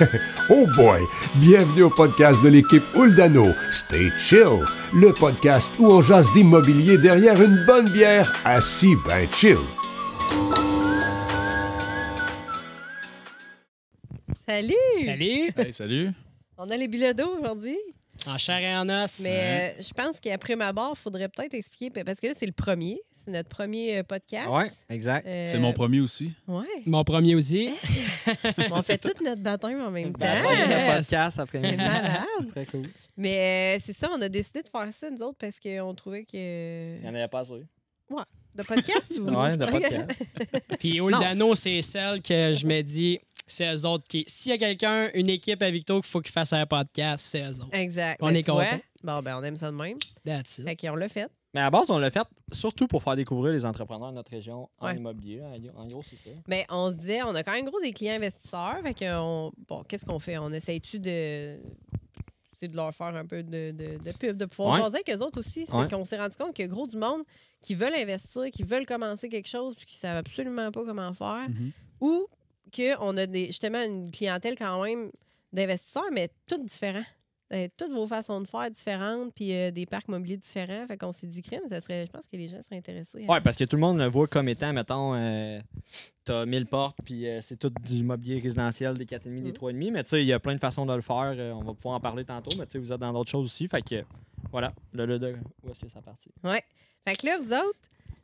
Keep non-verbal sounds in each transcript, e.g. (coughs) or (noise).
(laughs) oh boy! Bienvenue au podcast de l'équipe Uldano. Stay chill, le podcast où on jase d'immobilier derrière une bonne bière, assis ben chill. Salut! Salut! Hey, salut! On a les bilodos aujourd'hui. En chair et en os. Mais euh, je pense qu'après ma barre, il faudrait peut-être expliquer, parce que là, c'est le premier. C'est notre premier euh, podcast. Oui, exact. Euh, C'est mon premier aussi. Ouais. Mon premier aussi. (laughs) on fait tout notre baptême en même temps. Ben, premier Yes. podcast après C'est (laughs) malade. Très cool. Mais euh, c'est ça, on a décidé de faire ça, nous autres, parce qu'on trouvait Il que. n'y en avait pas assez. De podcast ou. Ouais, de podcast. (laughs) Puis Oldano, c'est celle que je me dis, c'est eux autres qui. S'il y a quelqu'un, une équipe à Victo qu'il faut qu'il fasse un podcast, c'est eux autres. Exact. On Ben, est content. Bon, ben, on aime ça de même. That's it. Fait qu'on l'a fait. Mais à la base, on l'a fait surtout pour faire découvrir les entrepreneurs de notre région en Ouais. immobilier. En gros, c'est ça. Mais on se disait, on a quand même gros des clients investisseurs. Fait qu'on. Bon, qu'est-ce qu'on fait? On essaye-tu de. C'est de leur faire un peu de, de, de pub, de pouvoir Ouais. jaser avec eux autres aussi. C'est Ouais. qu'on s'est rendu compte qu'il y a gros du monde qui veulent investir, qui veulent commencer quelque chose, puis qui ne savent absolument pas comment faire. Mhm. Ou qu'on a des, justement une clientèle quand même d'investisseurs, mais toutes différents. Euh, toutes vos façons de faire différentes, puis euh, des parcs mobiliers différents. Fait qu'on s'est dit, crème, ça serait, je pense que les gens seraient intéressés. à- Ouais, parce que tout le monde le voit comme étant, mettons, euh, t'as 1000 portes, puis c'est tout du mobilier résidentiel, des 4,5, des Mhm. 3,5. Mais tu sais, il y a plein de façons de le faire. on va pouvoir en parler tantôt, mais tu sais, vous êtes dans d'autres choses aussi. Fait que, voilà, le, le, de où est-ce que ça partit? Ouais. Fait que là, vous autres,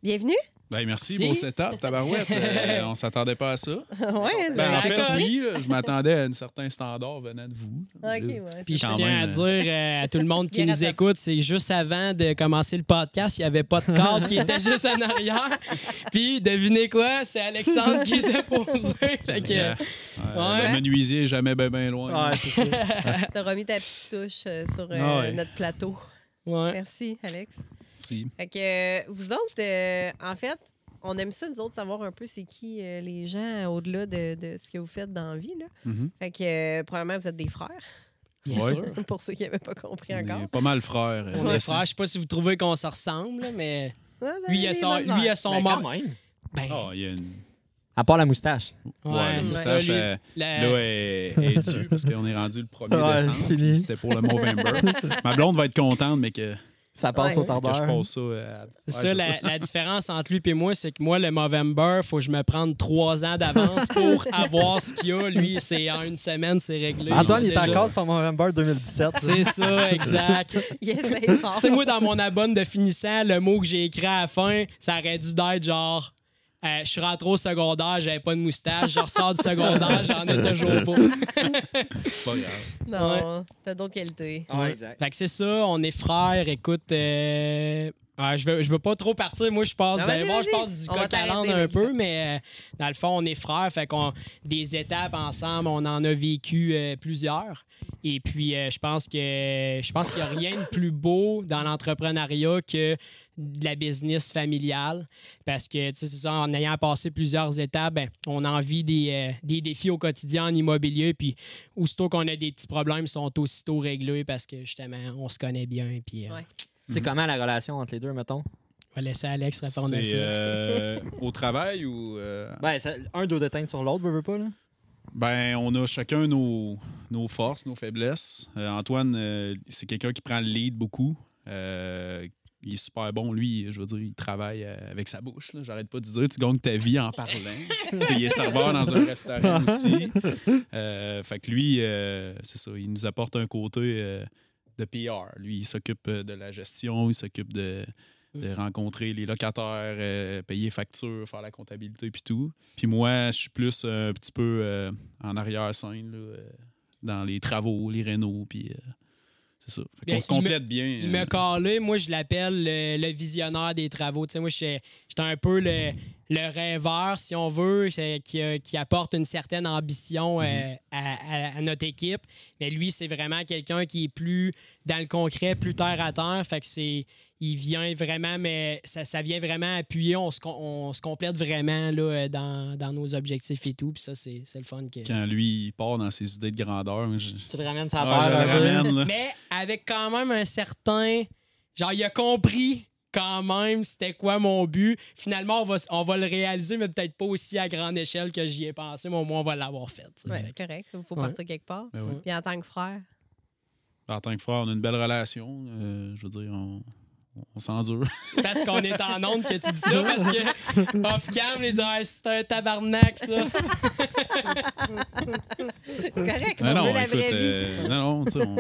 bienvenue. Ben, merci, Si. beau setup, tabarouette. (laughs) Euh, on s'attendait pas à ça. ouais, Ben, c'est en fait, oui, là, je m'attendais à un certain standard venant de vous. OK, ouais. Puis je tiens même, à euh, dire euh, à tout le monde qui nous écoute, c'est juste avant de commencer le podcast, il n'y avait pas de cadre qui était juste en arrière. (laughs) Puis devinez quoi, c'est Alexandre qui s'est posé. (laughs) Fait que, Yeah. Ouais. Ouais, Le menuisier est jamais bien ben loin. Ouais, c'est ça. T'as remis ta petite touche euh, sur euh, Ah ouais. notre plateau. ouais. Merci, Alex. Fait que euh, vous autres, euh, en fait, on aime ça, nous autres, savoir un peu c'est qui euh, les gens au-delà de, de ce que vous faites dans la vie. Là. Mhm. Fait que, euh, premièrement, vous êtes des frères, Bien Ouais. sûr. (laughs) pour ceux qui n'avaient pas compris On encore. est pas mal frères. On est frères. Je sais pas si vous trouvez qu'on se ressemble, mais lui, il a son, lui, il a son Ben, mort. quand même. Ben, Ah, il y a une. À part la moustache. Ouais, ouais, la moustache, ça, lui. euh, La- Là, est, est due parce qu'on est rendu le 1er Ouais, décembre. C'était pour le Movember. (laughs) Ma blonde va être contente, mais que, Ça passe Ouais. au que je ça. euh, ouais, ça, la, la différence entre lui et moi, c'est que moi, le Movember, faut que je me prenne trois ans d'avance pour (laughs) avoir ce qu'il y a. Lui, c'est en une semaine, c'est réglé. Antoine, il est encore sur November 2017. C'est ça, exact. (laughs) Il fort. tu sais, moi, dans mon abonne de finissant, le mot que j'ai écrit à la fin, ça aurait dû d'être genre. Euh, je suis rentré au secondaire, j'avais pas de moustache. Je ressors du secondaire, j'en ai toujours pas. (laughs) pas grave. Non, t'as d'autres qualités. Ouais, exact. Fait que c'est ça, on est frères. Écoute, euh, ah, je veux, je veux pas trop partir. Moi, je passe, Non, ben, moi, je passe du coq à l'âne un peu, mais euh, dans le fond, on est frères. Fait qu'on des étapes ensemble, on en a vécu euh, plusieurs. Et puis, euh, je pense que je pense qu'il n'y a rien de plus beau dans l'entrepreneuriat que de la business familiale. Parce que, tu sais, c'est ça, en ayant passé plusieurs étapes, ben, on en vit des, euh, des défis au quotidien en immobilier. Puis, aussitôt qu'on a des petits problèmes, ils sont aussitôt réglés parce que, justement, on se connaît bien. Puis, euh, Ouais. C'est comment la relation entre les deux, mettons? on va laisser Alex répondre à ça. euh, au travail ou. euh, Ben, ça- un doit d'éteindre sur l'autre, veux pas, là? Ben, on a chacun nos, nos forces, nos faiblesses. Euh, Antoine, euh, c'est quelqu'un qui prend le lead beaucoup. Euh, il est super bon, lui. Je veux dire, il travaille euh, avec sa bouche. là. J'arrête pas de dire, tu gagnes ta vie en parlant. (laughs) Il est serveur dans un restaurant aussi. Euh, fait que lui, euh, c'est ça, il nous apporte un côté euh, de PR. Lui, il s'occupe de la gestion, il s'occupe de, de rencontrer les locataires, payer les factures, faire la comptabilité puis tout. Puis moi, je suis plus un petit peu en arrière-scène, là, dans les travaux, les rénaux, puis c'est ça. Fait Bien, qu'on se il me- complète bien. Il euh, me calé, moi je l'appelle le, le visionnaire des travaux. Tu sais, moi j'étais un peu le, le rêveur, si on veut, qui, euh, qui apporte une certaine ambition euh, à, à- à notre équipe. Mais lui, c'est vraiment quelqu'un qui est plus dans le concret, plus terre à terre. Fait que c'est. Il vient vraiment, mais ça, ça vient vraiment appuyer. On se, com- on se complète vraiment là, euh, dans, dans nos objectifs et tout. Puis ça, c'est c'est le fun. Que... Quand lui, il part dans ses idées de grandeur, je, Tu le ramènes sur la terre. ramène. là. Mais avec quand même un certain. Genre, il a compris quand même c'était quoi mon but. Finalement, on va, on va le réaliser, mais peut-être pas aussi à grande échelle que j'y ai pensé, mais au moins on va l'avoir fait. Fait c'est correct. Il faut Ouais. partir quelque part. Ben oui. Puis en tant que frère? En tant que frère, on a une belle relation. euh, je veux dire, on, on s'endure. C'est parce qu'on est en onde que tu dis ça, parce que (laughs) off-cam, les dit Ah, c'est un tabarnak, ça. C'est correct. Mais on non, veut la écoute, vraie vie. euh, non, non, tu sais, on.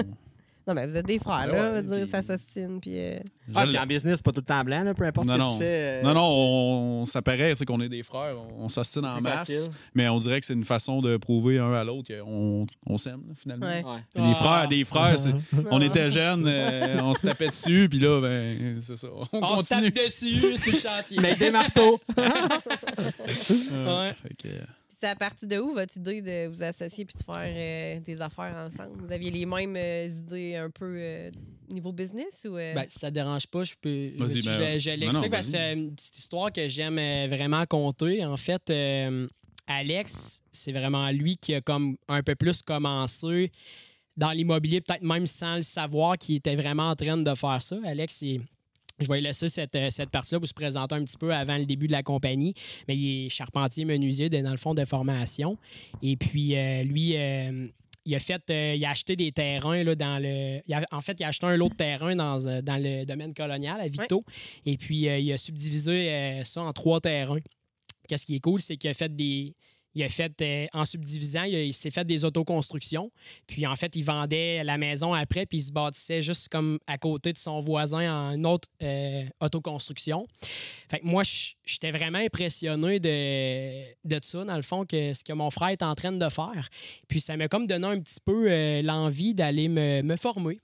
Non, mais vous êtes des frères, Ben là. ouais, dire, puis- ça s'ostine. Puis. euh, Ah, puis en business, c'est pas tout le temps blanc, là, peu importe Non, ce que non. tu fais. euh, Non, non, on, ça paraît tu sais, qu'on est des frères, on, s'ostine en masse, facile. mais on dirait que c'est une façon de prouver un à l'autre qu'on on s'aime, là, finalement. Ouais. Ouais. Des Ah. frères, des frères, c'est- (laughs) on était jeunes, euh, on se tapait dessus, puis là, ben, c'est ça, on, On se continue. tape dessus, c'est chantier. Mais des marteaux. Euh, (laughs) Ouais. fait que, euh, c'est à partir de où votre idée de vous associer puis de faire euh, des affaires ensemble? Vous aviez les mêmes euh, idées un peu euh, niveau business ou. euh, Ben, si ça te dérange pas, je peux. Vas-y, je, ben, je- l'explique parce que c'est une petite histoire que j'aime vraiment conter. En fait, euh, Alex, c'est vraiment lui qui a comme un peu plus commencé dans l'immobilier, peut-être même sans le savoir qu'il était vraiment en train de faire ça. Alex, il- je vais laisser cette, euh, cette partie-là pour se présenter un petit peu avant le début de la compagnie. Mais il est charpentier menuisier dans le fond de formation. Et puis, euh, lui, euh, il a fait, euh, il a acheté des terrains là, dans le. il a- en fait, il a acheté un lot de terrain dans, dans le domaine colonial à Victo. Et puis, euh, il a subdivisé euh, ça en trois terrains. Qu'est-ce qui est cool, c'est qu'il a fait des. Il a fait, euh, en subdivisant, il, s'est fait des autoconstructions. Puis en fait, il vendait la maison après, puis il se bâtissait juste comme à côté de son voisin en une autre euh, autoconstruction. Fait que moi, j'étais vraiment impressionné de, de ça, dans le fond, que ce que mon frère est en train de faire. Puis ça m'a comme donné un petit peu euh, l'envie d'aller me, me former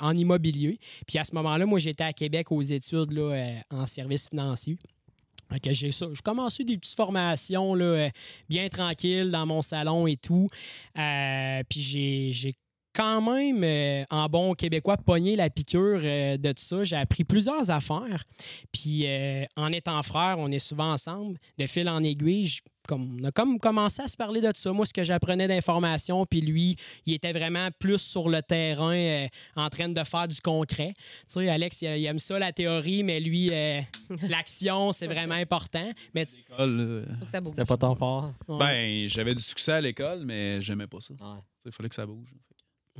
en immobilier. Puis à ce moment-là, moi, j'étais à Québec aux études là, en services financiers. Que j'ai ça. Commencé des petites formations là, euh, bien tranquilles dans mon salon et tout. Euh, puis j'ai quand même, euh, en bon québécois, pogné la piqûre euh, de tout ça. J'ai appris plusieurs affaires. Puis euh, en étant frère, on est souvent ensemble. De fil en aiguille, je- comme, on a comme commencé à se parler de tout ça. Moi, ce que j'apprenais d'informations, puis lui, il était vraiment plus sur le terrain euh, en train de faire du concret. Tu sais, Alex, il, il aime ça, la théorie, mais lui, euh, (laughs) l'action, c'est vraiment important. Mais. C'était pas ton fort. ouais. ben, j'avais du succès à l'école, mais j'aimais pas ça. Ouais. Il fallait que ça bouge.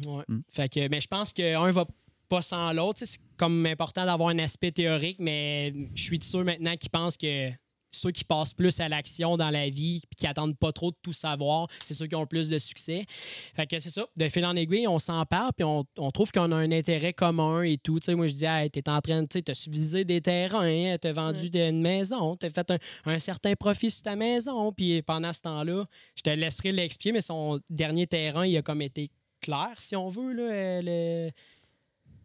Ouais. Mm. Fait que, mais je pense qu'un va pas sans l'autre. C'est comme important d'avoir un aspect théorique, mais je suis de ceux maintenant qui pensent que ceux qui passent plus à l'action dans la vie puis qui attendent pas trop de tout savoir, c'est ceux qui ont le plus de succès. Fait que c'est ça. De fil en aiguille, on s'en parle puis on, on trouve qu'on a un intérêt commun et tout. Tu sais, moi, je dis, hey, t'es en train de, tu t'as subdivisé des terrains, hein, t'as vendu des- une maison, t'as fait un, un certain profit sur ta maison. Puis pendant ce temps-là, je te laisserai l'expliquer, mais son dernier terrain, il a comme été clair, si on veut, là, euh, le-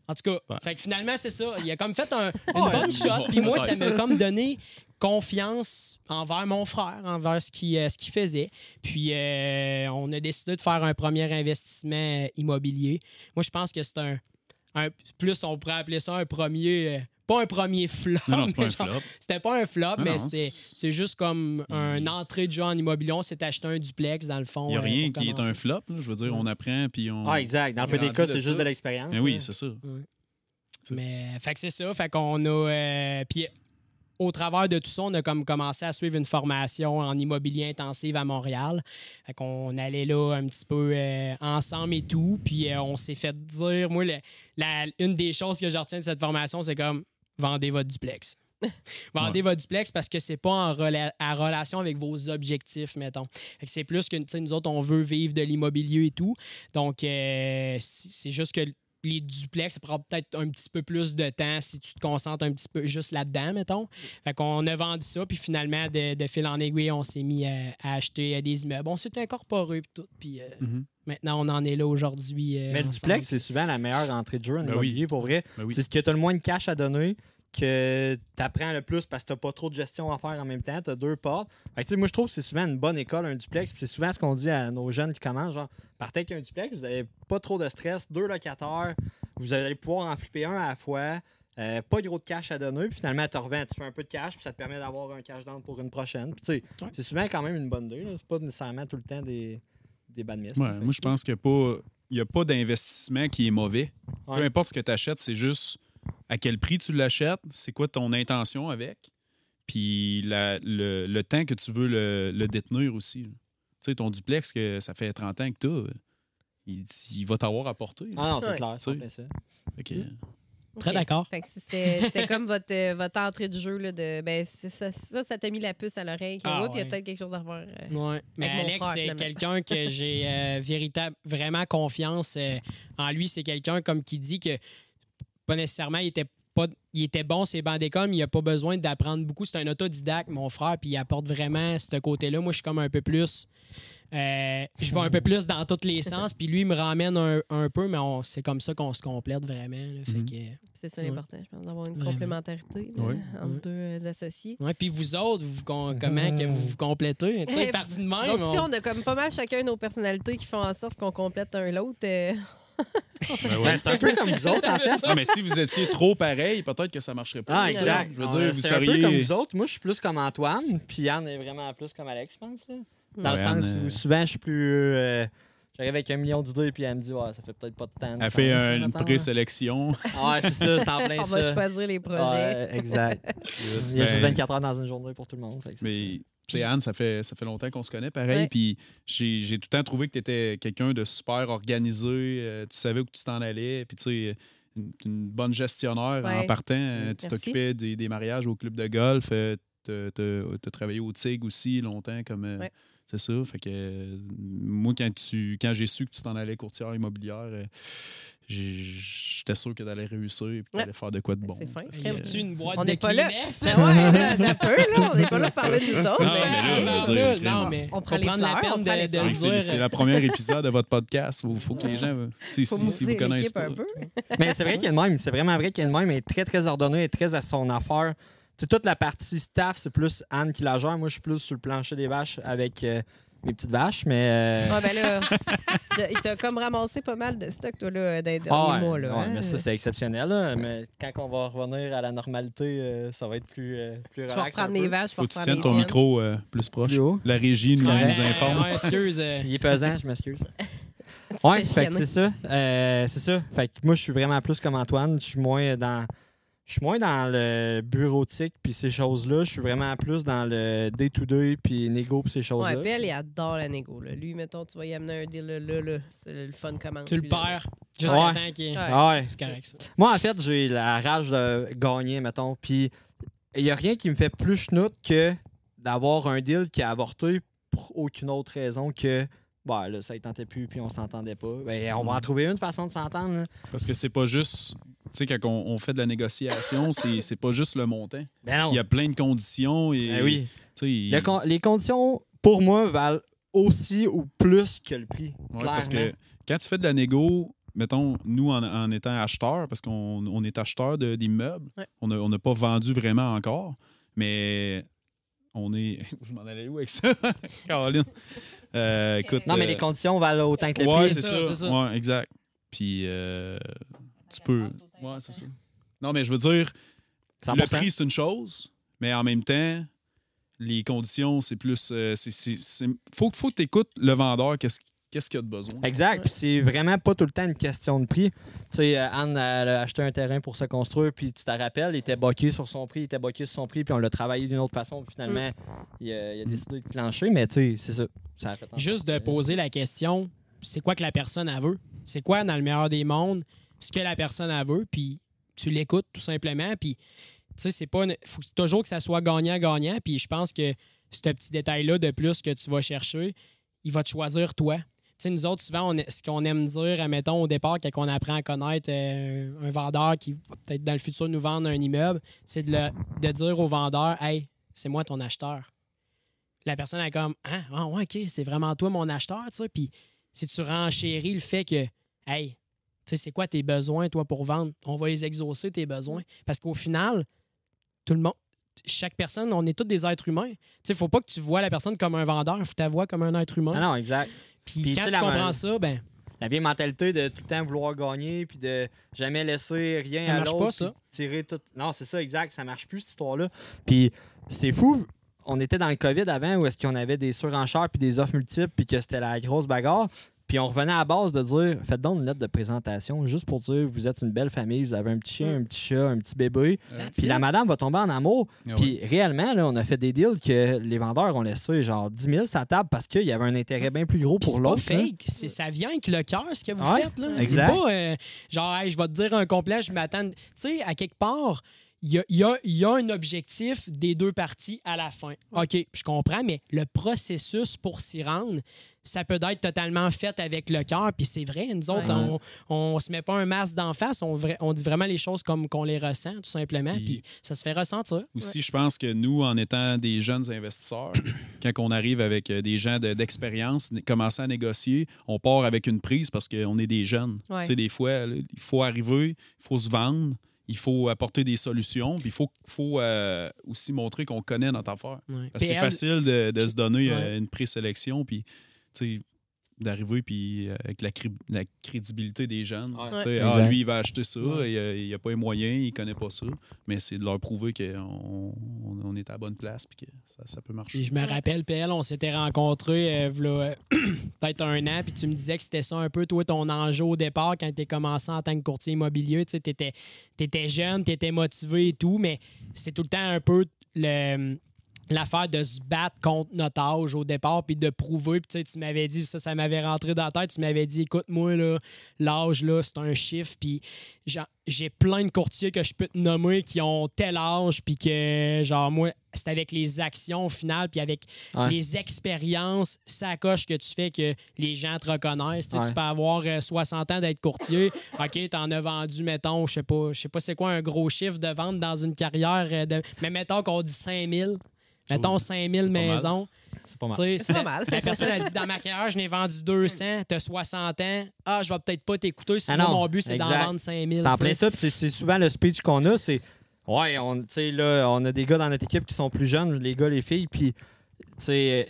En tout cas, Ouais. fait que finalement, c'est ça. Il a comme fait un- (laughs) une bonne shot, puis moi, ça m'a comme donné confiance envers mon frère, envers ce qu'il euh, ce qu'il faisait. Puis euh, on a décidé de faire un premier investissement immobilier. Moi, je pense que c'est un, un- Plus, on pourrait appeler ça un premier... pas un premier flop. Non, non, c'est pas un (laughs) genre, flop. C'était pas un flop, Non, mais c'est- c'est juste comme une Il- entrée de jeu en immobilier. On s'est acheté un duplex, dans le fond. Il n'y a euh, rien qui est un flop. là. Je veux dire, on apprend, puis on. Ah, exact. Dans le PDK, c'est juste ça. de l'expérience. Mais oui, c'est ça. Mais, fait que c'est ça. Fait qu'on a. euh, puis au travers de tout ça, on a comme commencé à suivre une formation en immobilier intensive à Montréal. Fait qu'on allait là un petit peu euh, ensemble et tout. Puis euh, on s'est fait dire, moi, le- la- une des choses que je retiens de cette formation, c'est comme vendez votre duplex. (laughs) Vendez votre duplex parce que c'est pas en, rela- en relation avec vos objectifs, mettons. C'est plus que nous autres, on veut vivre de l'immobilier et tout. Donc, euh, c'est juste que les duplex, ça prend peut-être un petit peu plus de temps si tu te concentres un petit peu juste là-dedans, mettons. Fait qu'on a vendu ça, puis finalement, de, de fil en aiguille, on s'est mis à, à acheter euh, des immeubles. On s'est incorporé, puis tout. Puis euh, Mhm. maintenant, on en est là aujourd'hui. euh, Mais le ensemble. duplex, c'est souvent la meilleure entrée de jeu en Ben immobilier, pour vrai. Ben oui. C'est ce que tu as le moins de cash à donner, que tu apprends le plus parce que tu pas trop de gestion à faire en même temps. Tu as deux portes. Fait que, moi, je trouve que c'est souvent une bonne école, un duplex. Puis C'est souvent ce qu'on dit à nos jeunes qui commencent genre, partez avec un duplex, vous n'avez pas trop de stress, deux locataires, vous allez pouvoir en flipper un à la fois. euh, pas gros de cash à donner, puis finalement, tu revends, tu fais un peu de cash, puis ça te permet d'avoir un cash down pour une prochaine. Ouais. c'est souvent quand même une bonne idée. C'est pas nécessairement tout le temps des, des bad miss. Ouais, moi, je pense qu'il n'y a pas, il y a pas d'investissement qui est mauvais. Ouais. Peu importe ce que tu achètes, c'est juste à quel prix tu l'achètes, c'est quoi ton intention avec, puis la- le, le temps que tu veux le, le détenir aussi. Tu sais, ton duplex, que ça fait 30 ans que tu as, il, il va t'avoir apporté. Ah non, c'est Ouais. clair, c'est ça. Très d'accord. Fait que c'était c'était comme votre, euh, votre entrée de jeu. Là, de, ben, ça, ça, ça t'a mis la puce à l'oreille. Ah, Il y a peut-être quelque chose à faire. euh. Ouais. Mais Alex, c'est quelqu'un que j'ai euh, véritable, vraiment confiance euh, en lui. C'est quelqu'un comme qui dit que pas nécessairement il était pas il était bon ses bancs d'école, il a pas besoin d'apprendre beaucoup. C'est un autodidacte, mon frère, puis il apporte vraiment ce côté-là. Moi, je suis comme un peu plus. euh, je vais un peu plus dans tous les (laughs) sens, puis lui il me ramène un, un peu, mais on- c'est comme ça qu'on se complète vraiment. là. Fait Mhm. que, C'est ça Ouais. l'important, je pense, d'avoir une Vraiment. complémentarité là, Ouais. entre Ouais. deux euh, associés. ouais, puis vous autres, vous, con- comment que vous vous complétez? (laughs) Eh, partie de même. on a comme pas mal chacun nos personnalités qui font en sorte qu'on complète un l'autre. euh. Ben ouais. Ben, c'est un peu comme vous autres, en fait. Non, mais si vous étiez trop pareil, peut-être que ça marcherait pas. Ah, exact. Je veux dire, vous c'est un peu comme seriez. vous autres. Moi, je suis plus comme Antoine, puis Yann est vraiment plus comme Alex, je pense. Là. Dans Ouais, le sens euh, où souvent, je suis plus. euh, J'arrive avec un million d'idées, puis elle me dit, ouais, ça fait peut-être pas de temps. de Elle fait sens, euh, une mettons, présélection. là. Ah, ouais, c'est ça, c'est en plein on va ça. choisir les projets. Ouais, exact. Il y a juste Ben, 24 heures dans une journée pour tout le monde. fait que c'est Mais, tu sais, Anne, ça fait, ça fait longtemps qu'on se connaît, pareil. Ouais. Puis j'ai j'ai tout le temps trouvé que tu étais quelqu'un de super organisé. euh, tu savais où tu t'en allais. Puis, tu sais, une, une bonne gestionnaire en partant. euh, tu t'occupais des, des mariages au club de golf. euh, T'as t'as travaillé au TIG aussi longtemps. comme Ouais. C'est ça. Fait que moi, quand tu quand j'ai su que tu t'en allais courtière immobilière, j'étais sûr que tu allais réussir et que tu Ouais. allais faire de quoi de bon. C'est fin. A-tu une boîte On de n'est pas là. Ben ouais, là, un peu, là. On n'est pas là pour parler de nous autres. Non, mais- mais là, je veux non, dire, non, mais on on prend les fleurs, peine de, de le C'est dire. c'est la première épisode de votre podcast. Il faut que les gens, euh, tu sais, faut si, si vous connaissent pas. un peu. Mais c'est vrai qu'il y a de même. C'est vraiment vrai qu'il y a de même. Elle est très, très ordonnée. Est très à son affaire. Tu sais, toute la partie staff, c'est plus Anne qui la gère. Moi, je suis plus sur le plancher des vaches avec euh, mes petites vaches. Mais. euh, Ah, ben là, (laughs) il t'a comme ramassé pas mal de stock, toi, là, dans les derniers ah ouais, mois, là. ouais, hein? mais ça, c'est exceptionnel. là. Mais quand on va revenir à la normalité, euh, ça va être plus, euh, plus Je vais relax. reprendre mes vaches, Faut que tu tiennes ton micro euh, plus proche. Plus. La régie nous, nous informe. ouais, excuse. Il est pesant, je m'excuse. (laughs) Ouais, fait que c'est ça. Euh, c'est ça. Fait que moi, je suis vraiment plus comme Antoine. Je suis moins dans. Je suis moins dans le bureautique puis ces choses-là. Je suis vraiment plus dans le day-to-day puis négo puis ces choses-là. Ouais, puis elle, il adore la négo. Là. Lui, mettons, tu vas y amener un deal là, là, là. C'est le fun commence. tu le perds jusqu'à Ouais. temps qu'il Ouais. Ah ouais. C'est correct, ça. Moi, en fait, j'ai la rage de gagner, mettons. Puis il n'y a rien qui me fait plus chenoute que d'avoir un deal qui a avorté pour aucune autre raison que. Bah là, ça ne tentait plus, puis on s'entendait pas. Ben, on va en trouver une façon de s'entendre. là. Parce que c'est pas juste. Tu sais, quand on, on fait de la négociation, (laughs) c'est c'est pas juste le montant. Ben non. Il y a plein de conditions. Et, Ben oui. tu sais, il- Le con- les conditions, pour moi, valent aussi ou plus que le prix. Ouais, parce clairement. que quand tu fais de la négo, mettons, nous, en, en étant acheteurs, parce qu'on on est acheteurs de- d'immeubles, Ouais. on n'a on n'a pas vendu vraiment encore, mais on est. (laughs) Je m'en allais où avec ça, (laughs) Caroline? Euh, écoute. Non, mais euh, les conditions valent autant que le Ouais, prix. c'est C'est ça. ça, c'est ça. Ouais, exact. Puis, euh, tu peux. Ouais, c'est ça. Non, mais je veux dire, 100%. le prix, c'est une chose, mais en même temps, les conditions, c'est plus. euh, c'est, c'est- c'est- faut, faut que tu écoutes le vendeur, qu'est-ce, qu'est-ce qu'il a de besoin? Exact. Puis c'est vraiment pas tout le temps une question de prix. Tu sais, euh, Anne, elle a acheté un terrain pour se construire, puis tu te rappelles, il était boqué sur son prix, il était boqué sur son prix, puis on l'a travaillé d'une autre façon, puis finalement, il, a, il a décidé de plancher, mais tu sais, c'est ça. ça a fait Juste de poser la question, c'est quoi que la personne elle veut? C'est quoi, dans le meilleur des mondes, ce que la personne elle veut, puis tu l'écoutes tout simplement, puis tu sais, c'est pas... une- faut toujours que ça soit gagnant-gagnant, puis je pense que ce petit détail-là de plus que tu vas chercher, il va te choisir toi. Nous autres, souvent, on ce qu'on aime dire, admettons, au départ, quand on apprend à connaître euh, un vendeur qui va peut-être dans le futur nous vendre un immeuble, c'est de, de dire au vendeur, « Hey, c'est moi ton acheteur. » La personne est comme, « Ah, ah, ouais, OK, c'est vraiment toi mon acheteur, tu sais. » Puis si tu renchéris le fait que, « Hey, tu sais, c'est quoi tes besoins, toi, pour vendre? On va les exaucer, tes besoins. » Parce qu'au final, tout le monde, chaque personne, on est tous des êtres humains. Tu sais, faut pas que tu vois la personne comme un vendeur, faut que tu la vois comme un être humain. Ah non, exact. Puis quand tu comprends ça, ben, La vieille mentalité de tout le temps vouloir gagner, puis de jamais laisser rien Ça à l'autre. Tirer tout... Non, c'est ça, exact. Ça marche plus, cette histoire-là. Puis c'est fou. On était dans le COVID avant où est-ce qu'on avait des surenchères puis des offres multiples puis que c'était la grosse bagarre. Puis on revenait à la base de dire faites donc une lettre de présentation juste pour dire vous êtes une belle famille, vous avez un petit chien, un petit chat, un petit bébé. Puis la madame va tomber en amour. Ah Puis réellement, là, on a fait des deals que les vendeurs ont laissé genre 10 000 sur la table parce qu'il y avait un intérêt bien plus gros Puis pour c'est pas l'autre. hein. fake. C'est- Ça vient avec le cœur, ce que vous Ouais, faites. Là. exact. C'est pas euh, genre, Hey, je vais te dire un complet, je m'attends. Tu sais, à quelque part, il y a, il y a- il y a un objectif des deux parties à la fin. OK, je comprends, mais le processus pour s'y rendre, ça peut être totalement fait avec le cœur. Puis c'est vrai, nous autres, Ouais. on, on se met pas un masque d'en face, on, dit vraiment les choses comme qu'on les ressent, tout simplement. Puis- ça se fait ressentir. Aussi, je pense que nous, en étant des jeunes investisseurs, (coughs) quand on arrive avec euh, des gens de- d'expérience, commencer à négocier, on part avec une prise parce qu'on est des jeunes. Ouais. Tu sais, des fois, là, il faut arriver, il faut se vendre, il faut apporter des solutions, puis il faut, faut euh, aussi montrer qu'on connaît notre affaire. Ouais. Parce que c'est facile de, de se donner euh, Ouais. une présélection, puis d'arriver puis euh, avec la, cré- la crédibilité des jeunes. Ouais. Ah, lui, il va acheter ça, Ouais. il a- il n'a pas les moyens, il connaît pas ça. Mais c'est de leur prouver qu'on on, on est à la bonne place puis que ça, ça peut marcher. Je me rappelle, PL, on s'était rencontrés euh, euh, (clears throat) peut-être un an, puis tu me disais que c'était ça un peu, toi, ton enjeu au départ quand tu commencé en tant que courtier immobilier. Tu étais, jeune, tu étais motivé et tout, mais c'est tout le temps un peu le l'affaire de se battre contre notre âge au départ puis de prouver puis tu sais, tu m'avais dit ça ça m'avait rentré dans la tête tu m'avais dit écoute moi là l'âge là c'est un chiffre puis j'ai plein de courtiers que je peux te nommer qui ont tel âge puis que genre moi c'est avec les actions au final puis avec Ouais. les expériences ça coche que tu fais que les gens te reconnaissent Tu sais, Ouais. tu peux avoir euh, 60 ans d'être courtier (laughs) ok t'en as vendu mettons je sais pas je sais pas c'est quoi un gros chiffre de vente dans une carrière euh, de... mais mettons qu'on dit 5000 mettons 5000 mal. maisons C'est pas mal. C'est pas mal. la personne a dit dans ma carrière, je n'ai vendu 200, tu as 60 ans. Ah, je vais peut-être pas t'écouter. Si Ah moi, non, mon but, c'est d'en vendre 5000. C'est en plein ça. c'est- souvent le speech qu'on a. C'est ouais, on, tu sais, là, on a des gars dans notre équipe qui sont plus jeunes, les gars, les filles, puis tu sais,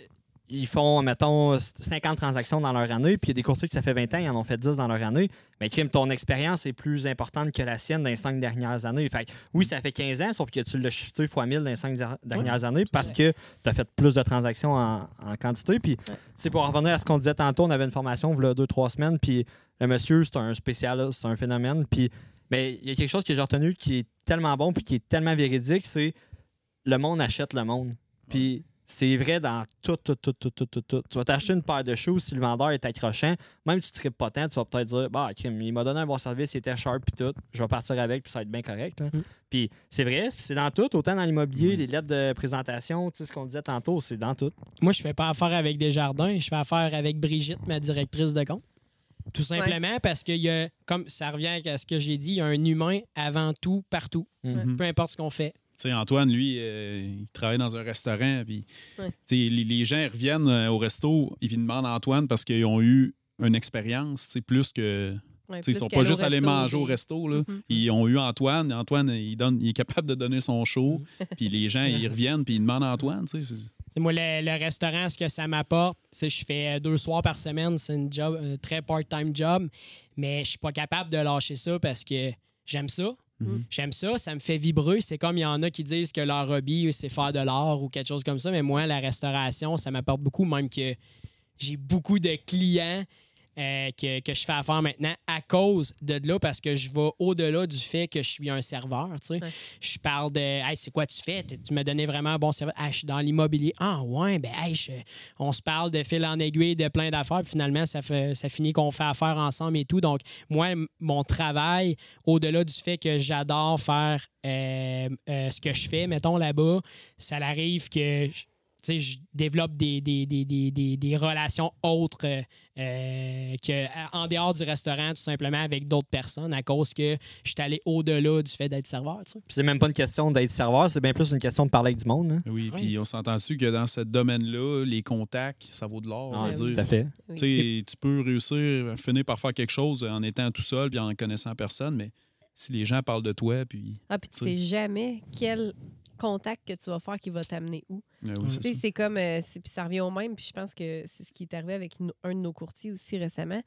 ils font, mettons, 50 transactions dans leur année, puis il y a des courtiers qui ça fait 20 ans, ils en ont fait 10 dans leur année. Mais crime, ton expérience est plus importante que la sienne dans les 5 dernières années. Fait que, oui, ça fait 15 ans, sauf que tu l'as shifté fois 1000 dans les 5 dernières années parce que tu as fait plus de transactions en, en quantité. Puis, tu sais, pour en revenir à ce qu'on disait tantôt, on avait une formation il y a 2-3 semaines, puis le monsieur, c'est un spécialiste, c'est un phénomène. Puis, mais il y a quelque chose que j'ai retenu qui est tellement bon puis qui est tellement véridique, c'est le monde achète le monde. Puis c'est vrai dans tout, tout, tout, tout, tout, tout, tout. Tu vas t'acheter une paire de choses si le vendeur est accrochant. Même si tu ne tripes pas tant, tu vas peut-être dire Bah, Kim, il m'a donné un bon service, il était sharp puis tout. Je vais partir avec, puis ça va être bien correct. Mm. Puis c'est vrai, c'est dans tout, autant dans l'immobilier, les lettres de présentation, tu sais, ce qu'on disait tantôt, c'est dans tout. Moi, je fais pas affaire avec Desjardins, je fais affaire avec Brigitte, ma directrice de compte. Tout simplement parce que, y a, comme ça revient à ce que j'ai dit, il y a un humain avant tout, partout. Mhm. Peu importe ce qu'on fait. Antoine, lui, euh, il travaille dans un restaurant, puis Ouais. les, les gens reviennent euh, au resto, ils demandent à Antoine parce qu'ils ont eu une expérience, plus que. Ouais, Ils plus sont pas juste allés manger au puis- resto. Là. Mhm. Ils ont eu Antoine. Antoine, il, donne, il est capable de donner son show. (laughs) Puis les gens, ils reviennent, puis ils demandent à Antoine. moi, le, le restaurant, ce que ça m'apporte, c'est que je fais euh, deux soirs par semaine. C'est une job, un très part-time job. Mais je suis pas capable de lâcher ça parce que j'aime ça. Mhm. J'aime ça, ça me fait vibrer. C'est comme il y en a qui disent que leur hobby, c'est faire de l'art ou quelque chose comme ça. Mais moi, la restauration, ça m'apporte beaucoup, même que j'ai beaucoup de clients euh, que, que je fais affaire maintenant à cause de là, parce que je vais au-delà du fait que je suis un serveur. tu sais. Ouais. Je parle de Hey, c'est quoi tu fais? Tu m'as donné vraiment un bon service. Ah, je suis dans l'immobilier. Ah ouais, ben hey, je- on se parle de fil en aiguille, de plein d'affaires, puis finalement, ça, fait, ça finit qu'on fait affaire ensemble et tout. Donc, moi, mon travail, au-delà du fait que j'adore faire euh, euh, ce que je fais, mettons là-bas, ça arrive que je- je développe des, des, des, des, des, des relations autres euh, euh, que en dehors du restaurant, tout simplement avec d'autres personnes, à cause que je suis allé au-delà du fait d'être serveur. tu sais. Puis c'est même pas une question d'être serveur, c'est bien plus une question de parler avec du monde. hein. Oui, puis on s'entend dessus que dans ce domaine-là, les contacts, ça vaut de l'or. Ah, oui. tout à fait. Oui. Tu sais, tu peux réussir à finir par faire quelque chose en étant tout seul puis en connaissant personne, mais si les gens parlent de toi, puis. Ah, puis tu sais jamais quel contact que tu vas faire qui va t'amener où. Oui, Mm. c'est Tu sais, ça. c'est comme. euh, c'est- puis ça revient au même. Puis je pense que c'est ce qui est arrivé avec un de nos courtiers aussi récemment.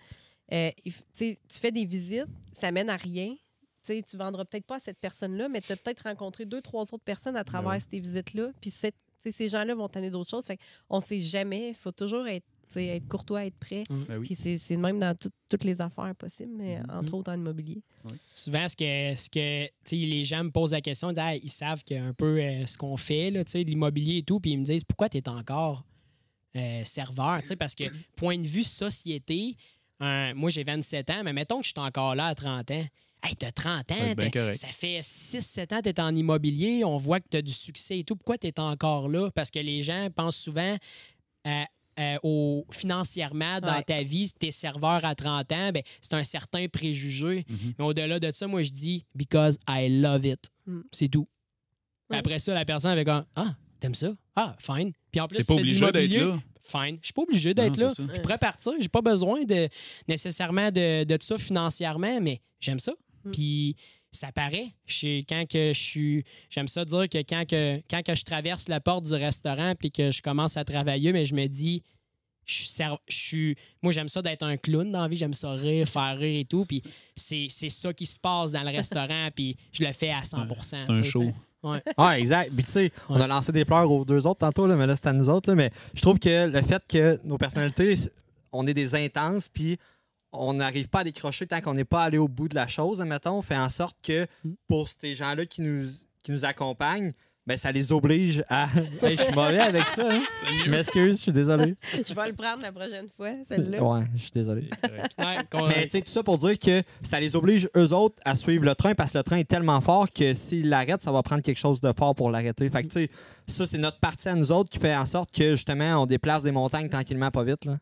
Euh, il tu sais, tu fais des visites, ça mène à rien. Tu sais, tu vendras peut-être pas à cette personne-là, mais tu as peut-être rencontré deux, trois autres personnes à travers ouais. ces visites-là. Puis ces gens-là vont t'amener d'autres choses. Fait on sait jamais. Il faut toujours être être courtois, être prêt. Ben oui. Puis c'est même dans tout- toutes les affaires possibles, mais Mhm. entre autres en immobilier. Souvent, ce que, ce que tu sais, les gens me posent la question, ils, disent, Ah, ils savent que un peu euh, ce qu'on fait, là, tu sais, de l'immobilier et tout, puis ils me disent pourquoi tu es encore euh, serveur, tu sais, parce que (coughs) point de vue société, euh, moi j'ai 27 ans, mais mettons que je suis encore là à 30 ans. Hey, t'as 30 Ça va ans, t'as- ça fait 6-7 ans que tu es en immobilier, on voit que tu as du succès et tout. Pourquoi tu es encore là? Parce que les gens pensent souvent euh, euh, au, financièrement dans Ouais. ta vie, si tu es serveur à 30 ans, ben, c'est un certain préjugé. Mhm. Mais au-delà de ça, moi, je dis because I love it. Mm. C'est tout. Après ça, la personne avec un Ah, t'aimes ça? Ah, fine. Puis en plus, T'es tu pas de obligé d'être là. Fine. Je suis pas obligé d'être là. Je pourrais partir. J'ai pas besoin de nécessairement de, de ça financièrement, mais j'aime ça. Mm. Puis ça paraît. Je- quand que je suis. J'aime ça dire que quand, que quand que je traverse la porte du restaurant puis que je commence à travailler, mais je me dis. Je suis, serv- je suis- moi, j'aime ça d'être un clown dans la vie. J'aime ça rire, faire rire et tout. Puis c'est c'est ça qui se passe dans le (laughs) restaurant. Puis je le fais à 100% C'est un show. Ah, (laughs) exact. Puis, tu sais, on a lancé des pleurs aux deux autres tantôt, là, mais là, c'est à nous autres. là. mais je trouve que le fait que nos personnalités, on est des intenses, puis on n'arrive pas à décrocher tant qu'on n'est pas allé au bout de la chose, mettons, fait en sorte que Mm. pour ces gens-là qui nous, qui nous accompagnent, ben, ça les oblige à. (laughs) (laughs) Hey, je suis mauvais avec ça. hein. Je m'excuse, je suis désolé. Je vais le prendre la prochaine fois, celle-là. Ouais, je suis désolé. (laughs) Ouais, Mais tu sais, tout ça pour dire que ça les oblige, eux autres, à suivre le train parce que le train est tellement fort que s'ils l'arrêtent, ça va prendre quelque chose de fort pour l'arrêter. Fait que, tu sais, ça, c'est notre partie à nous autres qui fait en sorte que, justement, on déplace des montagnes tranquillement, pas vite. Là.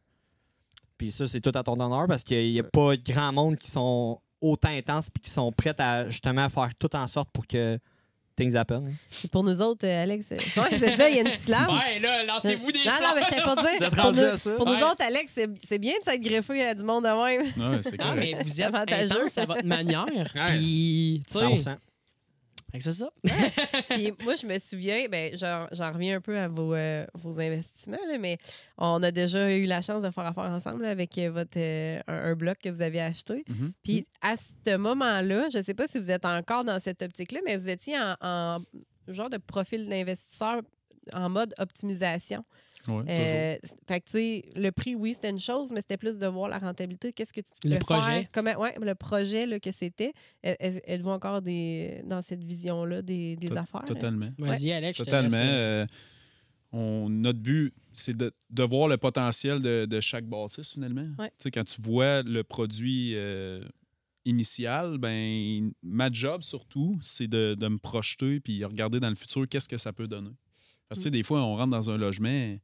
Puis ça, c'est tout à ton honneur parce qu'il n'y a pas grand monde qui sont autant intenses puis qui sont prêts à, justement, faire tout en sorte pour que things happen. Et Pour nous autres, euh, Alex, euh, ouais, c'est ça, il y a une petite larme. Ouais, là, lancez-vous des non, non, mais je pour Vous dire. êtes Pour, rendu nous, à ça? pour nous autres, Alex, c'est c'est bien de s'être greffé à du monde de même. Ouais, c'est Non, mais vous êtes Avantageux. intense à votre manière. Ouais. Puis, tu sais, 100%. Fait que c'est ça. (laughs) Puis moi, je me souviens, ben, j'en reviens un peu à vos, euh, vos investissements, là, mais on a déjà eu la chance de faire affaire ensemble là, avec euh, votre, euh, un, un bloc que vous avez acheté. Mhm. Puis à ce moment-là, je ne sais pas si vous êtes encore dans cette optique-là, mais vous étiez en, en genre de profil d'investisseur en mode optimisation. Euh, fait que, tu sais, le prix, oui, c'était une chose, mais c'était plus de voir la rentabilité. Qu'est-ce que tu Le peux projet. faire? Comment, ouais, le projet là, que c'était. Êtes- êtes- Êtes-vous encore des, dans cette vision-là des, des To- affaires? Totalement. Vas-y, Alex, je te Totalement. laisse, euh, on, notre but, c'est de, de voir le potentiel de, de chaque bâtisse, finalement. Ouais. Tu sais, Quand tu vois le produit euh, initial, ben ma job, surtout, c'est de, de me projeter puis regarder dans le futur qu'est-ce que ça peut donner. Parce que Mm. des fois, on rentre dans un logement,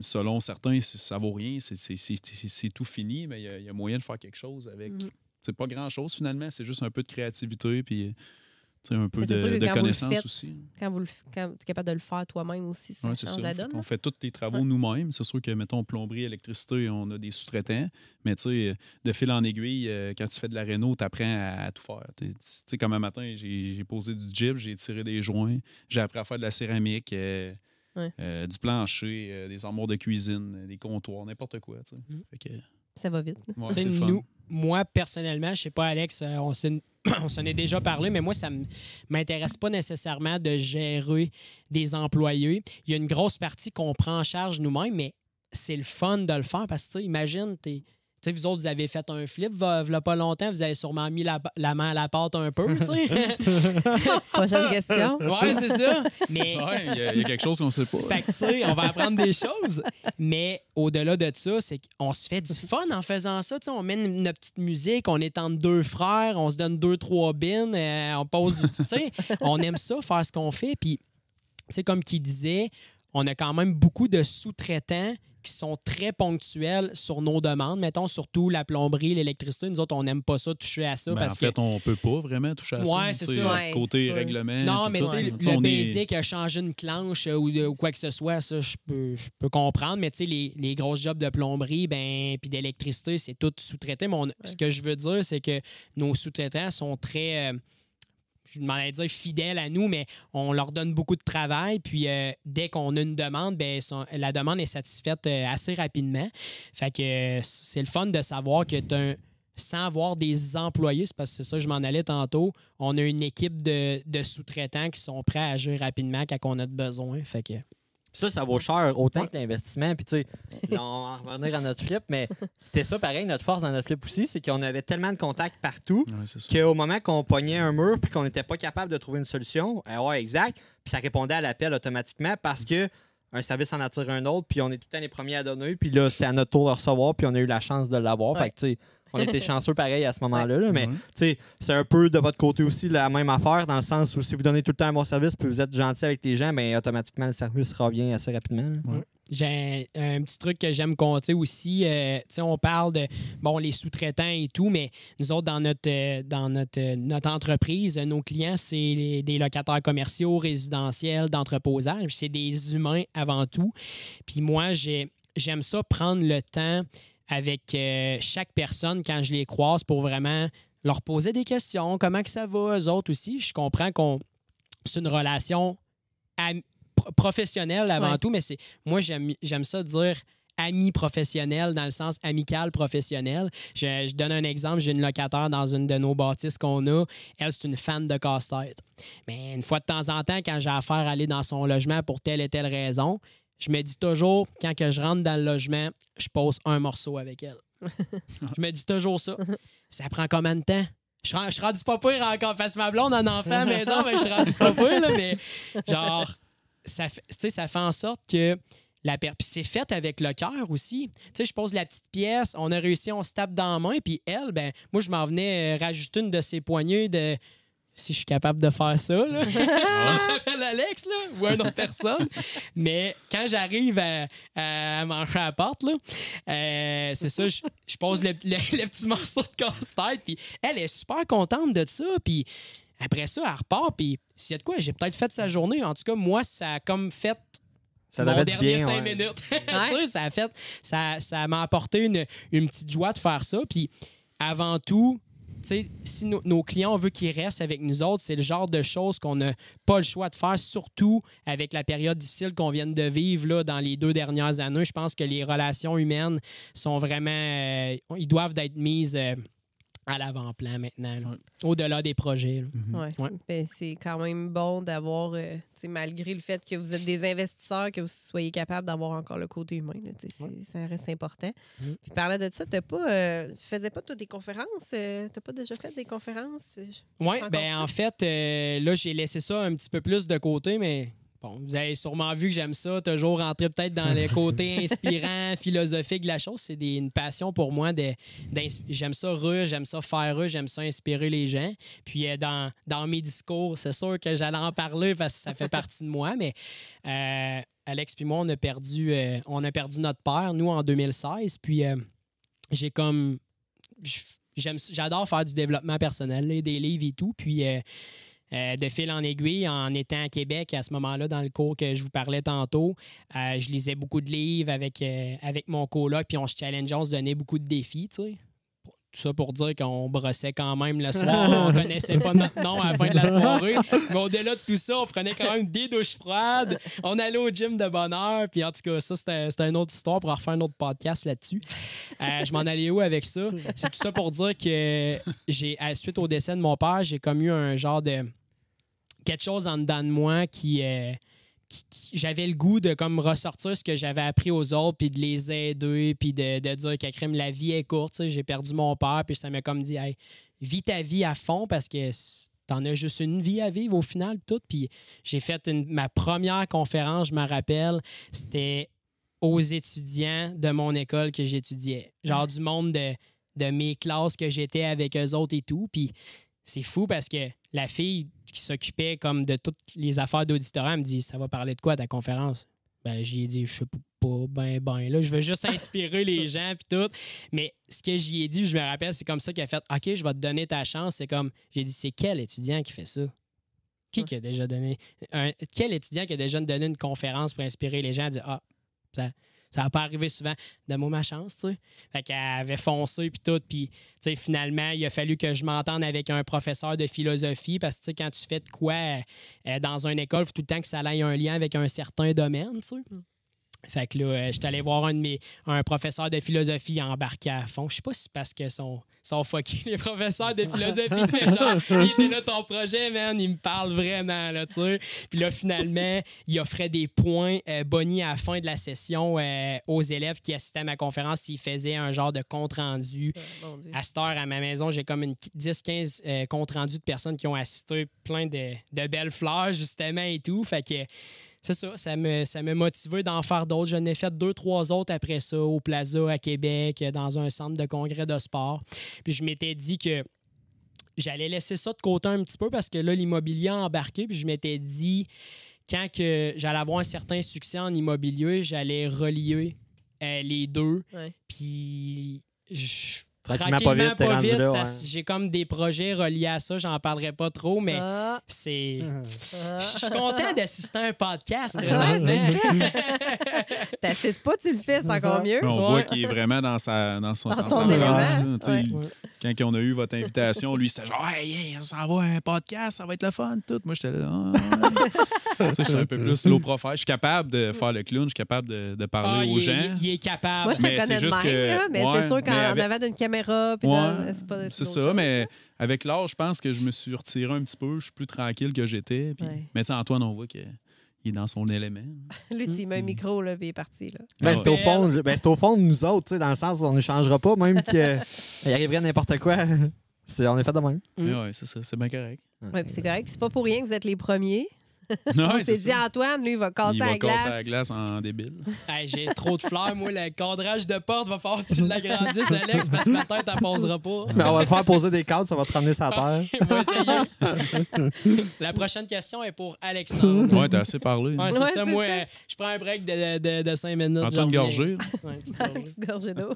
selon certains, ça vaut rien, c'est- tout fini, mais il y a- il y, a moyen de faire quelque chose avec. Mhm. C'est pas grand-chose, finalement, c'est juste un peu de créativité puis un peu de, connaissance faites, aussi. Quand, vous le, f- quand tu es capable de le faire toi-même aussi, ça Ouais, c'est change la donne. qu'on là. fait tous les travaux Ouais. nous-mêmes. C'est sûr que, mettons, plomberie, électricité, on a des sous-traitants. Mais tu sais, de fil en aiguille, euh, quand tu fais de la réno, tu apprends à, à tout faire. Tu sais, comme un matin, j'ai j'ai posé du jib, j'ai tiré des joints, j'ai appris à faire de la céramique, euh, Ouais. euh, du plancher, euh, des armoires de cuisine, euh, des comptoirs, n'importe quoi. Fait que, Ça va vite. ouais, c'est fun. nous, moi, personnellement, je sais pas, Alex, euh, on s'en (coughs) on s'en est déjà parlé, mais moi, ça ne m'intéresse pas nécessairement de gérer des employés. Il y a une grosse partie qu'on prend en charge nous-mêmes, mais c'est le fun de le faire parce que, imagine, t'es- tu sais, vous autres, vous avez fait un flip, il n'y a pas longtemps, vous avez sûrement mis la, la main à la pâte un peu, tu sais. (laughs) Prochaine question. ouais, c'est ça. Mais Ouais, il y, a- il y a quelque chose qu'on sait pas. fait que, tu sais, on va apprendre des choses. Mais au-delà de ça, c'est qu'on se fait du fun en faisant ça. Tu sais, on met une- notre petite musique, on est entre deux frères, on se donne deux, trois bins, euh, on pose. du- Tu sais, on aime ça, faire ce qu'on fait. Puis, comme qui disait, on a quand même beaucoup de sous-traitants qui sont très ponctuels sur nos demandes. Mettons, surtout la plomberie, l'électricité. Nous autres, on n'aime pas ça, toucher à ça. Ben, parce en fait, que on peut pas vraiment toucher à ça. Ouais, c'est tu sais, ça. Ouais, côté c'est règlement. non, mais tu sais, hein. le, est- basic a changé une clanche euh, ou, de- ou quoi que ce soit, ça, je peux, je peux comprendre. Mais tu sais, les, les grosses jobs de plomberie ben, puis d'électricité, c'est tout sous-traité. Mais on- ce que je veux dire, c'est que nos sous-traitants sont très. euh, je m'en allais dire fidèles à nous, mais on leur donne beaucoup de travail. Puis euh, dès qu'on a une demande, ben, la demande est satisfaite euh, assez rapidement. Fait que euh, c'est le fun de savoir que sans avoir des employés, c'est parce que c'est ça, je m'en allais tantôt. On a une équipe de, sous-traitants qui sont prêts à agir rapidement quand on a besoin. Fait que ça, ça vaut cher autant que l'investissement. Puis, tu sais, on va en revenir à notre flip, mais c'était ça pareil, notre force dans notre flip aussi, c'est qu'on avait tellement de contacts partout Ouais, qu'au moment qu'on pognait un mur puis qu'on n'était pas capable de trouver une solution, eh ouais, exact, puis ça répondait à l'appel automatiquement parce que un service en attire un autre, puis on est tout le temps les premiers à donner, puis là, c'était à notre tour de recevoir, puis on a eu la chance de l'avoir. Ouais. Fait que, tu sais, on était (laughs) chanceux pareil à ce moment-là, là, mais sais, c'est un peu de votre côté aussi la même affaire, dans le sens où si vous donnez tout le temps un bon service, puis vous êtes gentil avec les gens, ben automatiquement, le service revient assez rapidement. J'ai un, un petit truc que j'aime compter aussi. euh, tu sais, on parle de bon les sous-traitants et tout, mais nous autres, dans notre, euh, dans notre, euh, notre entreprise, nos clients, c'est des locataires commerciaux, résidentiels, d'entreposage. C'est des humains avant tout. Puis moi, j'ai- j'aime ça prendre le temps avec euh, chaque personne quand je les croise pour vraiment leur poser des questions. Comment que ça va, eux autres aussi? Je comprends qu'on c'est une relation professionnelle avant Ouais. tout, mais c'est moi, j'aime j'aime ça dire ami professionnel dans le sens amical professionnel. Je, je donne un exemple. J'ai une locataire dans une de nos bâtisses qu'on a. Elle, c'est une fan de casse-tête. Mais une fois de temps en temps, quand j'ai affaire à aller dans son logement pour telle et telle raison, je me dis toujours, quand que je rentre dans le logement, je pose un morceau avec elle. (laughs) je me dis toujours ça. (laughs) Ça prend combien de temps? Je je suis rendu pas pire encore. Parce que ma blonde un enfant à la maison, mais je suis rendu pas pire, là, mais genre, ça fait, ça en sorte que la Puis c'est fait avec le cœur aussi. Tu sais, je pose la petite pièce, on a réussi, on se tape dans la main, puis elle, ben, moi, je m'en venais rajouter une de ses poignées de. Si je suis capable de faire ça, là. (laughs) (laughs) J'appelle Alex, là, ou une autre personne. Mais quand j'arrive à, à manger à la porte, là, euh, c'est ça, je, je pose le, le- le petit morceau de casse-tête, puis elle est super contente de ça, puis après ça, elle repart, puis s'il y a de quoi, j'ai peut-être fait sa journée. En tout cas, moi, ça a comme fait Ça mon dernier bien. cinq ouais. minutes. (laughs) Tu sais, ça a fait, ça, ça m'a apporté une, une petite joie de faire ça. Puis avant tout, si nos- clients, veut qu'ils restent avec nous autres, c'est le genre de choses qu'on n'a pas le choix de faire, surtout avec la période difficile qu'on vient de vivre là, dans les deux dernières années. Je pense que les relations humaines sont vraiment, euh, ils doivent être mises euh, à l'avant-plan maintenant, là. Ouais. au-delà des projets. là. Mhm. Ouais. Ouais. Ben, c'est quand même bon d'avoir, euh, malgré le fait que vous êtes des investisseurs, que vous soyez capable d'avoir encore le côté humain. là, c'est- Ça reste important. Mhm. Puis parlant de ça, t'as pas, euh, tu faisais pas toi des conférences? euh, t'as pas déjà fait des conférences? Oui, ben en fait, euh, là, j'ai laissé ça un petit peu plus de côté, mais bon, vous avez sûrement vu que j'aime ça, toujours rentrer peut-être dans le côté (laughs) inspirant, philosophique de la chose. C'est une passion pour moi. J'aime ça rue, j'aime ça faire rue, j'aime ça inspirer les gens. Puis euh, dans, dans mes discours, c'est sûr que j'allais en parler parce que ça fait partie de moi, mais euh, Alex puis moi, on a perdu, euh, on a perdu notre père, nous, en 2016. Puis euh, j'ai comme j'adore faire du développement personnel, des livres et tout. Puis euh, de fil en aiguille, en étant à Québec, à ce moment-là, dans le cours que je vous parlais tantôt, euh, je lisais beaucoup de livres avec, euh, avec mon coloc, puis on se challengeait, on se donnait beaucoup de défis, tu sais. Tout ça pour dire qu'on brossait quand même le soir. (laughs) on connaissait pas notre nom à la fin de la soirée. Mais au-delà de tout ça, on prenait quand même des douches froides. On allait au gym de bonne heure. Puis en tout cas, ça, c'était une autre histoire pour refaire un autre podcast là-dessus. Euh, je m'en allais où avec ça? C'est tout ça pour dire que j'ai, à- suite au décès de mon père, j'ai comme eu un genre de. Quelque chose en dedans de moi qui. euh, qui- qui- j'avais le goût de comme ressortir ce que j'avais appris aux autres puis de les aider puis de, de dire que crime la vie est courte j'ai perdu mon père puis ça m'a comme dit hey, vis ta vie à fond parce que t'en as juste une vie à vivre au final tout puis j'ai fait une- ma première conférence je me rappelle c'était aux étudiants de mon école que j'étudiais genre du monde de, de mes classes que j'étais avec eux autres et tout puis c'est fou parce que la fille qui s'occupait comme de toutes les affaires d'auditorat me dit Ça va parler de quoi ta conférence? Ben, j'y ai dit, je sais pas, ben, ben, là, je veux juste inspirer les (laughs) gens, puis tout. Mais ce que j'y ai dit, je me rappelle, c'est comme ça qu'elle a fait, OK, je vais te donner ta chance. C'est comme, j'ai dit, c'est quel étudiant qui fait ça? Qui, qui a déjà donné, un- quel étudiant qui a déjà donné une conférence pour inspirer les gens? Elle dit, ah, ça, ça va pas arriver souvent. Donne-moi ma chance, tu sais. Fait qu'elle avait foncé, puis tout. Puis, tu sais, finalement, il a fallu que je m'entende avec un professeur de philosophie parce que, tu sais, quand tu fais de quoi euh, dans une école, il faut tout le temps que ça ait un lien avec un certain domaine, tu sais. Fait que là, euh, j'étais allé voir un de mes un professeur de philosophie embarqué à fond. Je sais pas si c'est parce que son sont fuckés, les professeurs de philosophie. mais genre, il était là, ton projet, man, il me parle vraiment, là, tu sais. Puis là, finalement, il offrait des points euh, bonnies à la fin de la session euh, aux élèves qui assistaient à ma conférence s'ils faisaient un genre de compte-rendu. Dieu. À cette heure, à ma maison, j'ai comme une 10-15 euh, comptes rendus de personnes qui ont assisté, plein de, de belles fleurs, justement, et tout. Fait que c'est ça, ça me, ça m'a motivé d'en faire d'autres. J'en ai fait deux, trois autres après ça, au Plaza à Québec, dans un centre de congrès de sport. Puis je m'étais dit que j'allais laisser ça de côté un petit peu parce que là, l'immobilier a embarqué. Puis je m'étais dit, quand que j'allais avoir un certain succès en immobilier, j'allais relier euh, les deux. Ouais. Puis je- Tranquillement, pas vite, ça- ouais. j'ai comme des projets reliés à ça. J'en parlerai pas trop, mais Ah, c'est. ah. Je suis content d'assister à un podcast Ouais, présentement. (laughs) T'assises pas, tu le fais, c'est encore mieux. Mais on Ouais. voit qu'il est vraiment dans, sa, dans son, Dans dans son ouais. Quand on a eu votre invitation, lui, c'était genre, hey, hey, on s'en va à un podcast, ça va être le fun, tout. Moi, j'étais là, Ah, (laughs) sais, je suis un peu plus low profile. Je suis capable de faire le clown, je suis capable de, de Ah, parler il, aux est, gens. il est capable. Moi, je te Mais connais c'est de juste même, que- là, mais ouais, c'est sûr qu'en avant d'une caméra, puis Ouais, c'est pas C'est autre ça, chose. mais avec l'âge, je pense que je me suis retiré un petit peu. Je suis plus tranquille que j'étais. puis- Ouais. Mais tu sais, Antoine, on voit qu'il est dans son élément. (laughs) Lui, tu y mets un micro, là, puis il est parti. Là. Ben, c'est au fond, ben, c'est au fond de nous autres, tu sais, dans le sens où on ne changera pas, même qu'il (laughs) arriverait n'importe quoi. (laughs) C'est, on est fait de même. Mm. Mais ouais, c'est ça, c'est bien correct. Ouais, puis c'est correct. Puis c'est pas pour rien que vous êtes les premiers. Non, On s'est dit, ça. Antoine, lui, il va casser Il la va glace. casser la glace en débile. (laughs) Hey, J'ai trop de fleurs. Moi, le cadrage de porte va falloir que tu l'agrandisses, (laughs) Alex, parce que ma tête, elle posera pas. Mais on va te faire poser des cadres, ça va te ramener sa terre. (laughs) Va. La prochaine question est pour Alexandre. Ouais, t'as assez parlé. Ouais, c'est Ouais, ça. c'est Moi, ça. je prends un break de, de, de cinq minutes. Antoine j'en reviens. Gorgé. Ouais. Petite gorgée d'eau.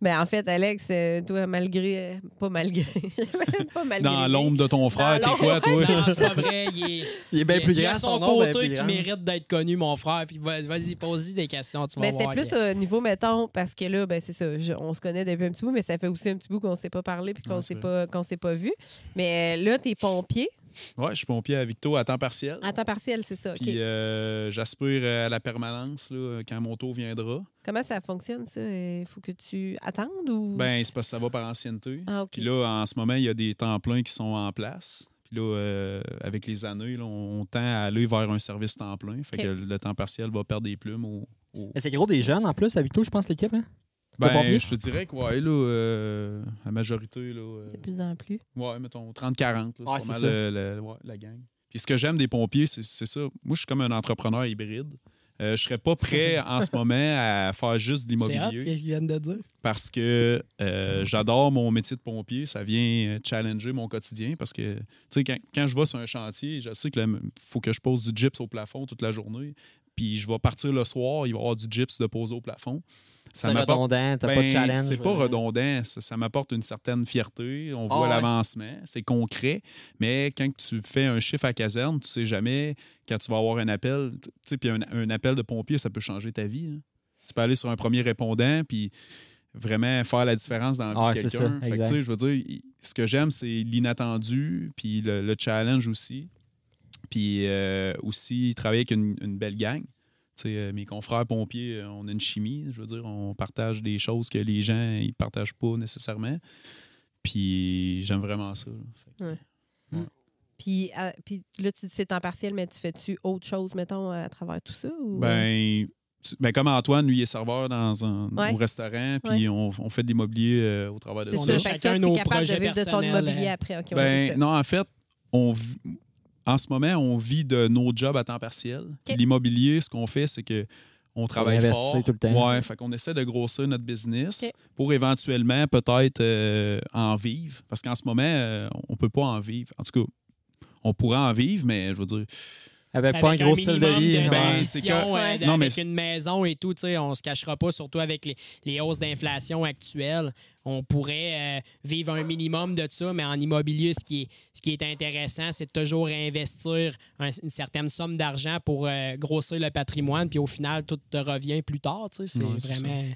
Ben, en fait, Alex, euh, toi, malgré. euh, Pas malgré. (laughs) pas malgré. Dans l'ombre de ton frère, t'es quoi, toi? Non, c'est pas vrai. Il est, (laughs) Il est bien plus il a grand, son son côté qui grand. mérite d'être connu, mon frère. Puis va- vas-y, pose-y des questions. Tu vas Mais c'est plus au niveau, mettons, parce que là, ben, c'est ça. je- on se connaît depuis un petit bout, mais ça fait aussi un petit bout qu'on ne s'est pas parlé puis qu'on ne s'est pas, pas vu. Mais euh, là, t'es pompier. Ouais, je suis pompier à Victo à temps partiel. À temps partiel, c'est ça. Puis euh, j'aspire à la permanence là, quand mon tour viendra. Comment ça fonctionne, ça? Il faut que tu attendes ou? Ben, c'est parce que ça va par ancienneté. ah. Puis là, en ce moment, il y a des temps pleins qui sont en place. Puis là, euh, avec les années, là, on tend à aller vers un service temps plein. Fait que le temps partiel va perdre des plumes au. c'est gros des jeunes en plus, avec toi, je pense, l'équipe. Hein? Ben, je te dirais que, ouais, là, euh, la majorité, là. euh, De plus en plus. ouais, mettons, 30-40, là, Ouais, c'est c'est pas mal ça. le- ouais, la gang. Puis ce que j'aime des pompiers, c'est c'est ça. Moi, je suis comme un entrepreneur hybride. Euh, je serais pas prêt (laughs) en ce moment à faire juste de l'immobilier viennent de dire. parce que euh, j'adore mon métier de pompier. Ça vient challenger mon quotidien parce que, tu sais, quand, quand je vais sur un chantier, je sais qu'il faut que je pose du gyps au plafond toute la journée. Puis je vais partir le soir, il va y avoir du gyps de poser au plafond. C'est redondant, t'as pas ben, de challenge. C'est pas redondant. Ça, ça m'apporte une certaine fierté. On Ah voit ouais. l'avancement. C'est concret. Mais quand tu fais un chiffre à caserne, tu sais jamais quand tu vas avoir un appel. Tu sais, puis un, un appel de pompier, ça peut changer ta vie. hein. Tu peux aller sur un premier répondant, puis vraiment faire la différence dans la vie Ah, de c'est quelqu'un. je veux dire, ce que j'aime, c'est l'inattendu, puis le, le challenge aussi. Puis euh, aussi, travailler avec une, une belle gang. Tu sais, euh, mes confrères pompiers, euh, on a une chimie. Je veux dire, on partage des choses que les gens ils partagent pas nécessairement. Puis j'aime vraiment ça. que- Puis, puis là, tu dis c'est temps partiel, mais tu fais-tu autre chose, mettons, à travers tout ça? Ou... Ben, ben, comme Antoine, lui, il est serveur dans un Ouais. au restaurant, puis Ouais. on, on fait de l'immobilier euh, au travers de c'est on ça. a ça. Chacun nos capable de projets vivre de ton immobilier après. OK, ouais, c'est Ben, non, en fait, on en ce moment, on vit de nos jobs à temps partiel. L'immobilier, ce qu'on fait, c'est que on travaille investit fort. tout le temps. Ouais, fait qu'on essaie de grossir notre business pour éventuellement peut-être euh, en vivre. Parce qu'en ce moment, euh, on peut pas en vivre. En tout cas, on pourrait en vivre, mais je veux dire, Avec pas un gros style de vie. de Ben, ouais. c'est mission, que- euh, Non, avec mais- une maison et tout, tu sais, on se cachera pas, surtout avec les, les hausses d'inflation actuelles. On pourrait euh, vivre un minimum de ça, mais en immobilier, ce qui est, ce qui est intéressant, c'est de toujours investir un- une certaine somme d'argent pour euh, grossir le patrimoine, puis au final, tout te revient plus tard. tu sais, C'est Ouais, vraiment.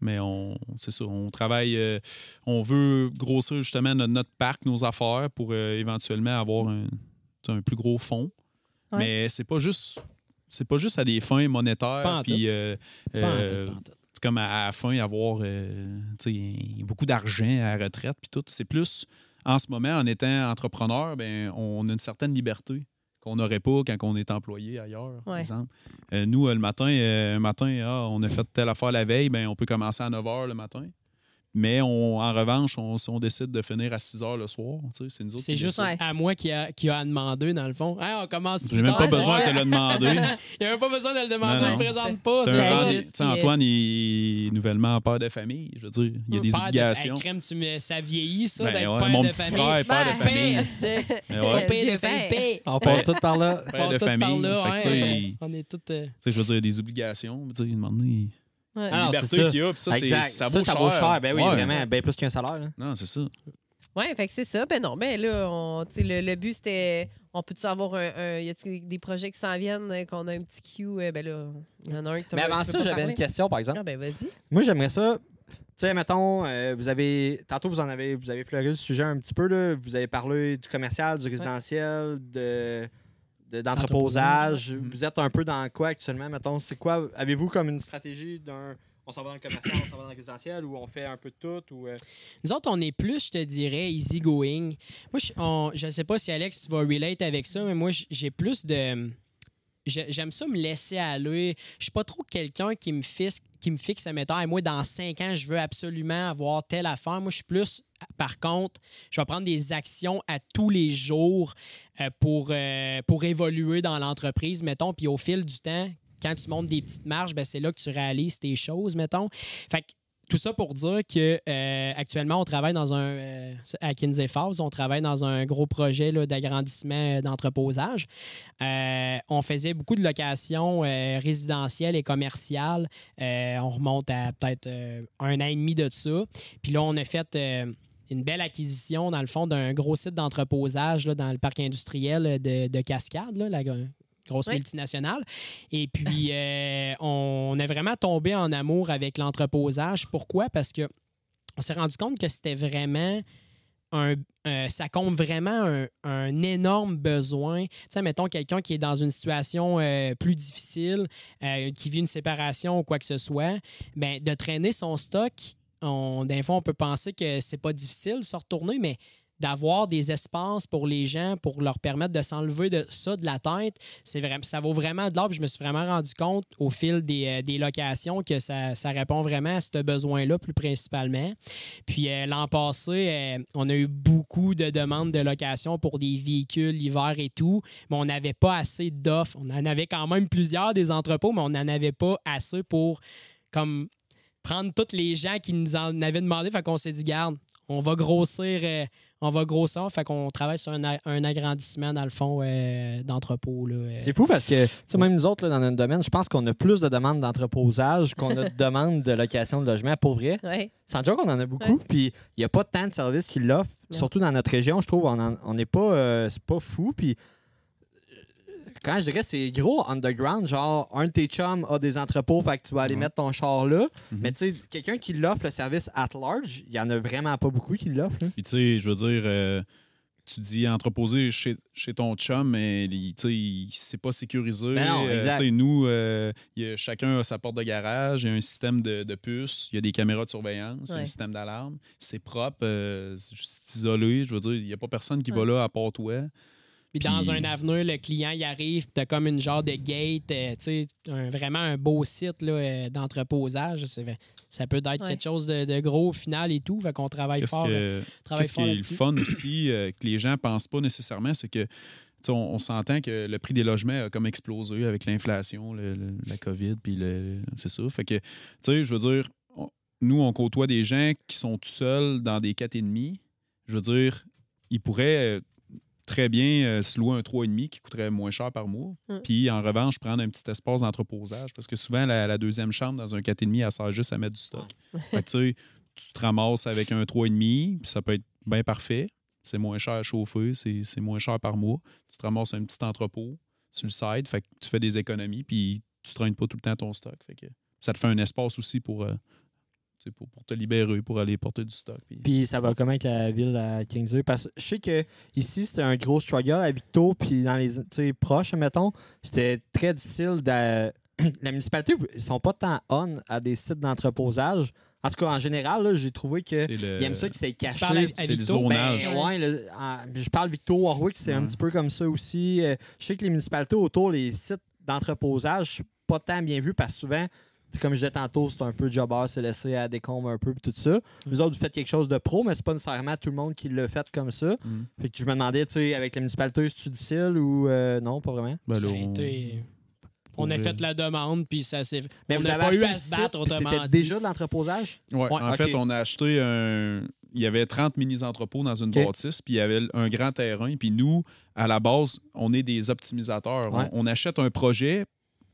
Mais on, c'est ça, on travaille, euh, on veut grossir justement notre, notre parc, nos affaires pour euh, éventuellement avoir un, un plus gros fonds. Ouais. Mais c'est pas juste c'est pas juste à des fins monétaires. Puis, euh, euh, comme à, à la fin avoir euh, beaucoup d'argent à la retraite puis tout. C'est plus en ce moment, en étant entrepreneur, ben, on a une certaine liberté qu'on n'aurait pas quand on est employé ailleurs, par exemple. Nous, le matin, euh, matin ah, on a fait telle affaire la veille, ben, on peut commencer à 9 h le matin. Mais on, en revanche, on, si on décide de finir à 6 h le soir, tu sais, c'est nous autres C'est juste Ouais. à moi qui a, qui a à demander, dans le fond. Hein, on commence J'ai même pas besoin de te le demander. (laughs) Il n'y a même pas besoin de le demander. Non, Je non. ne présente pas. Ben, juste, Antoine il est nouvellement père de famille. Je veux dire, il y a des Père de- obligations. Hey, crème, tu me... Ça vieillit, ça, Ben d'être ouais, père mon de petit famille. frère, père de Ben, famille. ouais. Père de famille. père. On passe tout par là. Père On de famille. On est tous... euh, Tu sais, je veux dire, il y a des obligations. Ouais. Ah, non, liberté c'est ça. qu'il y a, puis ça, c'est- exact. ça Ça, vaut ça cher. vaut cher. Ben oui, Ouais. vraiment, bien plus qu'un salaire. hein. Non, c'est ça. Ouais, fait que c'est ça. Ben non, ben là, on, tu sais, le, le but, c'était. On peut-tu avoir un. un- y a-tu des projets qui s'en viennent, euh, qu'on a un petit queue? Euh, ben là, il y en a un que Mais avant ça, j'avais une question, par exemple. Ah, ben vas-y. Moi, j'aimerais ça. Tu sais, mettons, euh, vous avez. Tantôt, vous en avez, vous avez fleuré le sujet un petit peu. Là. Vous avez parlé du commercial, du résidentiel, de, de- d'entreposage. Entreposage. Vous êtes un peu dans quoi actuellement, mettons? C'est quoi? Avez-vous comme une stratégie d'un. On s'en va dans le commercial, on s'en va dans le résidentiel ou on fait un peu de tout? Ou, euh, Nous autres, on est plus, je te dirais, easy going. Moi, je, je sais pas si Alex tu vas relate avec ça, mais moi, j'ai plus de. J'ai- J'aime ça me laisser aller. Je suis pas trop quelqu'un qui me fixe, qui me fixe, mettons, Hey, moi, dans cinq ans, je veux absolument avoir telle affaire. Moi, je suis plus, par contre, je vais prendre des actions à tous les jours euh, pour, euh, pour évoluer dans l'entreprise, mettons. Puis au fil du temps, quand tu montes des petites marges, ben, c'est là que tu réalises tes choses, mettons. Fait que tout ça pour dire que euh, actuellement, on travaille dans un. euh, à Kinsey Falls, on travaille dans un gros projet d'agrandissement euh, d'entreposage. Euh, on faisait beaucoup de locations résidentielles et commerciales. On remonte à peut-être un an et demi de ça. Puis là, on a fait. une belle acquisition, dans le fond, d'un gros site d'entreposage dans le parc industriel de, de Cascade, là, la grosse Oui. multinationale. Et (laughs) puis, euh, on est vraiment tombé en amour avec l'entreposage. Pourquoi? Parce que on s'est rendu compte que c'était vraiment un. euh, ça compte vraiment un, un énorme besoin. Tu sais, mettons quelqu'un qui est dans une situation euh, plus difficile, euh, qui vit une séparation ou quoi que ce soit, ben, de traîner son stock, on, des fois, on peut penser que c'est pas difficile de se retourner, mais d'avoir des espaces pour les gens, pour leur permettre de s'enlever de ça de la tête, c'est ça vaut vraiment de l'or. Je me suis vraiment rendu compte au fil des, euh, des locations que ça, ça répond vraiment à ce besoin-là, plus principalement. Puis euh, l'an passé, euh, on a eu beaucoup de demandes de location pour des véhicules l'hiver et tout, mais on n'avait pas assez d'offres. On en avait quand même plusieurs des entrepôts, mais on n'en avait pas assez pour comme prendre tous les gens qui nous en avaient demandé. Fait qu'on s'est dit, garde, on va grossir, on va grossir. Fait qu'on travaille sur un, agrandissement, dans le fond, euh, d'entrepôt. là, euh. C'est fou parce que, tu sais, même nous autres, là, dans notre domaine, je pense qu'on a plus de demandes d'entreposage qu'on a de (laughs) demandes de location de logement. Pour vrai, Ouais. sans joke, on en a beaucoup. Ouais. Puis, il n'y a pas tant de services qui l'offrent. Surtout dans notre région, je trouve, on n'est pas, euh, c'est pas fou. Puis, quand je dirais c'est gros underground, genre un de tes chums a des entrepôts, fait que tu vas aller Ouais. mettre ton char là. Mhm. Mais tu sais, quelqu'un qui l'offre le service at large, il y en a vraiment pas beaucoup qui l'offrent. là. Puis, tu sais, je veux dire, euh, tu dis entreposer chez, chez ton chum, mais c'est pas sécurisé. Ben non, Euh, exact. tu sais, nous, euh, il y a- chacun a sa porte de garage, il y a un système de, de puces, il y a des caméras de surveillance, Ouais. un système d'alarme. C'est propre, euh, c'est isolé. Je veux dire, il n'y a pas personne qui va là à part toi. Puis dans un avenir, le client il arrive, tu as comme une genre de gate, euh, tu sais, un- vraiment un beau site là, euh, d'entreposage. Ça peut être Ouais. quelque chose de, de gros au final et tout. Fait qu'on travaille Qu'est-ce fort. que, travaille Qu'est-ce qui fort est le fun (coughs) aussi, euh, que les gens pensent pas nécessairement, c'est que tu sais, on, on s'entend que le prix des logements a comme explosé avec l'inflation, le- le- la COVID, puis le, c'est ça. Fait que, tu sais, je veux dire, on- nous, on côtoie des gens qui sont tout seuls dans des 4,5. Je veux dire, ils pourraient euh, très bien euh, se louer un 3,5 qui coûterait moins cher par mois. Mm. Puis, en revanche, prendre un petit espace d'entreposage. Parce que souvent, la, la deuxième chambre dans un 4,5, elle sert juste à mettre du stock. (laughs) Fait que, tu sais, tu te ramasses avec un 3,5, puis ça peut être bien parfait. C'est moins cher à chauffer, c'est c'est moins cher par mois. Tu te ramasses un petit entrepôt sur le side, fait que tu fais des économies, puis tu traînes pas tout le temps ton stock. Fait que ça te fait un espace aussi pour euh, pour, pour te libérer, pour aller porter du stock. puis- Puis ça va comment avec la ville à Kingsley? Parce que je sais que ici, c'était un gros struggle à Victo, puis dans les proches, mettons, c'était très difficile de. (clears throat) La municipalité, ils sont pas tant on à des sites d'entreposage. En tout cas, en général, là, j'ai trouvé que le- ils aiment ça qui s'est caché. c'est le zonage. Ben, ouais, le- en- je parle Victo, Warwick, c'est un petit peu comme ça aussi. Euh, je sais que les municipalités autour, les sites d'entreposage, c'est pas tant bien vu parce que souvent, comme je disais tantôt, c'est un peu jobber, c'est laissé à décombre un peu puis tout ça. Vous autres, vous faites quelque chose de pro, mais c'est pas nécessairement tout le monde qui l'a fait comme ça. Mm. Fait que je me demandais, tu sais, avec la municipalité, c'est-tu difficile ou euh, non, pas vraiment? Ben, Ça là, a on- été- On a fait la demande, puis ça s'est. Mais on vous avez pas eu à le se battre autrement. C'était déjà de l'entreposage? Ouais, Ouais, en fait, on a acheté un. Il y avait 30 mini-entrepôts dans une Ok. bâtisse, puis il y avait un grand terrain. Puis nous, à la base, on est des optimisateurs. Ouais. On, on achète un projet,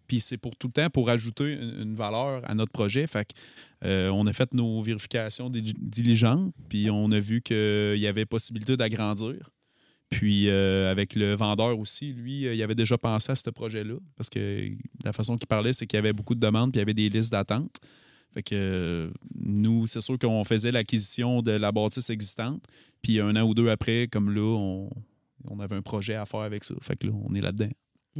puis c'est pour tout le temps pour ajouter une, valeur à notre projet. Fait que, euh, on a fait nos vérifications dili- diligentes, puis on a vu qu'il y avait possibilité d'agrandir. Puis euh, avec le vendeur aussi, lui, euh, il avait déjà pensé à ce projet-là, parce que la façon qu'il parlait, c'est qu'il y avait beaucoup de demandes, puis il y avait des listes d'attente. Fait que euh, nous, c'est sûr qu'on faisait l'acquisition de la bâtisse existante, puis un an ou deux après, comme là, on, on avait un projet à faire avec ça. Fait que là, on est là-dedans.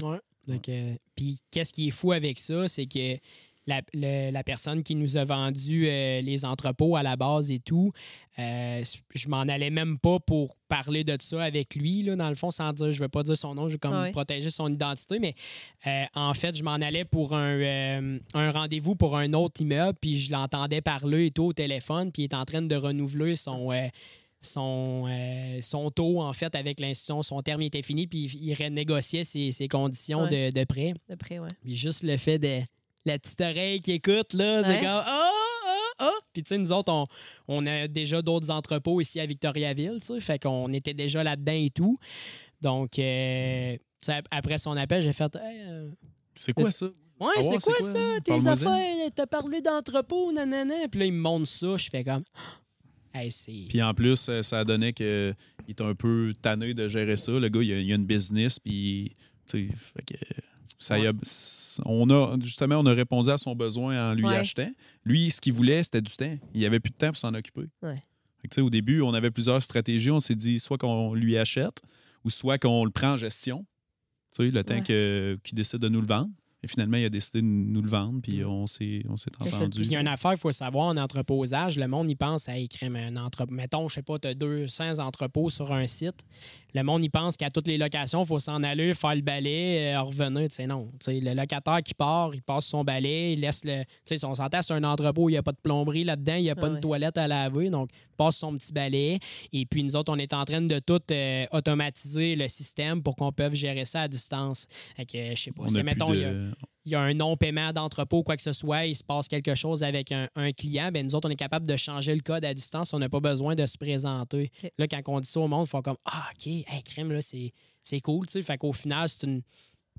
Ouais. Donc, euh, puis qu'est-ce qui est fou avec ça, c'est que la, le- la personne qui nous a vendu euh, les entrepôts à la base et tout, euh, je m'en allais même pas pour parler de ça avec lui, là, dans le fond, sans dire, je vais pas dire son nom, je vais comme Ouais. protéger son identité, mais euh, en fait, je m'en allais pour un, euh, un rendez-vous pour un autre immeuble, puis je l'entendais parler et tout au téléphone, puis il est en train de renouveler son... son, euh, son taux, en fait, avec l'institution, son terme était fini, puis il renégociait ses, ses conditions Ouais. de, de prêt. De près, ouais. Puis juste le fait de la petite oreille qui écoute, là, c'est comme Ah, ah, ah. Puis tu sais, nous autres, on, on a déjà d'autres entrepôts ici à Victoriaville, tu sais, fait qu'on était déjà là-dedans et tout. Donc, euh, tu sais, après son appel, j'ai fait Hey, euh, C'est quoi ça? Ouais, Ah c'est quoi, ça? Tes affaires, t'as parlé d'entrepôt, nanana. Puis là, il me montre ça, je fais comme Hey. Puis en plus, euh, ça donnait qu'il est un peu tanné de gérer ça. Le gars, il a, il a une business, puis fait que, ça a- on a justement on a répondu à son besoin en lui Ouais. achetant. Lui, ce qu'il voulait, c'était du temps. Il avait plus de temps pour s'en occuper. Ouais. Fait que, tu sais, au début, on avait plusieurs stratégies. On s'est dit soit qu'on lui achète ou soit qu'on le prend en gestion. Tu sais, le temps qu'il décide de nous le vendre. Et finalement, il a décidé de nous le vendre, puis on s'est on s'est entendu. Il y a une affaire, il faut savoir, en entreposage, le monde, il pense à écrire un entrepôt. Mettons, je sais pas, tu as 200 entrepôts sur un site. Le monde, il pense qu'à toutes les locations, il faut s'en aller, faire le balai, euh, revenir. Tu sais, non. Le locataire qui part, il passe son balai, il laisse le. Tu sais, si on s'entend sur un entrepôt, il n'y a pas de plomberie là-dedans, il n'y a pas Ah de ouais. toilette à laver. Donc, passe son petit balai. Et puis, nous autres, on est en train de tout euh, automatiser le système pour qu'on puisse gérer ça à distance. Fait que, je sais pas, c'est, mettons, il y a- de- il y a un non-paiement d'entrepôt, quoi que ce soit, il se passe quelque chose avec un, un client, ben nous autres, on est capable de changer le code à distance. On n'a pas besoin de se présenter. Là, quand on dit ça au monde, ils font comme Ah, OK, hey, crème, là, c'est, c'est cool. tu sais. Fait qu'au final, c'est une,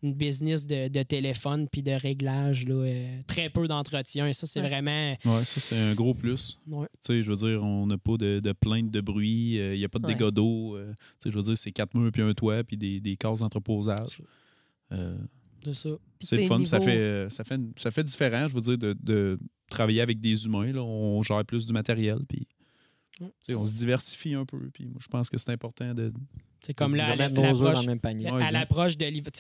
une business de, de téléphone puis de réglage. Là, euh, très peu d'entretien. Et ça, c'est Ouais. vraiment. Ouais, ça, c'est un gros plus. Ouais. Tu sais, je veux dire, on n'a pas de, de plainte de bruit, euh, il n'y a pas de dégâts d'eau. euh, tu sais, je veux dire, c'est quatre murs puis un toit puis des, des cases d'entreposage. Euh, C'est ça. C'est le fun, ça, fait, euh, ça, fait, ça fait différent, je veux dire, de, de travailler avec des humains. Là. On gère plus du matériel, puis Ouais. tu sais, on se diversifie un peu. Puis moi, je pense que c'est important de. C'est comme là, à diversifier. Mettre nos œufs dans l'approche le même panier. à Ouais, exact. l'approche de l'hiver.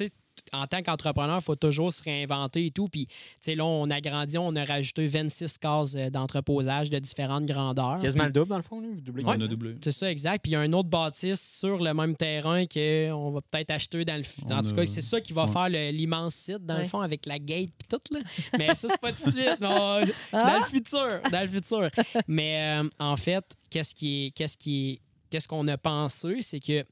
En tant qu'entrepreneur, il faut toujours se réinventer et tout. Puis, tu sais, là, on a grandi, on a rajouté 26 cases euh, d'entreposage de différentes grandeurs. C'est quasiment le double, dans le fond, là. Vous doublez On a doublé. C'est ça, exact. Puis il y a un autre bâtisse sur le même terrain qu'on va peut-être acheter dans le futur. En tout cas, c'est ça qui va ouais. faire l'immense site, dans le fond, avec la gate et tout. Là. Mais ça, c'est pas tout de suite. (laughs) Dans Ah! le futur. Dans le futur. Mais euh, en fait, qu'est-ce qui est. Qu'est-ce qui est- Qu'est-ce qu'on a pensé, c'est que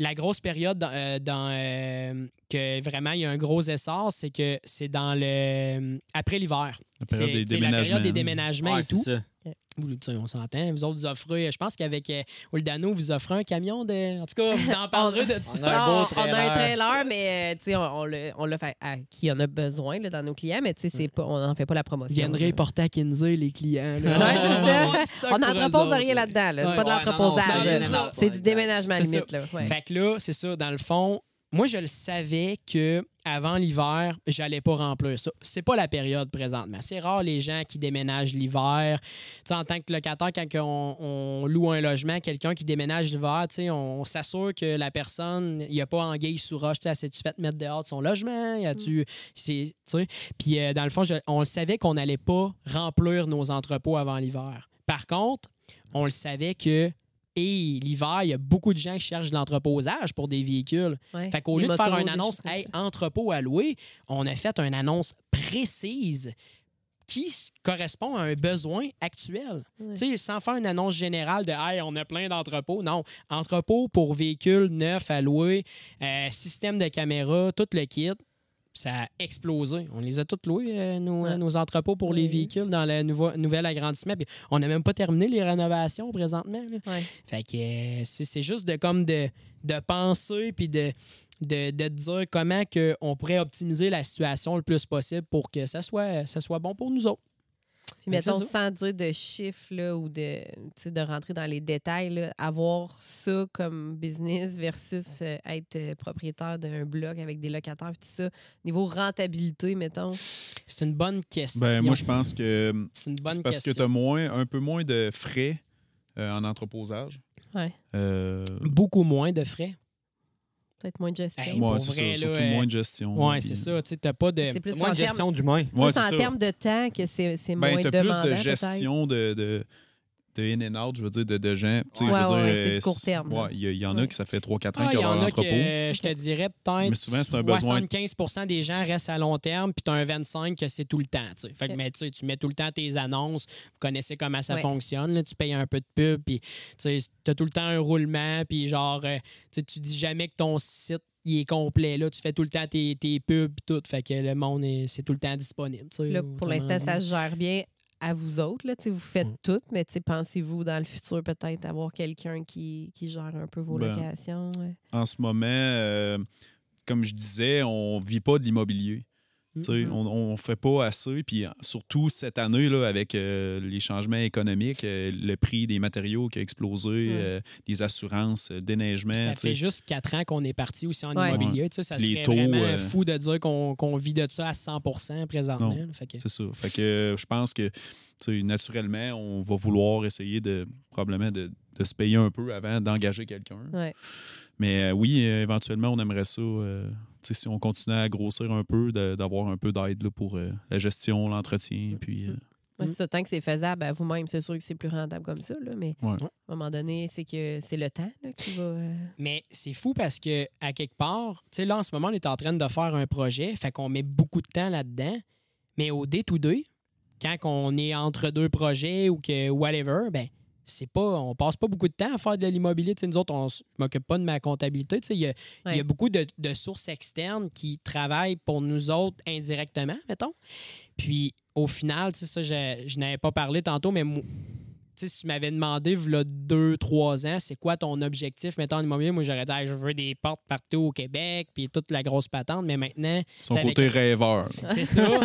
la grosse période dans, euh, dans, euh, que vraiment il y a un gros essor, c'est que c'est dans le après l'hiver. La période C'est- des sais, La période déménagements. des déménagements Ouais, et c'est tout. ça. Vous, on s'entend. Vous autres, vous offrez, je pense qu'avec euh, Oldano, vous offrez un camion de. En tout cas, vous en (laughs) parlerez de ça. On a un beau Ah, on, a un trailer. trailer, mais euh, tu sais, on, on l'a on l'a fait à qui en a besoin là, dans nos clients, mais tu sais, c'est pas- on n'en fait pas la promotion. viendrait là. porter à Kinsey, les clients. là. Ouais, On n'entrepose rien là. là-dedans. là. C'est Ouais. pas de Ouais, l'entreposage. c'est du déménagement limite. Là. Ouais. Fait que là, c'est ça, dans le fond, moi, je le savais que avant l'hiver, j'allais pas remplir ça. C'est pas la période présentement. C'est rare les gens qui déménagent l'hiver. En tant que locataire, quand on, on loue un logement, quelqu'un qui déménage l'hiver, sais, on, s'assure que la personne, il n'y a pas anguille sous roche. Tu sais, s'est-tu fait mettre dehors de son logement? Y a-tu. sais? Puis, euh, dans le fond, je- on le savait qu'on n'allait pas remplir nos entrepôts avant l'hiver. Par contre, on le savait que. Et l'hiver, il y a beaucoup de gens qui cherchent de l'entreposage pour des véhicules. Ouais. Fait qu'au lieu de faire une annonce Hey, entrepôt à louer, on a fait une annonce précise qui correspond à un besoin actuel. Sais, sans faire une annonce générale de Hey, on a plein d'entrepôts. Non, entrepôt pour véhicules neufs à louer, euh, système de caméra, tout le kit. Ça a explosé. On les a tous loués, euh, nos, Ouais. nos entrepôts pour les véhicules dans le nouveau, nouvel agrandissement. Puis on n'a même pas terminé les rénovations présentement. là. Ouais. Fait que euh, c'est c'est juste de comme de, de penser puis de, de, de dire comment que on pourrait optimiser la situation le plus possible pour que ça soit, ça soit bon pour nous autres. Mettons, ça. sans dire de chiffres là, ou de, tu sais, de rentrer dans les détails, là, avoir ça comme business versus euh, être euh, propriétaire d'un bloc avec des locataires, tout ça, niveau rentabilité, mettons. C'est une bonne question. Ben, moi, je pense que c'est une bonne c'est parce question. que tu as moins, un peu moins de frais euh, en entreposage. Ouais. Euh, Beaucoup moins de frais. Peut-être moins de gestion. Hey, ouais, c'est ça. Surtout euh, moins de gestion. Ouais, puis- c'est ça. Tu t'as pas de. C'est plus Moins en de termes gestion d'humain. c'est Ouais, plus en termes de temps que c'est c'est moins Ben, t'as plus demandant. de gestion de, de, de in and out, je veux dire, de, de gens. Tu sais, Ouais, je veux ouais, dire, ouais, c'est du euh, court terme. Ouais, il y, en a Ouais. qui ça fait 3-4 ans Ah, qu'ils il y ont en leur que entrepôt. euh, je te dirais peut-être Mais souvent, c'est un besoin- 75 des gens restent à long terme, puis tu as un 25 que c'est tout le temps. tu sais. Fait que, mais, tu sais, tu mets tout le temps tes annonces, vous connaissez comment ça Ouais. fonctionne. là, tu payes un peu de pub, puis tu as tout le temps un roulement, puis genre, euh, tu sais, tu dis jamais que ton site il est complet. Là, tu fais tout le temps tes, tes pubs, puis tout. Fait que le monde, est- c'est tout le temps disponible. Là, pour l'instant, ça se gère bien à vous autres. Là, vous faites Mm. tout, mais pensez-vous dans le futur peut-être avoir quelqu'un qui, qui gère un peu vos Ben, locations? ouais? En ce moment, euh, comme je disais, on vit pas de l'immobilier. Sais, Mhm. On ne fait pas assez. Puis surtout cette année, là, avec euh, les changements économiques, euh, le prix des matériaux qui a explosé, euh, les assurances, euh, déneigement. Ça fait juste quatre ans qu'on est parti aussi en Ouais. immobilier. Tu sais, ça Les serait taux, vraiment euh, fou de dire qu'on qu'on vit de ça à 100 présentement. Que- C'est ça. Fait que je pense que naturellement, on va vouloir essayer de probablement de, de se payer un peu avant d'engager quelqu'un. Ouais. Mais euh, oui, euh, éventuellement, on aimerait ça. Si on continue à grossir un peu, d'avoir un peu d'aide là, pour euh, la gestion, l'entretien. Puis, euh, Ouais, Mm. c'est ça, tant que c'est faisable à vous-même, c'est sûr que c'est plus rentable comme ça. Là, mais Ouais. à un moment donné, c'est que c'est le temps là, qui va. euh, Mais c'est fou parce que, à quelque part, tu sais, là, en ce moment, on est en train de faire un projet, fait qu'on met beaucoup de temps là-dedans. Mais au day-to-day, quand on est entre deux projets ou que whatever, ben, c'est pas, on passe pas beaucoup de temps à faire de l'immobilier. Nous autres, on m'occupe pas de ma comptabilité. Il y y a beaucoup de, de sources externes qui travaillent pour nous autres indirectement, mettons. Puis au final, ça, je, je n'avais pas parlé tantôt, mais si tu m'avais demandé, il deux, trois ans, c'est quoi ton objectif, mettons, en immobilier, moi, j'aurais dit, Ah, je veux des portes partout au Québec, puis toute la grosse patente, mais maintenant, son côté avec- rêveur. c'est ça. (laughs)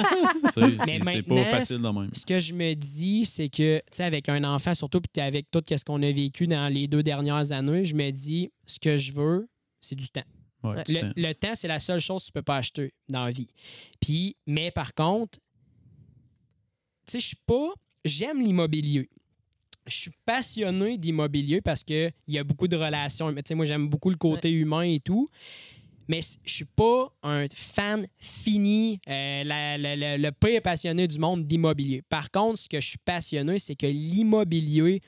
C'est pas facile de même. Ce que je me dis, c'est que, tu sais, avec un enfant, surtout, puis avec tout ce qu'on a vécu dans les deux dernières années, je me dis, ce que je veux, c'est du temps. Ouais, du Le, temps. le temps, c'est la seule chose que tu peux pas acheter dans la vie. Puis, mais par contre, tu sais, je suis pas. J'aime l'immobilier. Je suis passionné d'immobilier parce qu'il y a beaucoup de relations. Tu sais, moi, j'aime beaucoup le côté humain et tout. Mais je suis pas un fan fini, euh, la- la- la- le pire passionné du monde d'immobilier. Par contre, ce que je suis passionné, c'est que l'immobilier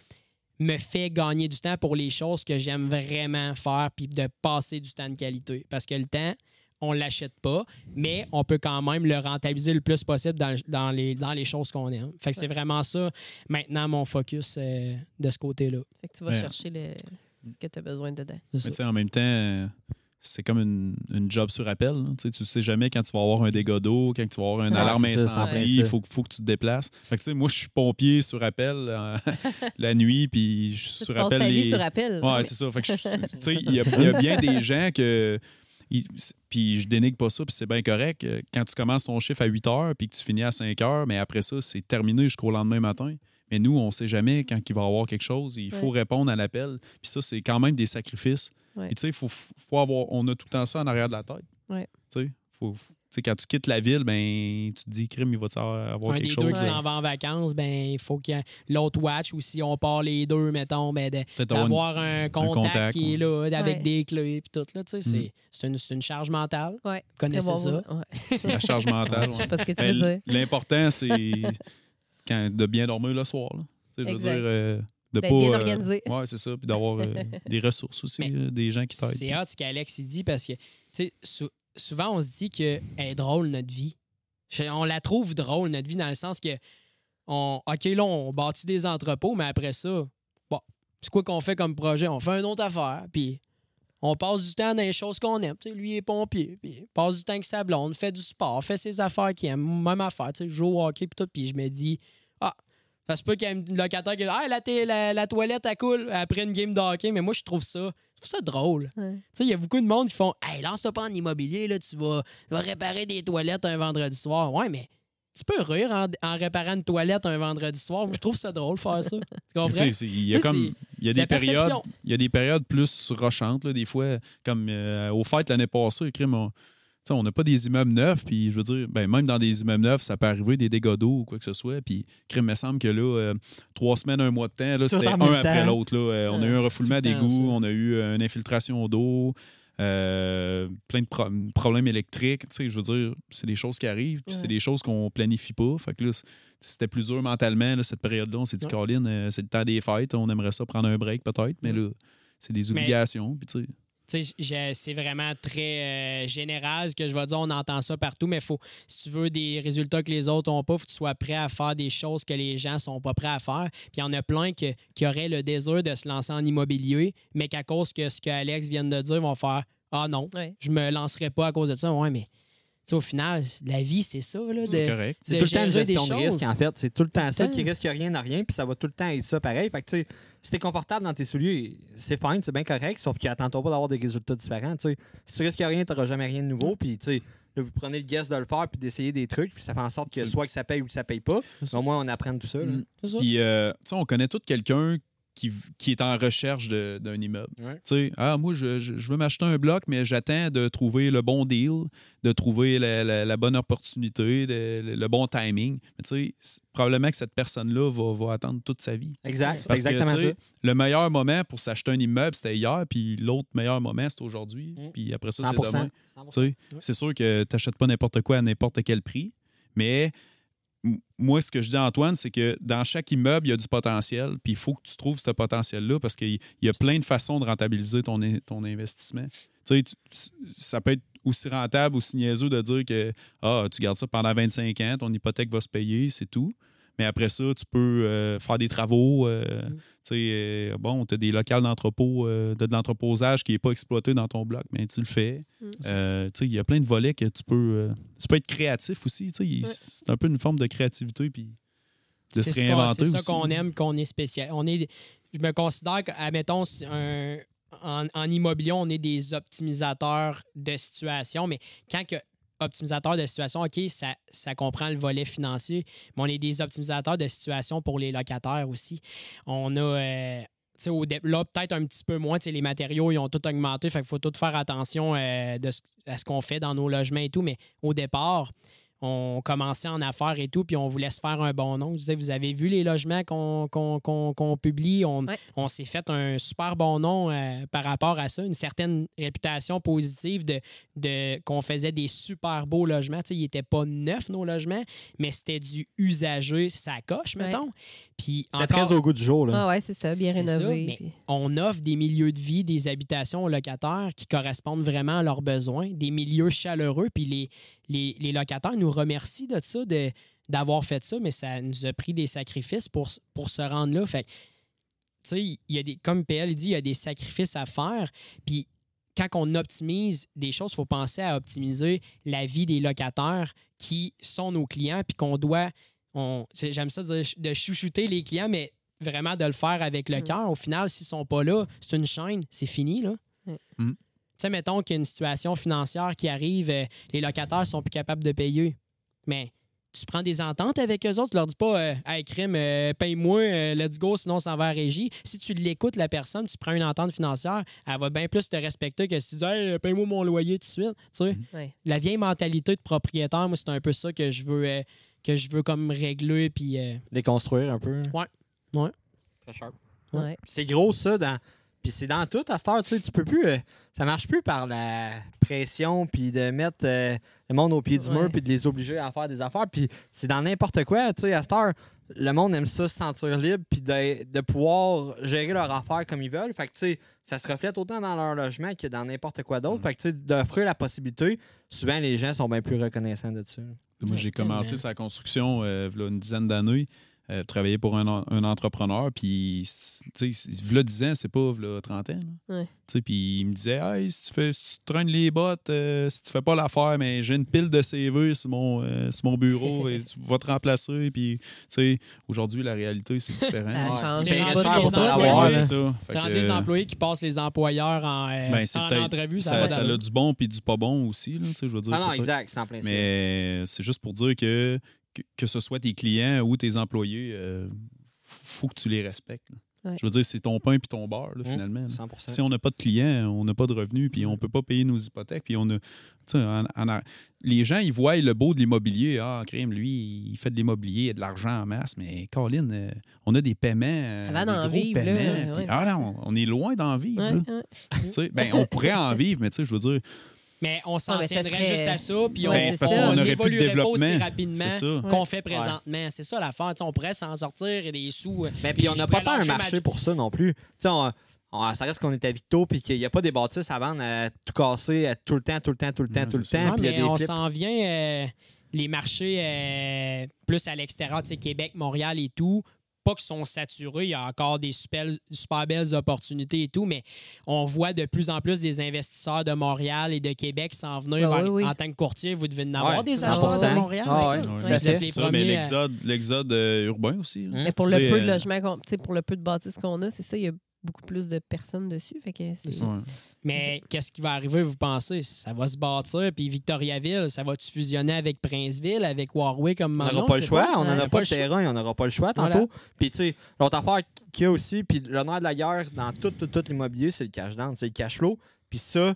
me fait gagner du temps pour les choses que j'aime vraiment faire puis de passer du temps de qualité. Parce que le temps, on ne l'achète pas, mais on peut quand même le rentabiliser le plus possible dans, dans les, dans les choses qu'on aime. Fait que c'est vraiment ça, maintenant, mon focus euh, de ce côté-là. Fait que tu vas Ouais. chercher le, ce que tu as besoin dedans. Mais ça. tu sais, en même temps, c'est comme une, une job sur appel. là. Tu sais, tu sais jamais quand tu vas avoir un dégât d'eau, quand tu vas avoir une Ah, alarme incendie, il faut, faut que tu te déplaces. Fait que, tu sais, moi, je suis pompier sur appel euh, (laughs) la nuit, puis je suis Tu sur appel les... sur appel. Ouais, c'est ça. Fait que je- tu sais, il y, a- il y a (laughs) bien des gens que. Puis je dénigre pas ça, puis c'est bien correct. Euh, Quand tu commences ton chiffre à 8 heures, puis que tu finis à 5 heures, mais après ça, c'est terminé jusqu'au lendemain matin. Mais nous, on sait jamais quand il va y avoir quelque chose. Il faut répondre à l'appel. Puis ça, c'est quand même des sacrifices. Ouais. Puis, tu sais, faut, faut avoir, on a tout le temps ça en arrière de la tête. Ouais. Tu sais, faut, sais, quand tu quittes la ville, ben, tu te dis, crime, il va te avoir un quelque des chose. deux qui s'en va en vacances, ben il faut qu'il y ait l'autre watch ou si on part les deux, mettons, ben d'avoir un contact, contact, qui est là avec Ouais. des clés puis tout là, tu sais, c'est- Mm. c'est une, c'est une charge mentale. Ouais. Vous connaissez bon ça? (laughs) la charge mentale. Je sais ouais. pas ce que tu Ben, veux dire. L'important, c'est quand- de bien dormir le soir. Là. Tu sais, Je veux Exact. dire, euh, de pas. bien euh, organisé. ouais, c'est ça. Puis d'avoir euh, (laughs) des ressources aussi, des gens qui t'aident. C'est hot ce qu'Alex dit parce que tu sais, sou- souvent on se dit que est drôle notre vie. On la trouve drôle notre vie dans le sens que OK là on bâtit des entrepôts mais après ça bon, c'est quoi qu'on fait comme projet? On fait une autre affaire puis on passe du temps dans les choses qu'on aime. Lui est pompier, puis il passe du temps avec sa blonde, fait du sport, fait ses affaires qu'il aime, même affaire, tu sais, joue au hockey puis tout, puis je me dis ça se peut qu'il y ait un locataire qui dit Ah, la, la, la toilette, elle coule après une game de hockey. Mais moi, je trouve ça, je trouve ça drôle. Ouais. Tu sais, il y a beaucoup de monde qui font Hey, lance-toi pas en immobilier, là, tu vas, tu vas réparer des toilettes un vendredi soir. Ouais, mais tu peux rire en, en réparant une toilette un vendredi soir. Je trouve ça drôle faire ça. (laughs) Tu comprends? Tu sais, c'est- Il y a comme il y a des périodes il y a des périodes plus rochantes là, des fois comme euh, au fait l'année passée crime on on n'a pas des immeubles neufs puis je veux dire ben, même dans des immeubles neufs ça peut arriver des dégâts d'eau ou quoi que ce soit puis crime me semble que là euh, trois semaines un mois de temps c'était un après l'autre. Euh, on a eu un refoulement tout le temps, d'égout ça. on a eu euh, une infiltration d'eau euh, plein de pro- problèmes électriques je veux dire c'est des choses qui arrivent puis c'est des choses qu'on planifie pas fait que là c'était plus dur mentalement, là, cette période-là. On s'est dit, Ouais. Colin, euh, c'est le temps des fêtes, on aimerait ça prendre un break peut-être, mais là, c'est des Mais- obligations. Puis, c'est vraiment très euh, général ce que je vais dire. On entend ça partout, mais faut, si tu veux des résultats que les autres n'ont pas, faut que tu sois prêt à faire des choses que les gens sont pas prêts à faire. Puis il y en a plein que- qui auraient le désir de se lancer en immobilier, mais qu'à cause que ce que Alex vient de dire, vont faire Ah non, Ouais. je me lancerai pas à cause de ça. Ouais, mais tu sais, au final, la vie, c'est ça. Là, c'est correct. C'est tout le temps une gestion de risque, en fait. C'est tout le temps ça qui risque rien à rien, puis ça va tout le temps être ça pareil. Fait que, tu sais, si t'es confortable dans tes souliers, c'est fine, c'est bien correct, sauf qu'attends-toi pas d'avoir des résultats différents. tu sais. Si tu risques rien, t'auras jamais rien de nouveau, puis, tu sais, là, vous prenez le guess de le faire, puis d'essayer des trucs, puis ça fait en sorte que soit que ça paye ou que ça paye pas. Au moins, on apprend tout ça. là. Mm. C'est ça. Puis, euh, tu sais, on connaît tout quelqu'un qui, qui est en recherche d'un immeuble. Ouais. Tu sais, ah, moi, je, je- je veux m'acheter un bloc, mais j'attends de trouver le bon deal, de trouver la, la- la bonne opportunité, de- le, le bon timing. Mais tu sais, c'est- probablement que cette personne-là va, va attendre toute sa vie. Exact, c'est que, exactement ça. Le meilleur moment pour s'acheter un immeuble, c'était hier, puis l'autre meilleur moment, c'est aujourd'hui. Mm. Puis après ça, c'est 100%. demain. 100%. Tu sais, C'est sûr que tu n'achètes pas n'importe quoi à n'importe quel prix, mais moi, ce que je dis à Antoine, c'est que dans chaque immeuble, il y a du potentiel, puis il faut que tu trouves ce potentiel-là parce qu'il y a plein de façons de rentabiliser ton, in- ton investissement. Tu sais, ça peut être aussi rentable, aussi niaiseux de dire que ah, tu gardes ça pendant 25 ans, ton hypothèque va se payer, c'est tout. Mais après ça, tu peux euh, faire des travaux. euh, tu sais, euh, bon, tu as des locales d'entrepôt, euh, de, de l'entreposage qui n'est pas exploité dans ton bloc, mais tu le fais. Mm. Euh, tu sais, il y a plein de volets que tu peux. euh, tu peux être créatif aussi. tu sais, il- Ouais. C'est un peu une forme de créativité puis de C'est se ce qu'on- réinventer C'est ça qu'on aime, qu'on est spécial. On est, je me considère qu'admettons, un, en, en immobilier, on est des optimisateurs de situation, mais quand que optimisateur de situation, OK, ça, ça comprend le volet financier, mais on est des optimisateurs de situation pour les locataires aussi. On a. euh, au là, peut-être un petit peu moins. Les matériaux, ils ont tout augmenté. Fait qu'il faut tout faire attention euh, à ce qu'on fait dans nos logements et tout. Mais au départ, on commençait en affaires et tout, puis on voulait se faire un bon nom. Je disais, vous avez vu les logements qu'on publie? On, Ouais. on s'est fait un super bon nom euh, par rapport à ça, une certaine réputation positive de, de qu'on faisait des super beaux logements. Tu sais, ils n'étaient pas neufs, nos logements, mais c'était du usagé, ça coche, Ouais. mettons. Puis C'était encore- très au goût du jour. Là. Ah ouais, c'est ça, bien C'est ça, rénové. puis- on offre des milieux de vie, des habitations aux locataires qui correspondent vraiment à leurs besoins, des milieux chaleureux. Puis les, les, les locataires nous remercient de ça, de, d'avoir fait ça, mais ça nous a pris des sacrifices pour, pour se rendre là. Fait que, tu sais, il y a des, comme PL dit, il y a des sacrifices à faire. Puis quand on optimise des choses, il faut penser à optimiser la vie des locataires qui sont nos clients, puis qu'on doit, j'aime ça dire, de chouchouter les clients, mais vraiment de le faire avec le Mm. cœur. Au final, s'ils sont pas là, c'est une chaîne, c'est fini, là. Mm. Mm. Tu sais, mettons qu'il y a une situation financière qui arrive, euh, les locataires sont plus capables de payer. Mais tu prends des ententes avec eux autres. Tu leur dis pas, euh, hey, crime, euh, paye-moi, euh, let's go, sinon ça va à régie. Si tu l'écoutes, la personne, tu prends une entente financière, elle va bien plus te respecter que si tu dis, hey, paye-moi mon loyer tout de suite. Tu sais, Ouais. la vieille mentalité de propriétaire, moi, c'est un peu ça que je veux, euh, que je veux comme régler. Puis, euh, Déconstruire un peu. Ouais. Ouais. Très sharp. Ouais. C'est gros, ça. Dans... Puis c'est dans tout à cette heure. Tu sais, tu peux plus. euh, ça marche plus par la pression, puis de mettre euh, le monde au pied du mur, puis de les obliger à faire des affaires. Puis c'est dans n'importe quoi. Tu sais, à cette heure, le monde aime ça se sentir libre, puis de, de pouvoir gérer leurs affaires comme ils veulent. Fait que, tu sais, ça se reflète autant dans leur logement que dans n'importe quoi d'autre. Fait que, tu sais, d'offrir la possibilité, souvent, les gens sont bien plus reconnaissants de ça. Moi, j'ai commencé sa construction euh, une dizaine d'années. Euh, travailler pour un, un entrepreneur, puis, tu sais, v'là 10 ans, c'est pas v'là 30 ans. là. Ouais. Tu sais, Puis il me disait, hey, si tu, fais, si tu traînes les bottes, euh, si tu fais pas l'affaire, mais j'ai une pile de CV sur mon, euh, sur mon bureau (laughs) et tu vas te remplacer. Puis, tu sais, aujourd'hui, la réalité, c'est différent. (laughs) Ça Ouais. C'est rendu cher les pour te employés. l'avoir, Ouais, là. c'est ça. Fait c'est rendu que, les employés qui passent les employeurs en, euh, ben, c'est en peut-être- entrevue. Ça, ça, a du bon puis du pas bon aussi, là, tu sais, je veux dire. Ah non, exact, c'est en plein ça. Mais c'est juste pour dire que, que, que ce soit tes clients ou tes employés, euh, faut que tu les respectes. Ouais. Je veux dire, c'est ton pain puis ton beurre, là, Hum, finalement. là. 100%. Si on n'a pas de clients, on n'a pas de revenus, puis on peut pas payer nos hypothèques, puis on a. en- en les gens, ils voient le beau de l'immobilier. Ah, crime, lui, il fait de l'immobilier, il a de l'argent en masse, mais Colin, euh, on a des paiements. euh, Avant d'en là, ouais, ah non, on est loin d'en vivre. Là. ben, on pourrait en vivre, mais tu sais, je veux dire, Mais on s'en Ouais, mais ça tiendrait serait- juste à ça, puis Ouais, on Ben, on. On aurait plus de n'évoluerait pas aussi rapidement qu'on fait présentement. C'est ça l'affaire. On pourrait s'en sortir et des sous. euh, Mais puis on n'a pas tant un marché pour ça non plus. On- on- ça reste qu'on est à Victo puis qu'il n'y a pas des bâtisses à vendre à tout casser à tout le temps, tout le temps, tout le temps, Ouais, tout le temps. Puis il y a mais des on s'en vient, euh, les marchés euh, plus à l'extérieur, tu sais, Québec, Montréal et tout. Pas qu'ils sont saturés, il y a encore des super, super belles opportunités et tout, mais on voit de plus en plus des investisseurs de Montréal et de Québec s'en venir Ben vers- oui, oui. en tant que courtier. Vous devez en avoir Ouais, des 100%. acheteurs de Montréal. Ah ouais. Ouais, êtes c'est ça, mais premiers à- l'exode, l'exode euh, urbain aussi. Hum. Mais pour le peu de euh, logements pour le peu de bâtisses qu'on a, c'est ça, il y a beaucoup plus de personnes dessus. Fait que c'est. Ouais. Mais qu'est-ce qui va arriver, vous pensez? Ça va se bâtir, puis Victoriaville, ça va-tu fusionner avec Princeville, avec Warwick comme On maintenant? n'aura pas le choix, on n'en a pas le de terrain, on n'aura pas le choix Voilà. tantôt. Puis tu sais, l'autre affaire qu'il y a aussi, puis l'honneur de la guerre dans tout, tout, tout l'immobilier, c'est le cash down, c'est le cash flow. Puis ça,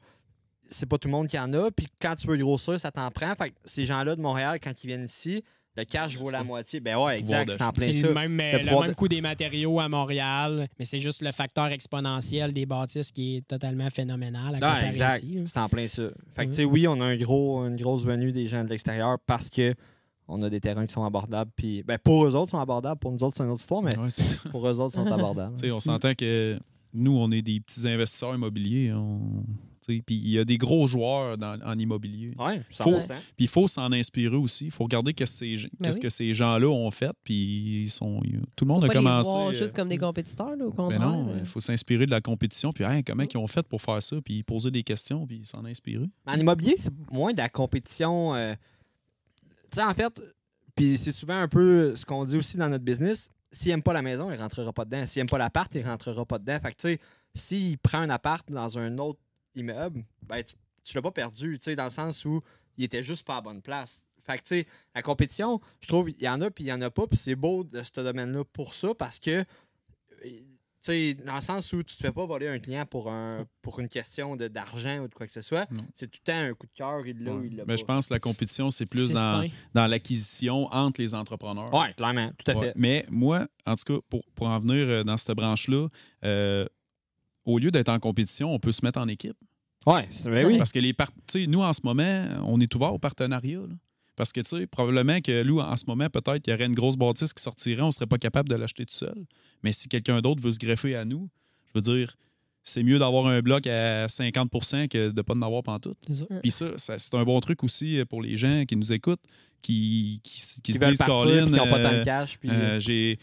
c'est pas tout le monde qui en a. Puis quand tu veux grossir, ça t'en prend. Fait que ces gens-là de Montréal, quand ils viennent ici, le cash vaut la moitié. Ben ouais, exact, c'est en plein C'est ça. le même, euh, Le le pouvoir même de- coût des matériaux à Montréal, mais c'est juste le facteur exponentiel des bâtisses qui est totalement phénoménal à Ouais, comparer exact. C'est en plein ça. Fait que, tu sais, oui, on a un gros, une grosse venue des gens de l'extérieur parce que on a des terrains qui sont abordables. Puis, ben, pour eux autres, ils sont abordables. Pour nous autres, c'est une autre histoire, mais Ouais, pour eux autres, ils sont (laughs) abordables. Tu sais, on s'entend que nous, on est des petits investisseurs immobiliers. on- tu sais, Puis il y a des gros joueurs dans- en immobilier. 100%. Puis il faut s'en inspirer aussi. Il faut regarder qu'est-ce que ces, Ben qu'est-ce oui. que ces gens-là ont fait. Puis ils sont, tout le monde Faut a pas les commencé. voir euh, juste comme des compétiteurs, là, au ben contraire. non, là. il faut s'inspirer de la compétition. Puis hein, comment ils ont fait pour faire ça. Puis poser des questions. Puis s'en inspirer. En immobilier, c'est moins de la compétition. euh, Tu sais, en fait, puis c'est souvent un peu ce qu'on dit aussi dans notre business. S'il n'aime pas la maison, il ne rentrera pas dedans. S'il n'aime pas l'appart, il ne rentrera pas dedans. Fait que, tu sais, s'il prend un appart dans un autre immeuble, ben, tu ne l'as pas perdu, tu sais, dans le sens où il était juste pas à la bonne place. Fait que, tu sais, la compétition, je trouve, il y en a puis il y en a pas. Puis c'est beau de ce domaine-là pour ça parce que, euh, tu sais, dans le sens où tu te fais pas voler un client pour, un, pour une question de- d'argent ou de quoi que ce soit. C'est tout le temps un coup de cœur, il l'a ou Ouais. il l'a Mais pas. je pense que la compétition, c'est plus dans, sain. dans l'acquisition entre les entrepreneurs. Ouais, clairement, tout à Ouais. fait. Mais moi, en tout cas, pour, pour en venir euh, dans cette branche-là, euh, au lieu d'être en compétition, on peut se mettre en équipe. Ouais, c'est ben oui. Parce que les par- tu sais, nous, en ce moment, on est ouvert au partenariat. là. Parce que, tu sais, probablement que nous, en ce moment, peut-être qu'il y aurait une grosse bâtisse qui sortirait, on ne serait pas capable de l'acheter tout seul. Mais si quelqu'un d'autre veut se greffer à nous, je veux dire, c'est mieux d'avoir un bloc à 50% que de ne pas en avoir pantoute. Puis ça, ça, c'est un bon truc aussi euh, pour les gens qui nous écoutent, qui, qui, s- qui Qui se veulent disent, partir Colin, puis qui n'ont pas tant euh, de cash. Puis... euh, j'ai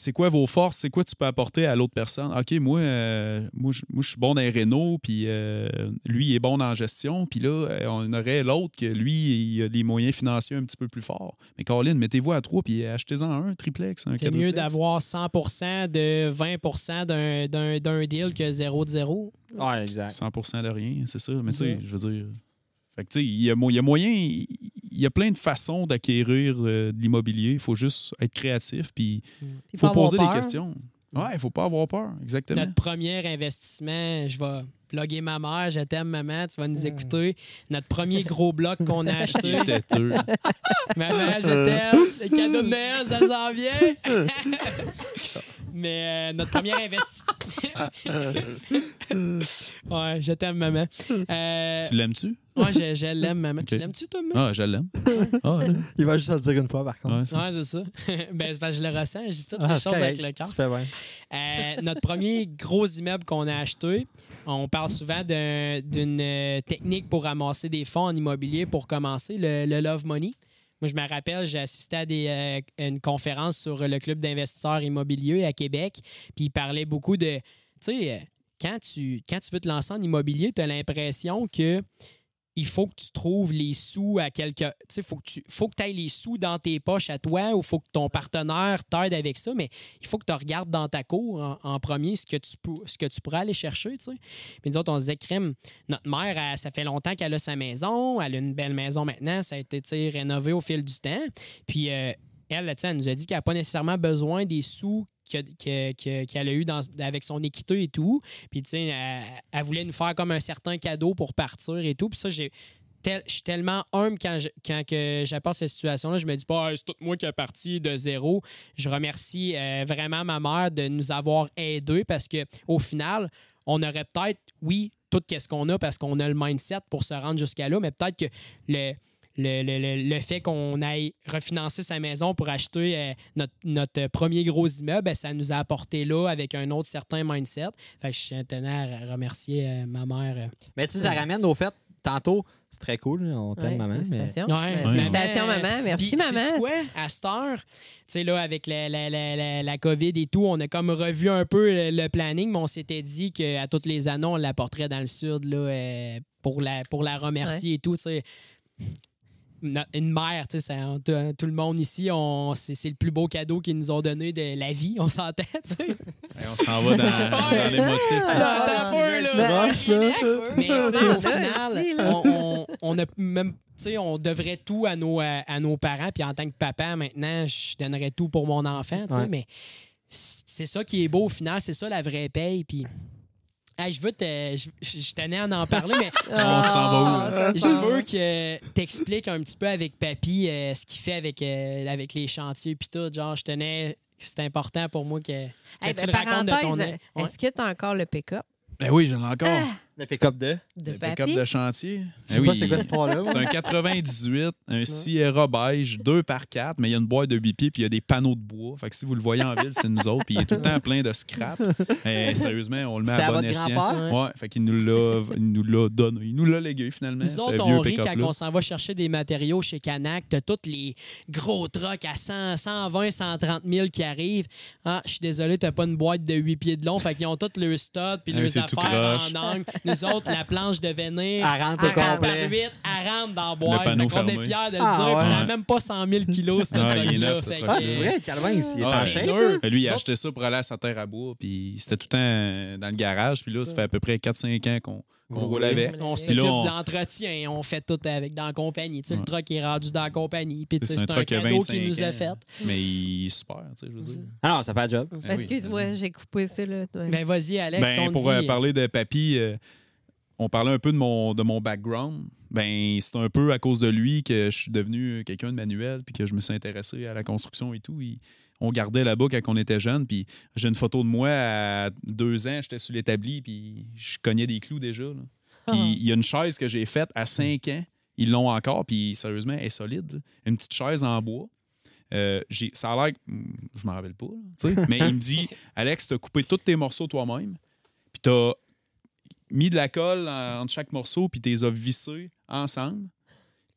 c'est quoi vos forces, c'est quoi tu peux apporter à l'autre personne? OK, moi, euh, moi, je moi, je suis bon dans les rénaux, puis euh, lui, il est bon dans la gestion, puis là, euh, on aurait l'autre que lui, il a les moyens financiers un petit peu plus forts. Mais Colin, mettez-vous à trois, puis achetez-en un, triplex, un C'est mieux d'avoir 100% de 20 d'un- d'un d'un deal que 0 de 0. ouais, exact. 100% de rien, c'est ça. Mais tu sais, je veux dire... Fait que, tu sais, il y, a il y a moyen, il y a plein de façons d'acquérir euh, de l'immobilier. Il faut juste être créatif, puis Puis il faut poser des questions. Ouais, il faut pas avoir peur, exactement. Notre premier investissement, je vais plugger ma mère, je t'aime maman, tu vas nous écouter. Notre premier gros bloc qu'on a (laughs) acheté. Il. (laughs) Maman, je t'aime. Le cadeau de Noël, ça s'en (laughs) vient. Mais euh, notre premier investissement. ouais, je t'aime, maman. Euh, tu l'aimes-tu? Ouais, je, je l'aime, maman. Tu l'aimes-tu, toi, maman? Ah, je l'aime. (laughs) Ah, ouais. Il va juste le dire une fois, par contre. Ouais, c'est- Ouais, ça. (laughs) ben, c'est parce que je le ressens. Je dis toutes Ah, les choses avec le cœur. Tu fais bien. Euh, notre premier gros immeuble qu'on a acheté, on parle souvent d'un- d'une euh, technique pour ramasser des fonds en immobilier pour commencer, le, le Love Money. Moi, je me rappelle, j'ai assisté à des, euh, une conférence sur le club d'investisseurs immobiliers à Québec, puis il parlait beaucoup de, tu sais, quand tu, quand tu veux te lancer en immobilier, tu as l'impression que il faut que tu trouves les sous à quelque. Tu sais, faut que tu faut que les sous dans tes poches à toi ou faut que ton partenaire t'aide avec ça, mais il faut que tu regardes dans ta cour en, premier ce que, tu peux, ce que tu pourrais aller chercher. Tu sais. Puis nous autres, on se disait, crème, notre mère, elle- ça fait longtemps qu'elle a sa maison, elle a une belle maison maintenant, ça a été rénové au fil du temps. Puis euh, elle, sais, elle nous a dit qu'elle n'a pas nécessairement besoin des sous que- que- que- qu'elle a eu avec son équité et tout. Puis, tu sais, elle, voulait nous faire comme un certain cadeau pour partir et tout. Puis ça, j'ai. je suis tellement humble quand que j'apporte cette situation-là. Je me dis pas, Ah, c'est tout moi qui est parti de zéro. Je remercie euh, vraiment ma mère de nous avoir aidés parce que au final, on aurait peut-être, oui, tout ce qu'on a parce qu'on a le mindset pour se rendre jusqu'à là, mais peut-être que le, le, le- le- le fait qu'on aille refinancer sa maison pour acheter euh, notre, notre premier gros immeuble, ben, ça nous a apporté là avec un autre certain mindset. Fait que je tenais à remercier euh, ma mère. euh. Mais tu sais, ça ramène au fait, tantôt, c'est très cool, là, on t'aime, Ouais, maman. Félicitations. Ouais, Ouais, ouais. Félicitations, maman. Merci, Puis, maman. sais-tu quoi? À cette heure, tu sais, là, avec la, la, la, la, la COVID et tout, on a comme revu un peu le, le planning, mais on s'était dit qu'à toutes les années, on l'apporterait dans le sud là, euh, pour, la, pour la remercier et tout, tu sais. Une mère, tu sais, tout, tout le monde ici, on, c'est, c'est le plus beau cadeau qu'ils nous ont donné de la vie, on s'entend, tu sais. Hey, on s'en va dans, dans les motifs. Ah, attends un peu, là. Mais tu sais, au final, on, on, on a même. tu sais, on devrait tout à nos, à, à nos parents. Puis en tant que papa, maintenant, je donnerais tout pour mon enfant. tu sais, Ouais. Mais c'est c'est ça qui est beau au final. C'est ça la vraie paye. Puis hey, je veux te. Je, je tenais à en parler, mais (laughs) Ah, s'en va où, ça je veux que t'expliques un petit peu avec Papy euh, ce qu'il fait avec, euh, avec les chantiers. Puis tout. Genre, je tenais. C'est important pour moi que, que Hey, tu ben, le racontes de ton. Ouais. Est-ce que tu as encore le pick-up? Ben oui, j'en ai encore. Le pick-up de? de le pick-up de chantier. Je sais pas c'est quoi cette histoire-là. C'est un 98, un Sierra beige, 2 par 4, mais il y a une boîte de 8 pieds puis il y a des panneaux de bois. Fait que si vous le voyez en ville, c'est nous autres. Puis il est tout le temps plein de scrap. Sérieusement, on le met C'était à bon votre escient. grand-père? Ouais, fait qu'il nous l'a il nous l'a donné. Il nous l'a légué finalement. Nous autres, on rit quand on s'en va chercher des matériaux chez Canac. T'as tous les gros trucks à 100, 120, 130 000 qui arrivent. Ah, je suis désolé, t'as pas une boîte de 8 pieds de long. Fait qu'ils ont tous leurs studs puis Ah, leurs c'est tout affaires croche. en angle. (laughs) Nous autres, la planche de venir. Elle rentre au complet. elle rentre dans boîte. panneau Fait qu'on est fiers de le Ah, dire. ouais. Ça n'a même pas 100 000 kilos, ce Ah, truck. Ah, c'est vrai, Calvin, il est Ah, en shape. Là. Ben, lui, il a acheté ça pour aller à sa terre à bois, puis c'était tout le temps dans le garage. Puis là, ça fait à peu près 4-5 ans qu'on qu'on Vous roule avec. On s'occupe là, on- d'entretien, on fait tout avec dans la compagnie. Tu sais, Le Ouais. truck est rendu dans la compagnie. Puis tu sais, C'est un un truck qui a cadeau 25 qu'il nous a fait. Mais il est super, tu sais, je veux dire. Ah non, ça fait le job. Ben Excuse-moi, vas-y. j'ai coupé ça. Là. Ben vas-y, Alex, Ben, pour dit, euh, parler de papy, euh, on parlait un peu de mon, de mon background. Ben, c'est un peu à cause de lui que je suis devenu quelqu'un de manuel puis que je me suis intéressé à la construction et tout. Il- on gardait là-bas quand on était jeune. Puis j'ai une photo de moi à deux ans, j'étais sur l'établi puis je cognais des clous déjà. là. Puis Ah. il y a une chaise que j'ai faite à cinq ans. Ils l'ont encore, puis sérieusement, elle est solide. là. Une petite chaise en bois. Euh, ça a l'air que. Je m'en rappelle pas, là, (laughs) mais il me dit Alex, tu as coupé tous tes morceaux toi-même, puis tu as mis de la colle en- entre chaque morceau, puis tu les as vissés ensemble.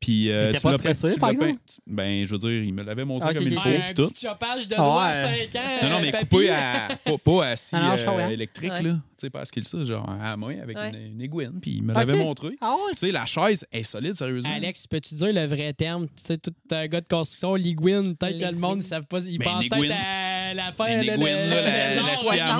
Puis, euh, tu pas l'as stressé, par exemple? tu- Ben, je veux dire, il me l'avait montré Ok, comme il faut, Ouais, un tout. petit chopage de Ah doigts à ouais. 5 ans. Non, non, mais papy. coupé à. Pas, pas assis Ah euh, électrique, Ouais. là. Tu sais pas ce qu'il ça, genre à main avec Ouais. une, une aiguine, puis il me l'avait montré. Ah ouais? Tu sais, la chaise est solide, sérieusement. Alex, peux-tu dire le vrai terme? Tu sais, tout un gars de construction, l'iguine, peut-être que le monde ne savent pas. Ils Ben, pensent peut-être à la fin. Là, la- à.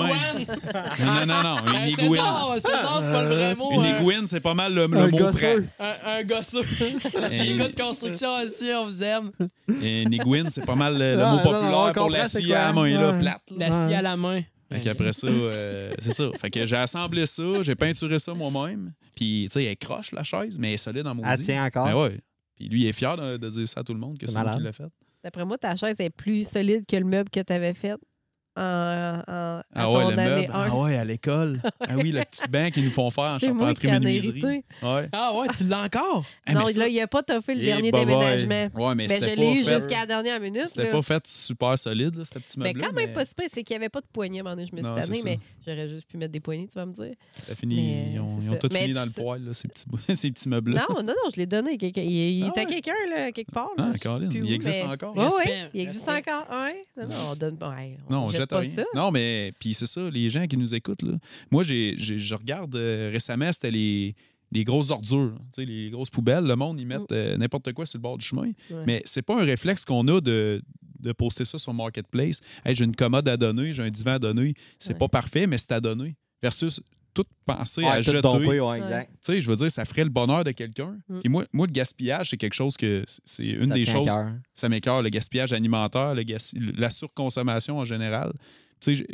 Non, non, non, Un une iguine. César, César, c'est pas le vrai mot. Une hein. iguine, c'est pas mal le, mot gosseux. prêt. Un, un gosseux. (laughs) Les gars de (laughs) construction aussi, on vous aime. Une iguine, c'est pas mal le, le mot populaire non, pour la scie à la main, là, plate. La scie à la main. Fait qu'après ça, euh, c'est ça. Fait que j'ai assemblé ça, j'ai peinturé ça moi-même. Puis, tu sais, elle croche la chaise, mais elle est solide en maudit. Elle tient encore. Ben ouais. Puis lui, il est fier de, de dire ça à tout le monde que C'est moi malade. qui l'a fait. D'après moi, ta chaise est plus solide que le meuble que tu avais fait en, en- à Ah ton ouais, le année meuble. 1. Ah ouais, à l'école. (laughs) ah oui, le petit banc qu'ils nous font faire en charpenterie menuiserie. Ouais. Ah ouais, tu l'as encore? Ah, non, mais ça- là, il n'a pas toffé le Eh, dernier bye. déménagement. Ouais, mais Mais c'était je l'ai eu fait- jusqu'à la dernière minute. C'était pas fait super solide, là, ce petit Mais meuble quand même pas super, c'est qu'il n'y avait pas de poignée. à un moment donné, Je me suis ça. mais j'aurais juste pu mettre des poignées, tu vas me dire. Fini, Mais, ils ont, ils tout Mais fini dans le poil, là, ces petits, (laughs) ces petits meubles-là. Non, non, non, je l'ai donné. Il, Ah était à quelqu'un, là, quelque part. Ah, il existe mais- encore? Oui, il existe encore. Ouais. Non, non, on donne Non, on jette jette pas rien. ça. Non, mais puis c'est ça, les gens qui nous écoutent, là. Moi, j'ai, je regarde euh, récemment, c'était les, les grosses ordures, les grosses poubelles. Le monde, ils mettent euh, n'importe quoi sur le bord du chemin. Ouais. Mais c'est pas un réflexe qu'on a de, de poster ça sur Marketplace. Hey, j'ai une commode à donner, j'ai un divan à donner. C'est Ouais. pas parfait, mais c'est à donner. Versus tout penser Ouais, à tout jeter. dompé, ouais, exact. Tu sais, je veux dire, ça ferait le bonheur de quelqu'un. Mm. Puis moi, moi, le gaspillage, c'est quelque chose que c'est une Ça des choses cœur. ça m'écœure, le gaspillage alimentaire, le gas- la surconsommation en général. Tu sais,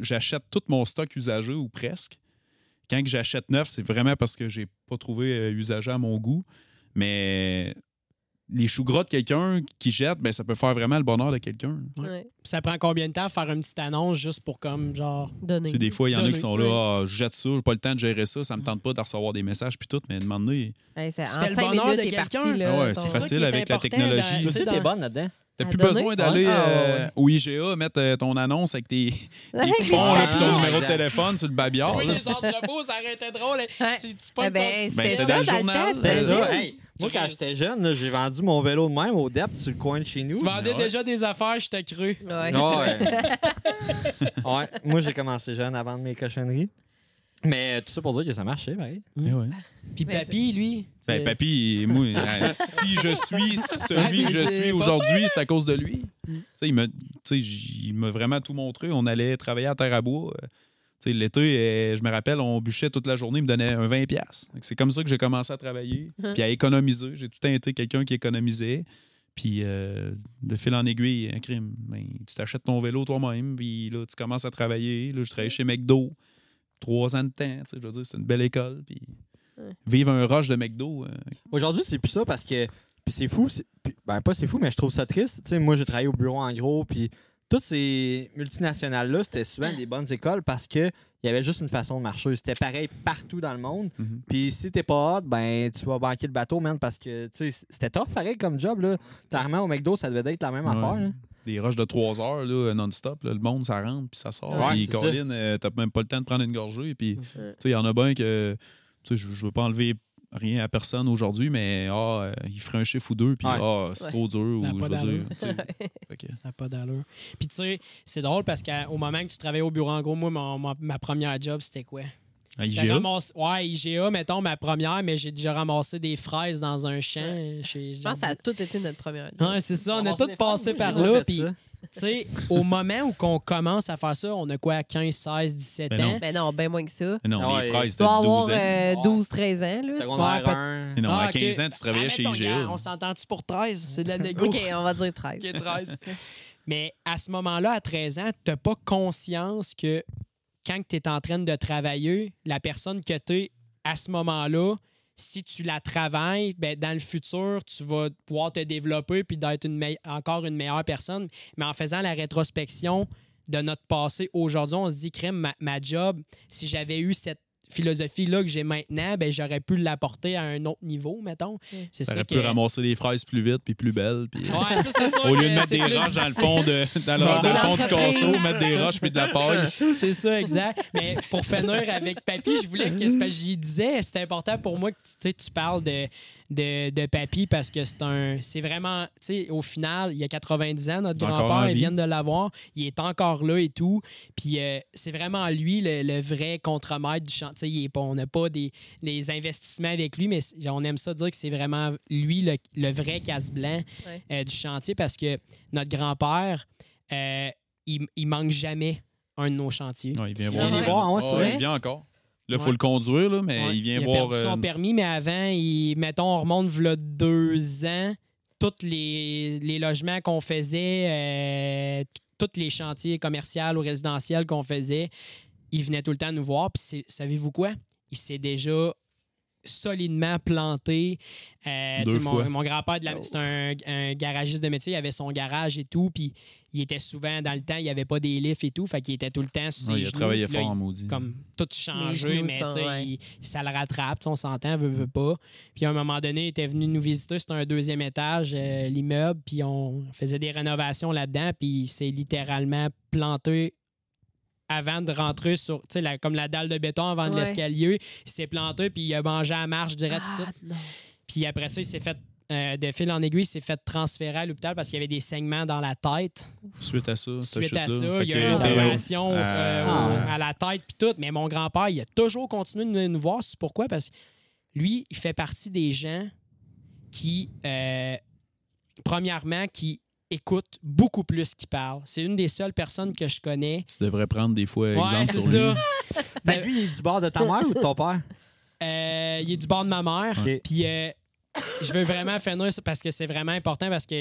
j'achète tout mon stock usagé ou presque. Quand que j'achète neuf, c'est vraiment parce que j'ai pas trouvé euh, usagé à mon goût. Mais les choux gras de quelqu'un qui jette, ben, ça peut faire vraiment le bonheur de quelqu'un. Ouais. Ça prend combien de temps faire une petite annonce juste pour comme genre. Donner. Tu sais, des fois, il y en a qui sont là, ah, je jette ça, j'ai pas le temps de gérer ça, ça me tente pas de recevoir des messages puis tout, mais demander, c'est- le bonheur minutes, de quelqu'un. Ah ouais, c'est facile avec la technologie. tu sais, t'es dans- bonne là-dedans. T'as plus donner? besoin d'aller Ouais. Ah, euh, ouais. au IGA mettre euh, ton annonce avec tes, (laughs) tes là, puis ton Ah, numéro de téléphone sur le babillard. Oui, là. les entrepôts, ça aurait été drôle. Ouais. Tu, tu Eh ben, ton- c'était dans le journal, temps, c'était ça. Hey, moi, quand j'étais jeune, j'ai vendu mon vélo de même au DEP sur le coin de chez nous. Tu vendais Ouais. déjà des affaires, je t'ai cru. Ouais. Ouais. (laughs) ouais. Moi, j'ai commencé jeune à vendre mes cochonneries. Mais tout ça pour dire que ça marchait, pareil. Ouais. Puis Mais papy, lui. Ben, papy, moi, (laughs) euh, si je suis celui que je suis aujourd'hui, c'est à cause de lui. Mm. Tu sais, il m'a- tu sais, j- il m'a vraiment tout montré. On allait travailler à terre à bois. Euh, tu sais, L'été, euh, je me rappelle, on bûchait toute la journée, il me donnait un 20$. piastres. Fait que C'est comme ça que j'ai commencé à travailler, Mhm. puis à économiser. J'ai tout le temps été quelqu'un qui économisait. Puis euh, de fil en aiguille, un crime. Ben, tu t'achètes ton vélo toi-même, puis là, tu commences à travailler. Là, je travaillais chez McDo. Trois ans de temps, tu sais, je veux dire, c'est une belle école. Puis Ouais. vivre un rush de McDo, euh, Aujourd'hui, c'est plus ça parce que. Puis c'est fou. c'est- puis- Ben, pas c'est fou, mais je trouve ça triste. Tu sais, moi, j'ai travaillé au bureau en gros, puis toutes ces multinationales-là, c'était souvent des bonnes écoles parce que il y avait juste une façon de marcher. C'était pareil partout dans le monde. Mhm. Puis si t'es pas hot, ben tu vas banquer le bateau, man, parce que tu sais, c'était tough pareil comme job. Là. Clairement, au McDo, ça devait être la même Ouais. affaire. là. Des rushs de 3 heures là, non-stop. là, le monde, ça rentre puis ça sort. Ouais, puis. Colin, euh, t'as même pas le temps de prendre une gorgée. Puis tu Ouais. sais, il y en a bien que. tu sais, Je je veux pas enlever rien à personne aujourd'hui, mais ah, euh, il ferait un chiffre ou deux, puis Ouais. ah, c'est Ouais. trop dur. Ou, pas je veux dire, (laughs) Ça n'a pas d'allure. Puis tu sais, c'est drôle parce qu'au moment que tu travaillais au bureau, en gros, moi, mon- ma, ma première job, c'était quoi? À J'ai IGA, ramassé- ouais, IGA, mettons, ma première, mais j'ai déjà ramassé des fraises dans un champ. Chez, Je pense que ça a tout été notre première. Ouais, c'est ça, on a Ramasser tous des passé femmes, par là. Puis, ça. tu sais, au moment où on commence à faire ça, on a quoi, 15, 16, 17 Ben non. ans? Ben non, bien moins que ça. Non, Ah les ouais. fraises, Tu c'était dois 12 avoir ans. euh, Ouais. 12-13 ans. Là. Secondaire Ouais, 1. Mais non, Ah, à ok. 15 ans, tu travaillais Ah, chez IGA. gars, On s'entend-tu pour 13? C'est de la (laughs) négo. OK, on va dire 13. Ok, 13. Mais à ce moment-là, à 13 ans, tu n'as pas conscience que quand tu es en train de travailler, la personne que tu es à ce moment-là, si tu la travailles, ben, dans le futur, tu vas pouvoir te développer puis d'être une encore une meilleure personne. Mais en faisant la rétrospection de notre passé aujourd'hui, on se dit, crème, ma job, si j'avais eu cette philosophie-là que j'ai maintenant, ben, j'aurais pu l'apporter à un autre niveau, mettons. Mm. C'est ça pu que... ramasser les fraises plus vite puis plus belles. Puis... Ouais, ça, c'est (laughs) sûr Au lieu de mettre des roches dans le fond, de, dans le, Bon. dans le fond du casseau, mettre des roches puis de la paille. (laughs) C'est ça, exact. Mais pour finir avec Papy, je voulais que, que j'y disais, c'est important pour moi que tu, sais, tu parles de, de, de papy parce que c'est un. C'est vraiment. Tu sais, au final, il y a 90 ans, notre grand-père, ils vie. viennent de l'avoir. Il est encore là et tout. Puis euh, c'est vraiment lui le, le vrai contremaître du chantier. Il est pas- on n'a pas des, des investissements avec lui, mais on aime ça dire que c'est vraiment lui le, le vrai casse-blanc Ouais. euh, du chantier parce que notre grand-père, euh, il, il manque jamais un de nos chantiers. Ouais, il vient Il voir. Ouais, vrai? Il vient encore. Là, il faut le conduire, là, mais Ouais. il vient a voir. perdu son euh, permis, mais avant, il, mettons, on remonte v'là deux ans, tous les, les logements qu'on faisait, euh, tous les chantiers commerciaux ou résidentiels qu'on faisait, il venait tout le temps nous voir. Puis savez-vous quoi? Il s'est déjà solidement planté. Euh, Deux mon, grand-père, de la- Oh. c'est un, un garagiste de métier, il avait son garage et tout, puis il était souvent dans le temps, il n'y avait pas des lifts et tout, fait qu'il était tout le temps sur ses ouais, il a travaillé Là, fort il- en maudit. comme tout changé, mais sont, ouais. il- ça le rattrape, on s'entend, veut, veut pas. Puis à un moment donné, il était venu nous visiter, c'était un deuxième étage, euh, l'immeuble, puis on faisait des rénovations là-dedans, puis il s'est littéralement planté avant de rentrer sur, tu sais, la- comme la dalle de béton avant de Ouais. l'escalier. Il s'est planté, puis il a mangé à marche direct. Ah. Puis après ça, il s'est fait, euh, de fil en aiguille, il s'est fait transférer à l'hôpital parce qu'il y avait des saignements dans la tête. Suite à ça, Suite à ça, Fait il y a eu une opération au- euh, à- la tête puis tout. Mais mon grand-père, il a toujours continué de nous, nous voir. C'est pourquoi? Parce que lui, il fait partie des gens qui, euh, premièrement, qui écoutent beaucoup plus qu'il parle. C'est une des seules personnes que je connais. Tu devrais prendre des fois Ouais, exemple sur lui. ça. (laughs) Ben, lui, il est du bord de ta mère ou de ton père? (laughs) Euh, il est du bord de ma mère. Puis euh, je veux vraiment finir ça parce que c'est vraiment important parce que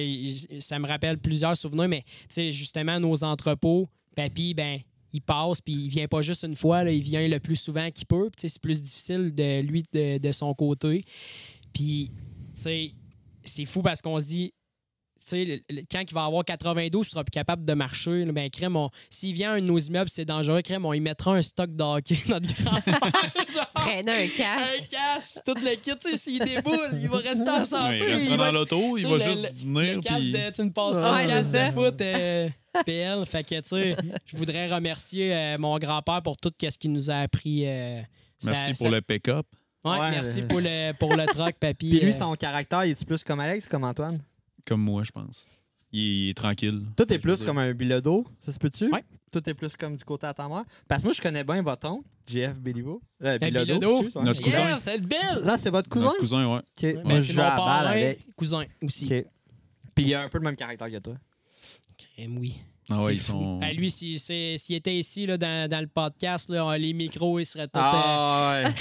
ça me rappelle plusieurs souvenirs. Mais tu sais, justement, nos entrepôts, papy, ben, il passe puis il vient pas juste une fois, là, il vient le plus souvent qu'il peut. C'est plus difficile de lui de, de son côté. Puis, tu sais, c'est fou parce qu'on se dit. Sais, quand il va avoir 92, il sera plus capable de marcher. là, Ben, crème, on- s'il vient à un de nos immeubles, c'est dangereux. Crème, on y mettra un stock de hockey, notre Traîner (laughs) un un casque. casque, puis tout le kit, tu sais, s'il déboule, il va rester en santé. Ouais, il restera va- dans l'auto, il va juste le- venir. Le casque puis- de, passes Ouais, casque de foot, euh, PL. Fait que, tu sais, je voudrais remercier euh, mon grand-père pour tout ce qu'il nous a appris. euh, Merci ça- pour ça- le pick-up. Ouais, Ouais, merci pour le, pour le truck, papy. Puis lui, euh, son caractère, il est plus comme Alex ou comme Antoine? Comme moi, je pense. Il est, il est tranquille. Tout est plus comme un bilodo, ça se peut-tu? Ouais. Tout est plus comme du côté à ta mère. Parce que moi, je connais bien votre oncle, JF Béliveau. Euh, Bilodeau, Bilodeau. excuse, ouais. Notre cousin. Yeah, c'est le belle! Ça, c'est votre cousin? Notre cousin, ouais. Ok. Ben, Moi, je c'est joue à la balle avec. cousin aussi. Puis il a un peu le même caractère que toi. Crème, oui. Ah ouais, ils fou. sont. Ben, lui, s'il s'il était ici là, dans, dans le podcast, là, les micros, il serait tout. Ah ouais.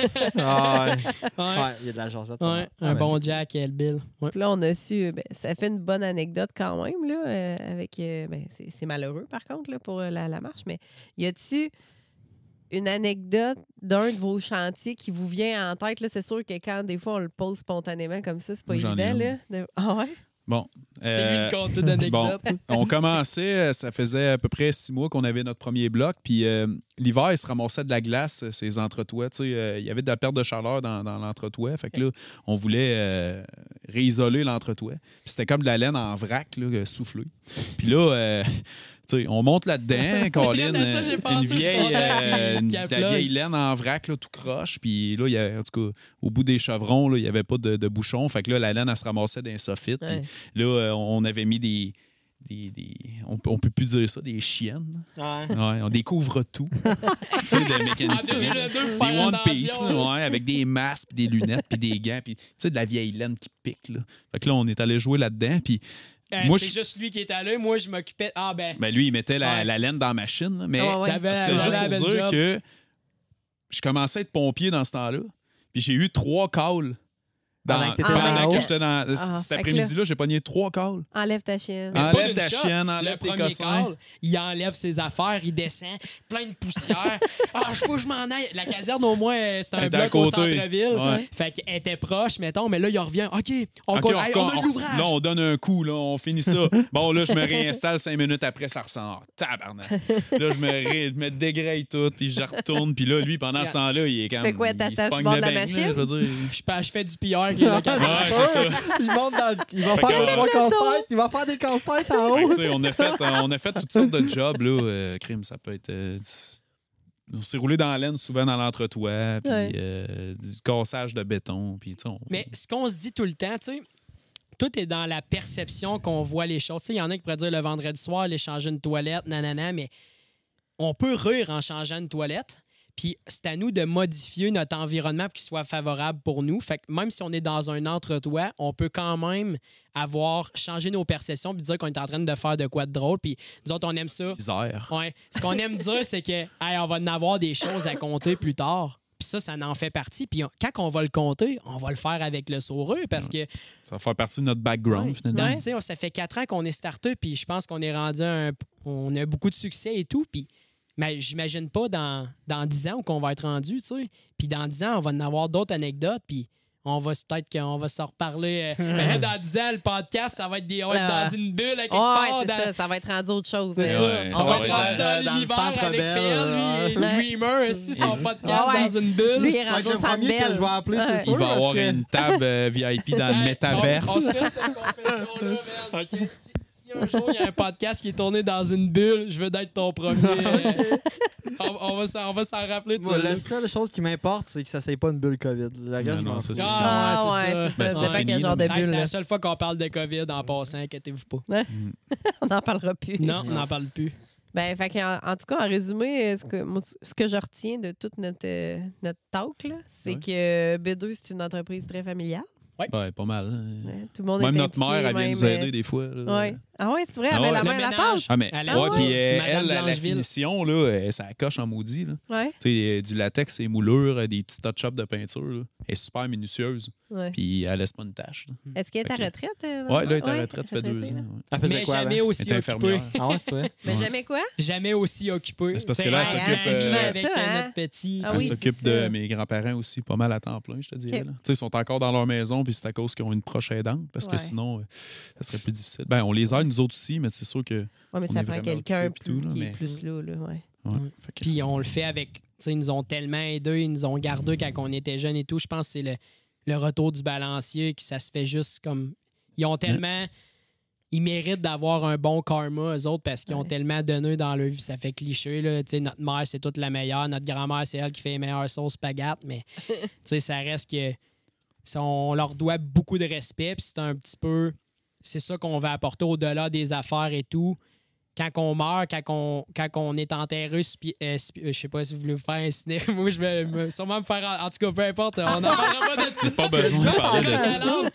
(laughs) ah ouais. euh, ouais. Ouais, il y a de la jasette. Ouais, Ah, un ben, bon Jack et le Bill. Ouais. Puis là, on a su, ben, ça fait une bonne anecdote quand même, là, euh, avec, euh, ben, c'est c'est malheureux par contre, là, pour euh, la, la marche, mais y a-tu une anecdote d'un de vos chantiers qui vous vient en tête? là? C'est sûr que quand des fois on le pose spontanément comme ça, c'est pas évident. Là, de- Ah ouais? Bon. C'est lui euh, le compte d'anecdotes. on commençait, ça faisait à peu près six mois qu'on avait notre premier bloc. Puis euh, l'hiver, il se ramassait de la glace, ces entretoits. Tu sais, euh, il y avait de la perte de chaleur dans, dans l'entretoit. Fait que là, on voulait euh, réisoler l'entretoit. C'était comme de la laine en vrac, là, soufflée. Puis là, euh, tu sais, on monte là-dedans, (laughs) Colin, ça, j'ai euh, pensé, une vieille, euh, (laughs) une- de la vieille laine en vrac, là, tout croche. Puis là, il y a, en tout cas, au bout des chevrons, là, il n'y avait pas de, de bouchon. Fait que là, la laine, elle se ramassait dans les soffits. Puis Ouais. Là, euh, on avait mis des. des, des- on, peut- on peut plus dire ça, des chiennes. Ouais. Ouais, on découvre tout. (laughs) tu sais, de En mécanicien. 2002, Des One Piece, ouais, avec des masques, puis des lunettes, puis des gants, puis tu sais, de la vieille laine qui pique. Là. Fait que là, on est allé jouer là-dedans, puis Euh, Moi, c'est je- juste lui qui est allé. Moi, je m'occupais. Ah, ben. ben, lui, il mettait la, Ouais. la laine dans la machine. là, mais ouais, ouais. J'avais c'est j'avais juste la belle pour dire job. que je commençais à être pompier dans ce temps-là, puis j'ai eu trois calls. Dans, Pendant que pendant j'étais dans. Ah, cet que après-midi-là, j'ai pogné trois calls. Enlève ta chienne. Mais Enlève ta shot. chienne, Le enlève tes premier cossins. call, il enlève ses affaires, il descend, plein de poussière. (laughs) ah, je faut que je m'en aille. La caserne, au moins, euh, c'était un bloc au centre-ville. Ouais. Fait qu'elle était proche, mettons, mais là, il revient. OK, on, OK, con- on hey, on a recon- de l'ouvrage. Là, on donne un coup, là, on finit ça. (laughs) Bon, là, je me réinstalle cinq minutes après, ça ressort. Tabarnak. Là, je me, ré- je me dégraille tout, puis je retourne. Puis là, lui, pendant ce temps-là, il est quand fais même. quoi, il t'attends se sur le bord le de la machine? Fais- je fais du PR avec les locataires. Ouais, c'est ça. Il monte dans le- Il va Fait faire que- trois casse-têtes. Il va faire des casse-têtes en Fait que, haut. tu sais, on, a fait, (laughs) euh, on a fait toutes sortes de jobs, là. euh, crime, ça peut être. euh, on s'est roulé dans la laine souvent dans l'entretoit, puis Ouais. euh, du cassage de béton, puis tu sais, on- Mais ce qu'on se dit tout le temps, tu sais, tout est dans la perception qu'on voit les choses. Tu sais, il y en a qui pourraient dire le vendredi soir, aller changer une toilette, nanana, mais on peut rire en changeant une toilette. Puis c'est à nous de modifier notre environnement pour qu'il soit favorable pour nous. Fait que même si on est dans un entre-toi, on peut quand même avoir changé nos perceptions puis dire qu'on est en train de faire de quoi de drôle. Puis nous autres, on aime ça. Isère. Ouais. Ce qu'on aime dire, c'est que hey, on va en avoir des choses à compter plus tard. Puis ça, ça en fait partie. Puis on- quand on va le compter, on va le faire avec le sourire parce que Ça va faire partie de notre background, Ouais. finalement. tu sais, ça fait quatre ans qu'on est starté, puis je pense qu'on est rendu un- on a beaucoup de succès et tout, puis mais j'imagine pas dans, dans 10 ans où qu'on va être rendu, tu sais. Puis dans 10 ans, on va en avoir d'autres anecdotes, puis on va peut-être qu'on va s'en reparler. euh, (laughs) dans 10 ans, le podcast, ça va être, des, on va être Ah. dans une bulle à quelque Ouais, part. c'est dans- ça. Ça va être rendu autre chose. Ça. Ouais, on va être rendu dans- l'univers avec Bell, PL, lui, et ouais. Dreamer, aussi, son podcast ouais. dans une bulle. Lui, il est Ça va rendu être au le premier que je vais appeler, c'est Ouais. sûr. Il va parce avoir que- une table euh, VIP dans le métaverse. On, on fait cette confession-là, (laughs) man. Si, si un jour il y a un podcast qui est tourné dans une bulle, je veux être ton premier. (laughs) euh, on, on va s'en- on va s'en rappeler de Moi, ça. la seule chose qui m'importe, c'est que ça ne pas une bulle COVID. La Non, gueule, je non, m'en ça, fous. c'est ça. Ah, Ah, ouais, c'est ça. c'est Ben, c'est Ça pas dépend fini, quel genre de Hey, bulle. c'est là. la seule fois qu'on parle de COVID en passant, inquiétez-vous pas. (laughs) On n'en parlera plus. Non, on n'en parle plus. Ben, fait en, tout cas, en résumé, euh, ce que, moi, ce que je retiens de toute notre, euh, notre talk, là, c'est Ouais. que B2, c'est une entreprise très familiale. Ouais, pas mal. hein. Ouais, Tout le monde Même est notre impliqué, mère, elle vient même, nous euh, aider des fois. là. ouais. Ah ouais, c'est vrai, elle Ah met ouais. la main à la page. Ah, mais, ouais, maison. puis C'est euh, Madame elle, à la Blancheville. finition, là, elle, ça coche en maudit. Là. Ouais, Tu sais, euh, du latex, et moulures, euh, des petits touch-ups de peinture. Là. Elle est super minutieuse. ouais. Puis elle laisse pas une tâche. là. Est-ce qu'elle est à Fait que- retraite? euh, Ouais, là, elle est à retraite, ça fait deux retraitée, ans. là. ouais. Elle faisait Mais quoi jamais avant? aussi Elle est occupé. infirmière. Ah ouais, c'est vrai? Mais jamais quoi? Jamais aussi occupé. C'est parce que là, elle s'occupe, euh, avec ça, euh, hein? notre petit. Ah Elle oui, s'occupe c'est de mes grands-parents aussi, pas mal à temps plein, je te dirais. Ok. là. Tu sais, Ils sont encore dans leur maison, puis c'est à cause qu'ils ont une proche aidante, parce Ouais. que sinon, euh, ça serait plus difficile. Ben, on les aide, nous autres aussi, mais c'est sûr que. Ouais, mais ça prend quelqu'un qui est plus là, là, ouais. ouais. Fait que- Puis on le fait avec. Tu sais, ils nous ont tellement aidés, ils nous ont gardés quand on était jeunes et tout. Je pense que c'est le, le retour du balancier, que ça se fait juste comme. Ils ont tellement. Ils méritent d'avoir un bon karma, eux autres, parce qu'ils ont tellement donné dans leur vie. Ça fait cliché, là. Tu sais, notre mère, c'est toute la meilleure. Notre grand-mère, c'est elle qui fait les meilleures sauces spaghettes. Mais, (laughs) tu sais, ça reste que. On leur doit beaucoup de respect. Puis c'est un petit peu. C'est ça qu'on va apporter au-delà des affaires et tout quand on meurt, quand on, quand on est enterré, euh, euh, je sais pas si vous voulez vous faire un ciné. (laughs) Moi, je vais me- sûrement me faire. En, en tout cas, peu importe, on n'en parlera pas de ça. Pas besoin de parler ça.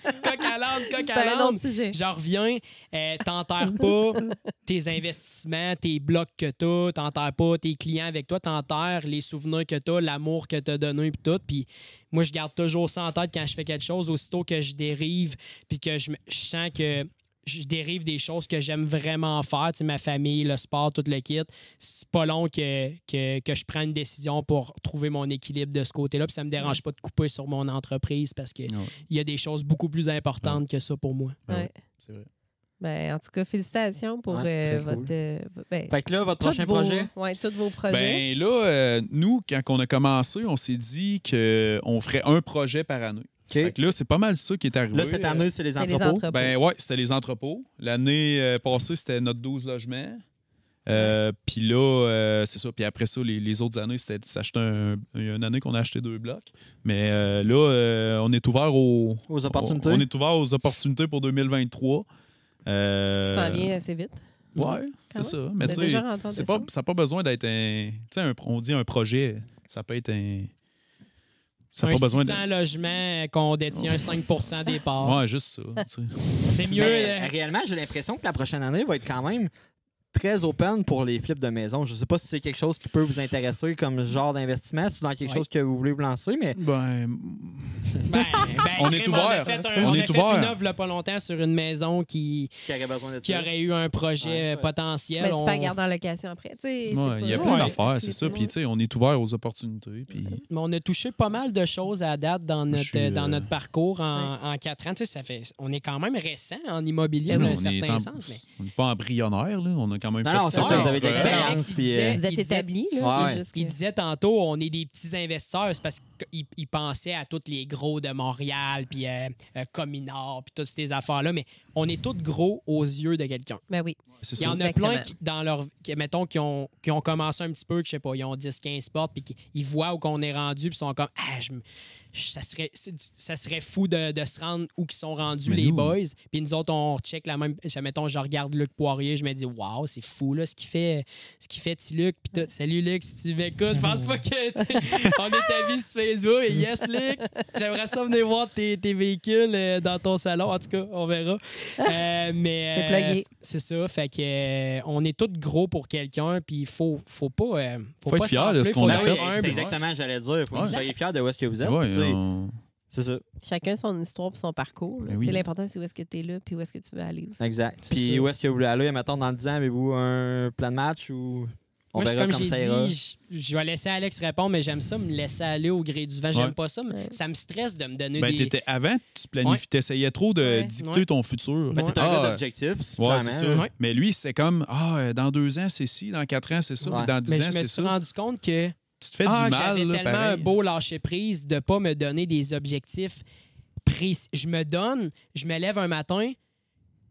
L'âne, coq C'est à un l'âne. autre sujet. Je reviens, euh, t'enterres pas (laughs) tes investissements, tes blocs que t'as, t'enterres pas tes clients avec toi, t'enterres les souvenirs que t'as, l'amour que t'as donné puis tout. Puis moi, je garde toujours ça en tête quand je fais quelque chose, aussitôt que je dérive puis que je, je sens que je dérive des choses que j'aime vraiment faire, tu sais, ma famille, le sport, tout le kit. C'est pas long que, que, que je prends une décision pour trouver mon équilibre de ce côté-là. Puis ça me dérange pas de couper sur mon entreprise parce qu'il Ouais. y a des choses beaucoup plus importantes que ça pour moi. Ben Ouais. ouais, c'est vrai. Ben, en tout cas, félicitations pour Ouais, euh, votre. cool. euh, ben, Fait que là, votre prochain vos- projet? Ouais, tous vos projets. Ben là, euh, nous, quand on a commencé, on s'est dit qu'on ferait un projet par année. Fait que là, c'est pas mal ça qui est arrivé. Là, cette année, c'est les entrepôts. Ben ouais, c'était les entrepôts. L'année euh, passée, c'était notre 12 logements. Euh, Puis là, euh, c'est ça. Puis après ça, les, les autres années, c'était s'acheter un. Il y a une année qu'on a acheté deux blocs. Mais euh, là, euh, on est ouvert aux, Aux opportunités. On, on est ouvert aux opportunités pour 2023. Euh, Ça vient assez vite. Ouais, Quand c'est même. ça. Mais tu sais, ça? n'a pas besoin d'être un. Tu sais, on dit un projet, ça peut être un. Ça n'a un pas besoin 600 logements qu'on détient 5 des parts. Ouais, juste ça. tu sais. C'est mieux. Mais, euh, réellement, j'ai l'impression que la prochaine année va être quand même très open pour les flips de maison. Je sais pas si c'est quelque chose qui peut vous intéresser comme genre d'investissement, si c'est dans quelque Ouais. chose que vous voulez vous lancer, mais Ben, ben, (laughs) ben, On est ouvert. On a fait, un- On on a est fait ouvert. une offre a pas longtemps sur une maison qui, qui aurait besoin qui aurait eu un projet Ouais, potentiel. Tu On- peux la garder en location après. tu ouais, il y a plein Ouais. d'affaires, c'est ça. Puis, tu sais, on est ouvert aux opportunités. Puis, Mais on a touché pas mal de choses à date dans notre, suis, euh, dans notre parcours en, en quatre ans. Tu sais, ça fait, on est quand même récent en immobilier Ben dans un On est certain en- sens. Mais... on n'est pas embryonnaire, là. On a quand même Non, fait non, c'est ça. ça, vous avez de l'expérience. Puis, euh, Vous êtes établi, là. Ouais. Il disait tantôt, on est des petits investisseurs, c'est parce qu'il il pensait à tous les gros de Montréal, puis euh, euh, Cominard, puis toutes ces affaires-là, mais on est tous gros aux yeux de quelqu'un. Ben oui. C'est Il y en a plein qui, dans leur, qui, mettons, qui ont, qui ont commencé un petit peu, que je sais pas, ils ont 10-15 portes, puis qui- ils voient où qu'on est rendu, puis ils sont comme, ah, je me- je- ça, serait, ça serait fou de, de se rendre où qu'ils sont rendus, Mais les nous- boys. Puis nous autres, on check la même. je- Mettons, je regarde Luc Poirier, je me dis, waouh, c'est fou, là, ce qu'il fait, ce qu'il fait, petit Luc. Puis tout. Salut, Luc, si tu m'écoutes, je pense pas que. t'es- (laughs) on est amis sur Facebook. Et yes, Luc, j'aimerais ça venir voir tes, tes véhicules euh, dans ton salon. En tout cas, on verra. Euh, (laughs) mais. C'est euh, plugué. c'est ça. Fait que euh, on est tous gros pour quelqu'un, puis il faut, faut pas. euh, Faut être pas fier de ce qu'on faut a être oui, fait. exactement, j'allais dire. Faut que vous soyez fiers de où est-ce que vous êtes. Ouais, C'est ça. Chacun son histoire et son parcours. Ben oui. L'important, c'est où est-ce que tu es là puis où est-ce que tu veux aller aussi. Exact. C'est Puis ça. où est-ce que vous voulez aller? Mettons, dans 10 ans, avez-vous un plan de match ou on Moi, verra comme comme j'ai ça ira? dit, je, je vais laisser Alex répondre, mais j'aime ça me laisser aller au gré du vent. J'aime Ouais. pas ça. mais. Ça me stresse de me donner Ben, des. t'étais- avant, tu planifies, t'essayais trop de Ouais. dicter Ouais. ton futur. Ben, un Ah, gars d'objectifs, c'est ça. Mais lui, c'est comme, ah, dans deux ans, c'est ci, dans quatre ans, c'est ça, puis dans dix mais ans, je me c'est suis ça. rendu compte que Tu te fais ah, du mal, j'avais tellement pareil. un beau lâcher prise de pas me donner des objectifs précis. Je me donne, je me lève un matin,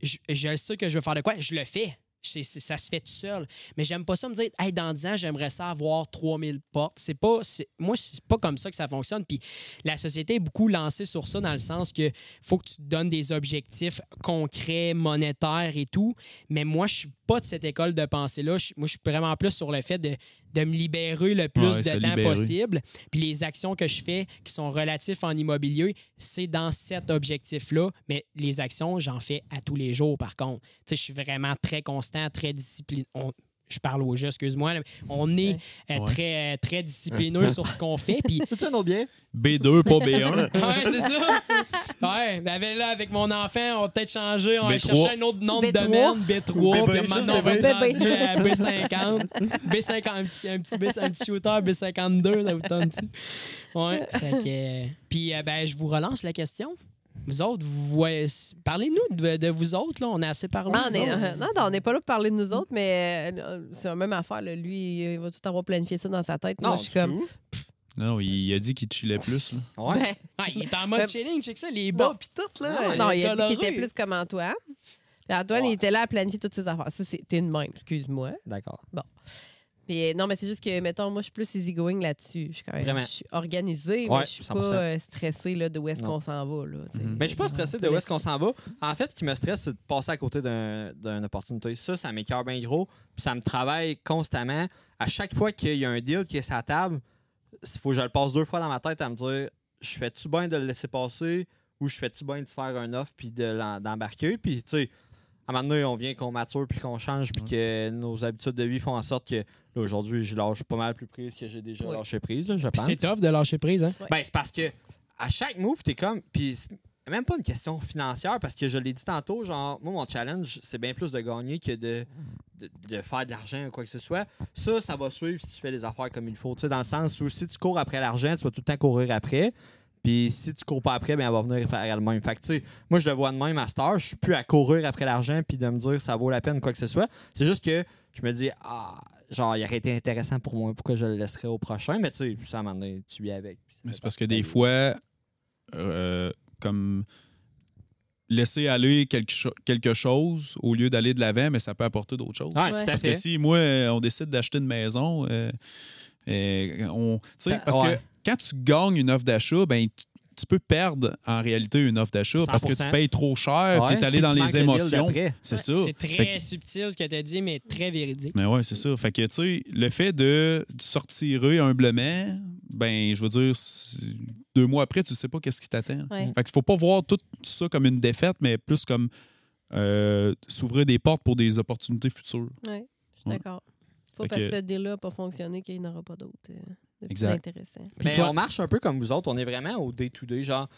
je, je sais que je veux faire de quoi, je le fais. Ça se fait tout seul. Mais j'aime pas ça me dire, hey, dans 10 ans, j'aimerais ça avoir 3000 portes. C'est pas, moi, c'est pas comme ça que ça fonctionne. Puis la société est beaucoup lancée sur ça dans le sens que faut que tu te donnes des objectifs concrets, monétaires et tout. Mais moi, je suis pas de cette école de pensée-là. Moi, je suis vraiment plus sur le fait de, de me libérer le plus Ouais, de temps libérer. possible. Puis les actions que je fais qui sont relatifs en immobilier, c'est dans cet objectif-là. Mais les actions, j'en fais à tous les jours, par contre. Tu sais, je suis vraiment très constant, très discipliné. On- je parle au jeu, excuse-moi. On est euh, Ouais. très, euh, très disciplineux sur ce qu'on fait. Puis (laughs) Veux-tu un autre bien? B2, pas B1. (laughs) Ouais, c'est ça. Ouais, ben avec- là, avec mon enfant, on va peut-être changer. On va B3. chercher un autre nom de B3. domaine, B3. Bébé, puis juste maintenant, on va bébé. être rendu à B50. B50, un petit, un petit, B, un petit shooter B52, ça vous tente Ouais. Fait que, euh, puis, euh, ben, je vous relance la question. Vous autres, vous voyez- parlez-nous de, de vous autres, là. On a assez parlé. Non, on est- euh, (laughs) non, non, on n'est pas là pour parler de nous autres, mais euh, c'est la même affaire. là. Lui, il va tout avoir planifié ça dans sa tête. Moi, je suis comme. Non, il a dit qu'il chillait plus. là. (laughs) Ouais. Ben, Ah, il est en mode Ben, chilling, check ça, les bas non. pis tout, là. non, il a dit qu'il était plus comme Antoine. Puis Antoine, il était là à planifier toutes ses affaires. Ça, c'était une même, excuse-moi. D'accord. Puis, euh, non, mais c'est juste que, mettons, moi, je suis plus easygoing là-dessus. Je suis quand même je suis organisée, Ouais, mais je suis 100%. pas euh, stressée là, de où est-ce qu'on s'en va. Là. Mhm. Mais je suis pas stressé de où est-ce qu'on s'en va. En fait, ce qui me stresse, c'est de passer à côté d'un- d'une opportunité. Ça, ça m'écœure bien gros. Puis ça me travaille constamment. À chaque fois qu'il y a un deal qui est sur la table, il faut que je le passe deux fois dans ma tête à me dire je fais-tu bien de le laisser passer ou je fais-tu bien de faire un offre puis de d'embarquer? Puis, tu sais, à un moment donné, on vient qu'on mature puis qu'on change puis que nos habitudes de vie font en sorte que là, aujourd'hui, je lâche pas mal plus prise que j'ai déjà Oui. lâché prise, là, je Puis pense. c'est tough de lâcher prise, hein? Ben, c'est parce que à chaque move, t'es comme. Puis c'est même pas une question financière parce que je l'ai dit tantôt, genre, moi, mon challenge, c'est bien plus de gagner que de, de, de faire de l'argent ou quoi que ce soit. Ça, ça va suivre si tu fais les affaires comme il faut. Tu sais, dans le sens où si tu cours après l'argent, tu vas tout le temps courir après. Puis si tu cours pas après, ben, elle va venir faire le même. Fait que, tu sais, moi, je le vois de même à Star. Je suis plus à courir après l'argent puis de me dire ça vaut la peine, quoi que ce soit. C'est juste que je me dis, ah, genre, il aurait été intéressant pour moi. Pourquoi je le laisserais au prochain? Mais tu sais, ça, moment donné, tu vis avec. Mais c'est parce que des fois, euh, comme laisser aller quelque, cho- quelque chose au lieu d'aller de l'avant, mais ça peut apporter d'autres choses. Ouais, Ouais. Parce que si moi, on décide d'acheter une maison, euh, euh, on, tu sais, Ça- parce ouais. que quand tu gagnes une offre d'achat, ben, tu- peux perdre en réalité une offre d'achat parce que tu 100%. payes trop cher, Ouais, tu es allé dans les émotions. C'est Ouais, ça. C'est Fait très subtil ce que tu as dit, mais très véridique. mais ouais, c'est ça. Fait que, tu sais, le fait de sortir humblement, ben, je veux dire, deux mois après, tu sais pas qu'est-ce qui t'attend. Ouais. Fait qu'il faut pas voir tout ça comme une défaite, mais plus comme euh, s'ouvrir des portes pour des opportunités futures. Ouais, je suis Ouais. d'accord. C'est pas Fait parce que- que ce deal-là n'a pas fonctionné qu'il n'y en aura pas d'autres euh, de plus intéressants. Mais toi- on marche un peu comme vous autres. On est vraiment au day-to-day. Genre,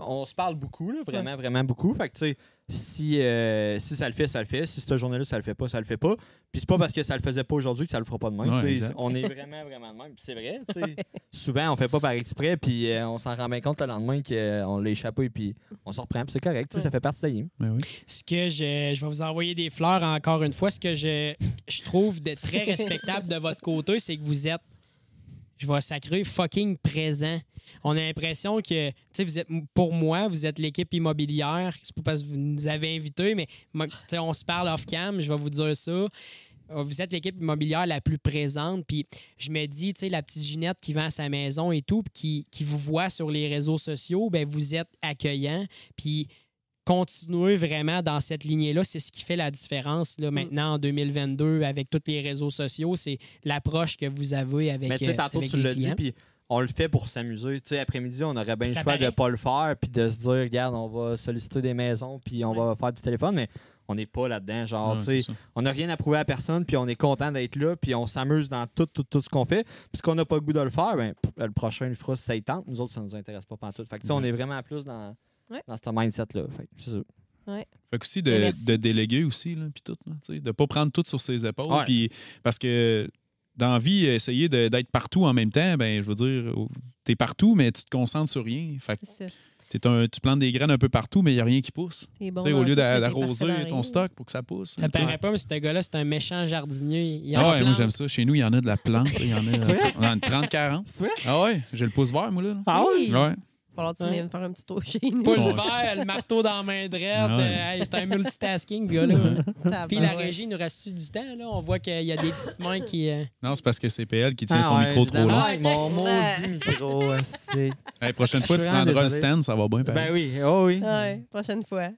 on se parle beaucoup, là, vraiment, vraiment beaucoup. Fait que, tu sais, si, euh, si ça le fait, ça le fait. Si cette journée-là, ça le fait pas, ça le fait pas. Puis c'est pas parce que ça le faisait pas aujourd'hui que ça le fera pas demain. Ouais, on est vraiment, (laughs) vraiment de même. Puis c'est vrai. tu sais. Souvent, on fait pas par exprès. Puis euh, on s'en rend bien compte le lendemain qu'on l'a échappé. Puis on se reprend. Puis c'est correct. tu sais, Ça fait partie de la game. Ben oui. Ce que je, je vais vous envoyer des fleurs encore une fois. Ce que je, je trouve de très respectable de votre côté, c'est que vous êtes, je vais sacrer, fucking présent. On a l'impression que, tu sais, vous êtes, pour moi, vous êtes l'équipe immobilière. C'est pas parce que vous nous avez invités, mais on se parle off-cam, je vais vous dire ça. Euh, Vous êtes l'équipe immobilière la plus présente. Puis je me dis, tu sais, la petite Ginette qui vend sa maison et tout, puis qui, qui vous voit sur les réseaux sociaux, ben vous êtes accueillant. Puis continuer vraiment dans cette lignée-là, c'est ce qui fait la différence là, maintenant en 2022 avec tous les réseaux sociaux. C'est l'approche que vous avez avec Mais tu sais, euh, tantôt, tu les l'as dit, puis on le fait pour s'amuser. Tu sais, après-midi, on aurait bien le choix de ne pas le faire, puis de se dire, regarde, on va solliciter des maisons, puis on va faire du téléphone, mais on n'est pas là-dedans. Genre, Ouais, on n'a rien à prouver à personne, puis on est content d'être là, puis on s'amuse dans tout, tout, tout ce qu'on fait. Puis qu'on n'a pas le goût de le faire, ben, le prochain le fera si ça y tente. Nous autres, ça nous intéresse pas pantoute. Fait que, tu sais, on est vraiment plus dans, Ouais. dans ce mindset-là. Fait que c'est ça. Fait que aussi de, déléguer aussi, là, puis tout, là, tu de pas prendre tout sur ses épaules. Ouais. puis parce que dans la vie, essayer de- d'être partout en même temps, ben je veux dire, t'es partout, mais tu te concentres sur rien. Fait que C'est ça. t'es un- tu plantes des graines un peu partout, mais il n'y a rien qui pousse. Bon Tu au lieu d'arroser ton stock pour que ça pousse. Ça tu paraît pas, mais ce gars-là, c'est un méchant jardinier. Il y a Ah ouais, moi j'aime ça. Chez nous, il y en a de la plante. Il y en a, on en a 30-40. C'est vrai? Ah ouais, j'ai le pouce vert, moi, là. Ah oui? Ouais. Va falloir que tu viennes faire un petit tour chez nous. Pouce Ouais. vert, le marteau dans la main droite. Ah ouais. euh, hey, c'est un multitasking, gars-là. Tabarouette. Puis la régie, il nous reste du temps. Là? On voit qu'il y a des petites mains qui. euh, Non, c'est parce que c'est PL qui tient Ah son ouais, micro trop long. avec mon maudit micro, c'est... Hey, prochaine fois, tu prendras le stand, ça va bien. pareil. Ben oui, oh oui. Ouais, prochaine fois.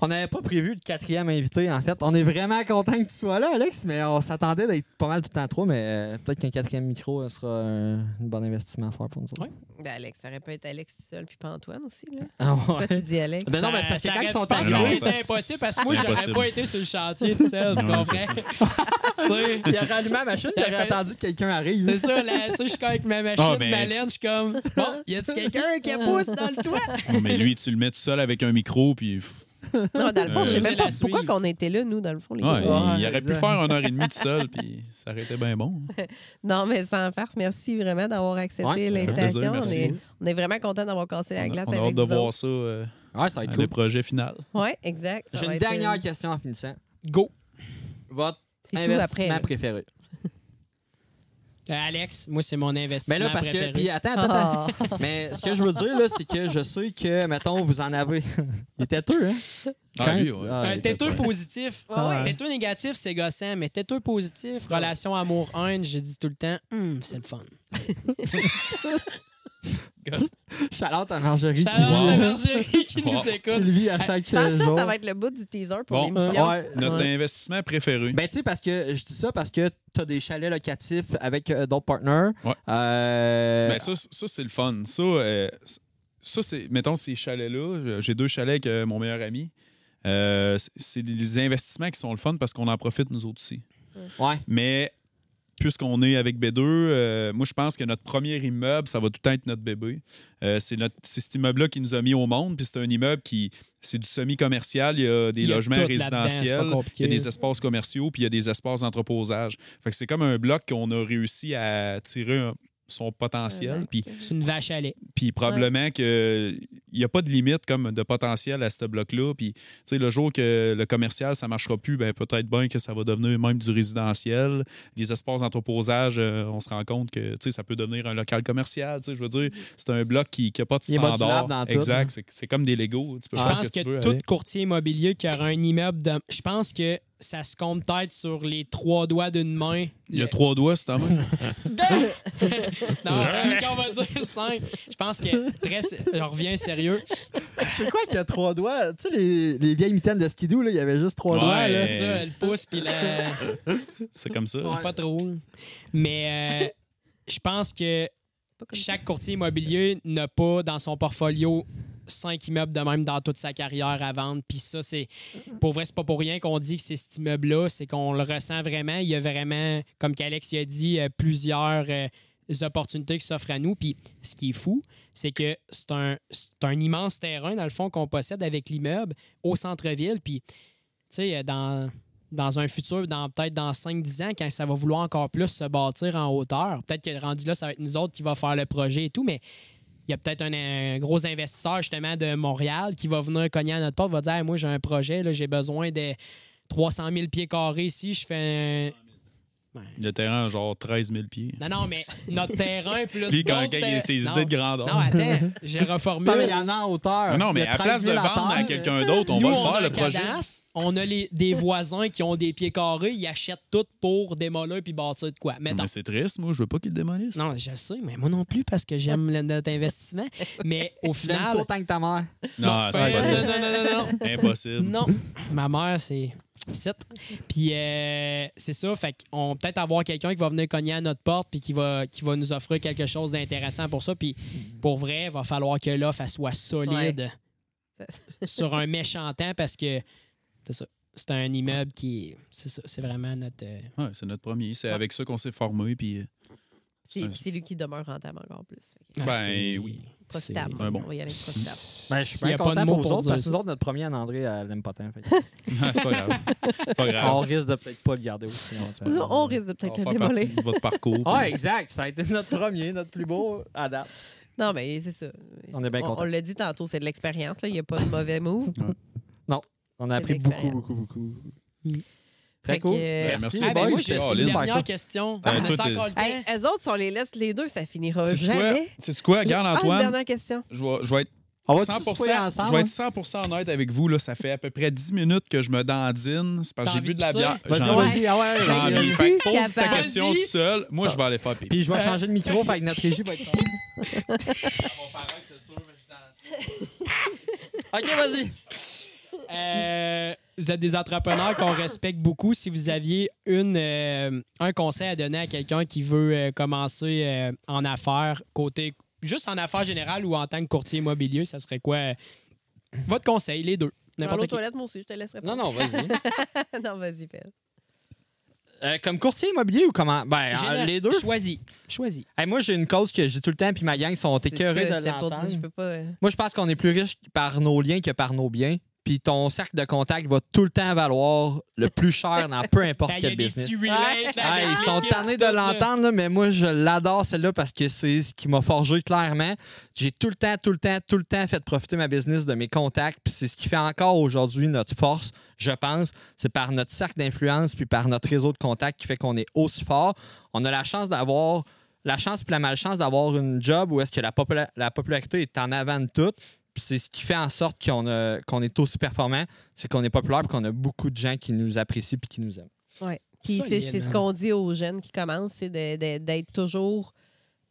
On n'avait pas prévu le quatrième invité, en fait. On est vraiment content que tu sois là, Alex, mais on s'attendait d'être pas mal tout le temps trop, mais euh, peut-être qu'un quatrième micro euh, sera un, bon investissement à faire pour nous autres. Ouais. Ben Alex, ça aurait pu être Alex seul, puis pas Antoine aussi. Là. Ah Pourquoi ouais. tu dis Alex? Ben non, mais c'est parce que quand ils sont pas arrivés- ça- impossible parce que moi, j'aurais pas été sur le chantier tout seul, tu comprends? c'est (laughs) Tu sais, Il aurait allumé la machine, il aurait a attendu que quelqu'un arrive. C'est ça, là, tu sais, je suis avec ma machine, Ah, ben- ma laine, je suis comme, bon, y a-tu quelqu'un qui pousse dans le toit? Oh, mais lui, tu le mets tout seul avec un micro, puis (laughs) Non, dans le fond, Euh, je sais même c'est pas pourquoi qu'on était là, nous, dans le fond, les ouais, gars. Ouais, il aurait pu faire une heure et demie tout seul, puis ça aurait été bien bon. (laughs) Non, mais sans farce, merci vraiment d'avoir accepté Ouais, l'invitation. On est, on est vraiment content d'avoir cassé la On a, glace on a avec hâte de vous voir autres. ça, euh, Ouais, ça va être le cool. projet final. Oui, exact. J'ai une dernière euh, question en finissant. Go. Votre investissement après. préféré. Euh, Alex, moi, c'est mon investissement Mais là, parce que. Puis attends, attends, attends. Ah. (laughs) Mais ce que je veux dire, là, c'est que je sais que, mettons, vous en avez. (laughs) il était têteux, hein? Ah, Quand- lui, ouais. Ah, Un était têteux positif. Ouais, ouais. Têteux négatif, c'est gossant, mais têteux positif, relation amour-haine, je dis tout le temps, Hum, c'est le fun. (laughs) Charlotte (laughs) à Marjorie qui Charlotte vit, Bergerie qui nous qui écoute. vit à (laughs) chaque Je pense que ça, ça va être le bout du teaser pour Bon. l'émission. Ouais. Notre Ouais. investissement préféré. Ben, tu sais, parce que je dis ça parce que tu as des chalets locatifs avec euh, d'autres partners. Ouais. Euh, Ben, ça, ça c'est le fun. Ça, euh, ça c'est, mettons, ces chalets-là, j'ai deux chalets avec euh, mon meilleur ami. Euh, c'est- c'est des investissements qui sont le fun parce qu'on en profite nous autres aussi. ouais. Mais puisqu'on est avec B2, euh, moi, je pense que notre premier immeuble, ça va tout le temps être notre bébé. Euh, c'est, cet immeuble-là qui nous a mis au monde. Puis c'est un immeuble qui, c'est du semi-commercial. Il y a des Il y a logements résidentiels. Il y a des espaces commerciaux, puis il y a des espaces d'entreposage. Fait que c'est comme un bloc qu'on a réussi à tirer un- son potentiel. Puis, c'est- une vache à lait. puis probablement que il n'y a pas de limite comme de potentiel à ce bloc-là. Puis, tu sais, le jour que le commercial, ça ne marchera plus, ben peut-être bien que ça va devenir même du résidentiel. Les espaces d'entreposage, euh, on se rend compte que, tu sais, ça peut devenir un local commercial. Tu sais, je veux dire, c'est un bloc qui n'a pas de Il est standard. dans tout, hein. exact. C'est, c'est comme des Legos. Tu peux Je pense que, que, tu veux tout courtier immobilier qui aura un immeuble de. Je pense que ça se compte peut-être sur les trois doigts d'une main. Il y a trois doigts, c'est en même. (laughs) (laughs) non, euh, on va dire cinq. Je pense que très. Je reviens sérieux. C'est quoi qu'il y a trois doigts? Tu sais, les, les vieilles mitaines de skidoo, là, il y avait juste trois Ouais. doigts. Là. C'est ça, le pouce puis la. C'est comme ça. Pas trop. Mais euh, je pense que chaque courtier immobilier n'a pas dans son portfolio cinq immeubles de même dans toute sa carrière à vendre. Puis ça, c'est. Pour vrai, c'est pas pour rien qu'on dit que c'est cet immeuble-là. C'est qu'on le ressent vraiment. Il y a vraiment, comme qu'Alex a dit, euh, plusieurs euh, opportunités qui s'offrent à nous. Puis ce qui est fou, c'est que c'est un, un immense terrain, dans le fond, qu'on possède avec l'immeuble au centre-ville. Puis, tu sais, euh, dans. Dans un futur, dans peut-être dans 5-10 ans, quand ça va vouloir encore plus se bâtir en hauteur, peut-être que rendu là, ça va être nous autres qui va faire le projet et tout, mais il y a peut-être un, un gros investisseur justement de Montréal qui va venir cogner à notre porte, va dire Hey, Moi, j'ai un projet, là, j'ai besoin de 300 000 pieds carrés ici, je fais un- Ben, Le terrain, genre 13 000 pieds. Non, non, mais notre terrain (laughs) plus. Lui, quand, il a ses non. idées de grandeur. Non, attends, j'ai (laughs) reformulé. Non, mais il y en a en hauteur. Ah non, mais à place 13 de 000 vendre à quelqu'un d'autre, on Nous, va le on a faire, le projet. cadastre, On a les, des voisins qui ont des pieds carrés, ils achètent tout pour démolir puis bâtir de quoi. Mettons. Mais c'est triste, moi, je veux pas qu'il le démolisse. Non, je le sais, mais moi non plus parce que j'aime notre investissement. (laughs) Mais au final. autant que ta mère? Non, c'est impossible. non, non, non, non. Impossible. Non, ma mère, c'est 7. Puis euh, c'est ça, fait qu'on peut-être avoir quelqu'un qui va venir cogner à notre porte puis qui va, qui va nous offrir quelque chose d'intéressant pour ça. Puis pour vrai, il va falloir que l'offre elle soit solide sur un méchant temps parce que c'est ça. C'est un immeuble qui est. C'est ça, c'est vraiment notre. euh, Ouais, c'est notre premier. C'est avec ça qu'on s'est formé. Puis, euh, C'est c'est lui qui demeure rentable encore plus. Ah, Ben, oui. Profitable. un bon. On va y aller profitable. (laughs) Ben, je suis Il y bien a pas de content mots pour vous autres dire parce que nous autres, notre premier Anne-André, elle l'aime pas tant. (laughs) c'est pas grave. C'est pas On grave. risque de peut-être pas le garder aussi longtemps. (laughs) On risque de peut-être le démolir. de votre parcours. Ah, exact. Ça a été notre premier, notre plus beau à date. Non, mais c'est ça. On est bien On, contents. on l'a dit tantôt, c'est de l'expérience. là. Il n'y a pas de mauvais move. On a C'est appris beaucoup, beaucoup, beaucoup. Mm. Très Fait cool. que, euh, Merci, les Ah, ben, moi, j'ai une super dernière cool. question. Euh, On a toi, encore le temps? Hey, eux autres, si on les laisse les deux, ça finira Tu sais quoi? jamais. Tu sais quoi? Regarde, Ah, une Antoine? dernière question. Je vais, je vais être On va 100%, tous souper ensemble. je vais être 100% honnête avec vous. Là, ça fait à peu près 10 minutes que je me dandine. C'est parce que j'ai bu de la bière. Vas-y, vas-y. Ah ouais. Fait que pose ta question tout seul. Moi, je vais aller faire pipi. Puis je vais Euh, changer de micro, fait que notre régie va être (laughs) OK, vas-y. Euh, vous êtes des entrepreneurs qu'on respecte beaucoup. Si vous aviez une, euh, un conseil à donner à quelqu'un qui veut euh, commencer euh, en affaires, côté juste en affaires générales ou en tant que courtier immobilier, ça serait quoi euh, votre conseil, les deux? Dans N'importe toilette, moi aussi, je te laisse Non, répondre. (laughs) non, vas-y. non, vas-y, Pelle. Euh, comme courtier immobilier ou comment? Ben, euh, les deux. Choisis. Choisis. Hey, moi, j'ai une cause que je dis tout le temps, puis ma gang sont écœurés de l'entendre. Pas. Moi, je pense qu'on est plus riche par nos liens que par nos biens. Puis ton cercle de contact va tout le temps valoir le plus cher dans peu (laughs) importe Ben, quel business. petits relates, là, Hey, avec ils sont tannés de l'entendre, mais moi, je l'adore, celle-là, parce que c'est ce qui m'a forgé clairement. J'ai tout le temps, tout le temps, tout le temps fait profiter ma business de mes contacts. Puis c'est ce qui fait encore aujourd'hui notre force, je pense. C'est par notre cercle d'influence puis par notre réseau de contacts qui fait qu'on est aussi fort. On a la chance d'avoir la chance puis la malchance d'avoir une job où est-ce que la, popula- la popularité est en avant de tout. Puis c'est ce qui fait en sorte qu'on a- qu'on est aussi performant, c'est qu'on est populaire et qu'on a beaucoup de gens qui nous apprécient puis qui nous aiment. Ouais. Puis c'est ce qu'on dit aux jeunes qui commencent, c'est d'être toujours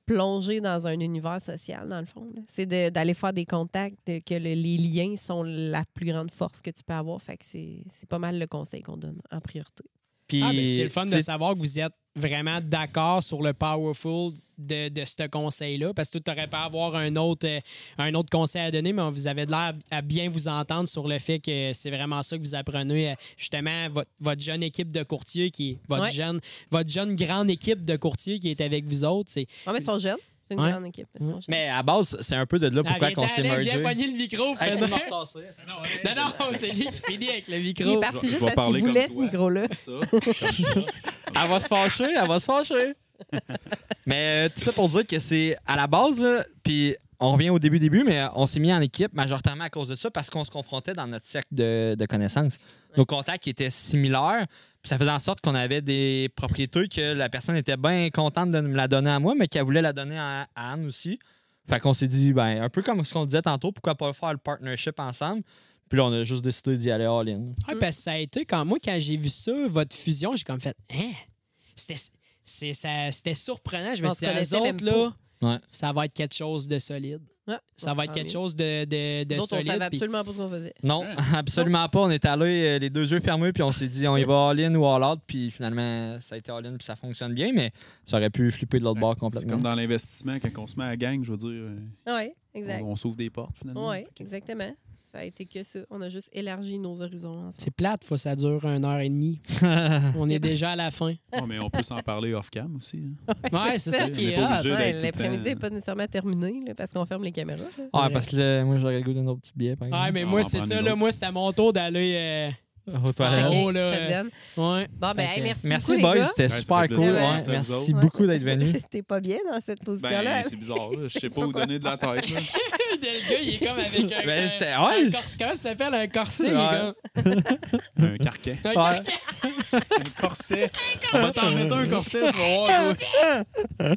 plongé dans un univers social, dans le fond. C'est de- d'aller faire des contacts, de- que le- les liens sont la plus grande force que tu peux avoir. Fait que c'est c'est pas mal le conseil qu'on donne en priorité. Puis, Ah, ben, c'est le fun de savoir que vous êtes vraiment d'accord sur le powerful de, de ce conseil-là. Parce que tu aurais pas avoir un autre, euh, un autre conseil à donner, mais vous avez de l'air à bien vous entendre sur le fait que c'est vraiment ça que vous apprenez. euh, Justement, votre, votre jeune équipe de courtiers, qui est votre, Ouais. jeune, votre jeune grande équipe de courtiers qui est avec vous autres. Ouais, mais ils sont jeunes. C'est une Ouais. grande équipe. Jeunes. Mais à base, c'est un peu de là pourquoi qu'on s'est mergé. Viens pogner le micro. Hey, je vais me retasser. (laughs) non, non, c'est lui qui finit avec le Il est micro. parti je juste vais parce parler qu'il comme voulait ce toi. micro-là. (laughs) Elle va se fâcher, elle va se fâcher. (laughs) mais euh, tout ça pour dire que c'est à la base, là, puis on revient au début, début, mais on s'est mis en équipe majoritairement à cause de ça parce qu'on se confrontait dans notre cercle de, de connaissances. Nos contacts étaient similaires, puis ça faisait en sorte qu'on avait des propriétés que la personne était bien contente de me la donner à moi, mais qu'elle voulait la donner à, à Anne aussi. Fait qu'on s'est dit, ben, un peu comme ce qu'on disait tantôt, pourquoi pas faire le partnership ensemble? Puis là, on a juste décidé d'y aller all-in. Ouais, parce que ça a été quand moi, quand j'ai vu ça, votre fusion, j'ai comme fait Hein? C'était, surprenant. Je me suis dit, même autres, là, Ouais. ça va être quelque chose de solide. Ouais. Ça va être quelque chose de, de, de Nous autres, on solide. savait absolument pas ce qu'on faisait. Non, (laughs) absolument pas. On est allé euh, les deux yeux fermés, puis on s'est dit on y va all-in ou all-out, puis finalement, ça a été all-in, puis ça fonctionne bien, mais ça aurait pu flipper de l'autre bord C'est complètement. comme dans l'investissement, quand on se met à la gang, je veux dire, euh, Oui, exact. on, on s'ouvre des portes finalement. Oui, exactement. Ça a été que ça. On a juste élargi nos horizons. C'est plate, faut ça dure une heure et demie. (laughs) on est déjà à la fin. Ouais, mais on peut s'en parler off-cam aussi. hein. (laughs) Ouais, c'est ça qui est le L'après-midi n'est pas nécessairement terminé là, parce qu'on ferme les caméras. là. Ah, parce que là, moi, j'aurais le goût d'un autre petit billet, par exemple. Ouais, mais On moi, c'est ça. Là, moi, c'était à mon tour d'aller. euh, Aux toilettes. Ah, Ok, Oh, là. Ouais. Bon, ben, hey, merci, Merci, beaucoup, boys, c'était Ouais, super cool. ouais. Merci beaucoup d'être venu. (laughs) T'es pas bien dans cette position-là. Ben, c'est bizarre. là. Je sais pas où donner de la tête. Gars, il est comme avec un. Ben, un- c'était- un ouais. corset. Comment ça s'appelle? Un corset? il est Ouais. (laughs) Un carquet. Un Ouais. carquet. un corset. On va t'en mettre un corset, tu vas voir. toi.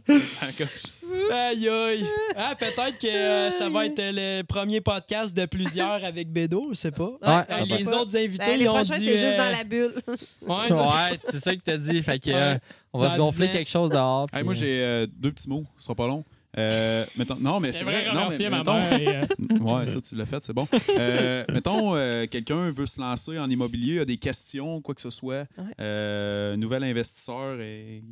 Aïe aïe. Ah, peut-être que euh, ça va être le premier podcast de plusieurs avec Bédo, je sais pas. Ouais, Euh, les pas. autres invités, Ben, les ils ont prochains, dit. c'est juste euh, dans la bulle. (laughs) Ouais, ça, Ouais, c'est ça que t'as dit. Fait que, euh, on va Dans se gonfler dix ans. quelque chose dehors. Hey, puis, moi, j'ai euh, deux petits mots, ce sera pas long. Euh, mettons, non, mais C'est vrai, vrai. Non, mais, mettons, euh, (laughs) Ouais, ça, tu l'as fait, c'est bon. Euh, mettons, euh, quelqu'un veut se lancer en immobilier, a des questions, quoi que ce soit. Ouais. Euh, nouvel investisseur, et-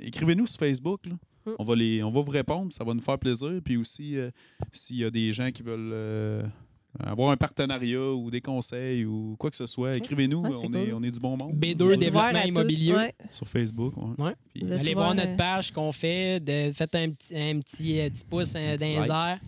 écrivez-nous sur Facebook. là. Mm. On, va les, on va vous répondre, ça va nous faire plaisir. Puis aussi, euh, s'il y a des gens qui veulent euh, avoir un partenariat ou des conseils ou quoi que ce soit, écrivez-nous. Ouais, on, est, on est du bon monde. B2 Vous êtes développement immobilier. Ouais. Sur Facebook. ouais. Ouais. Puis- Vous êtes Allez voir notre euh, page qu'on fait. De, faites un petit, un petit, euh, petit pouce euh, Un petit dans les like. airs.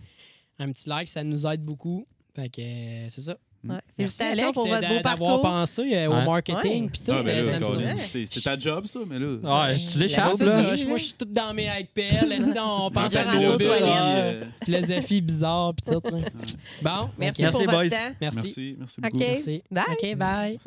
Un petit like, ça nous aide beaucoup. Fait que euh, c'est ça. Ouais. Merci Félicitations Alex pour votre beau d'avoir parcours. pensé euh, au Ouais. marketing Ouais. puis tout. Ah, euh, là, ça me Colin, semble- Ouais. c'est c'est ta job, ça, mais là. Ouais, tu Ouais, l'échappes, c'est là. ça. Moi, je suis tout dans mes IPL. Si on (laughs) pense Manger à à nos l'eau, billes, toilette. euh, philosophie bizarre puis tout. là. Bon, Merci, pour Merci, votre boys. temps. Merci. Merci, merci OK. beaucoup. Merci. Bye. OK, bye.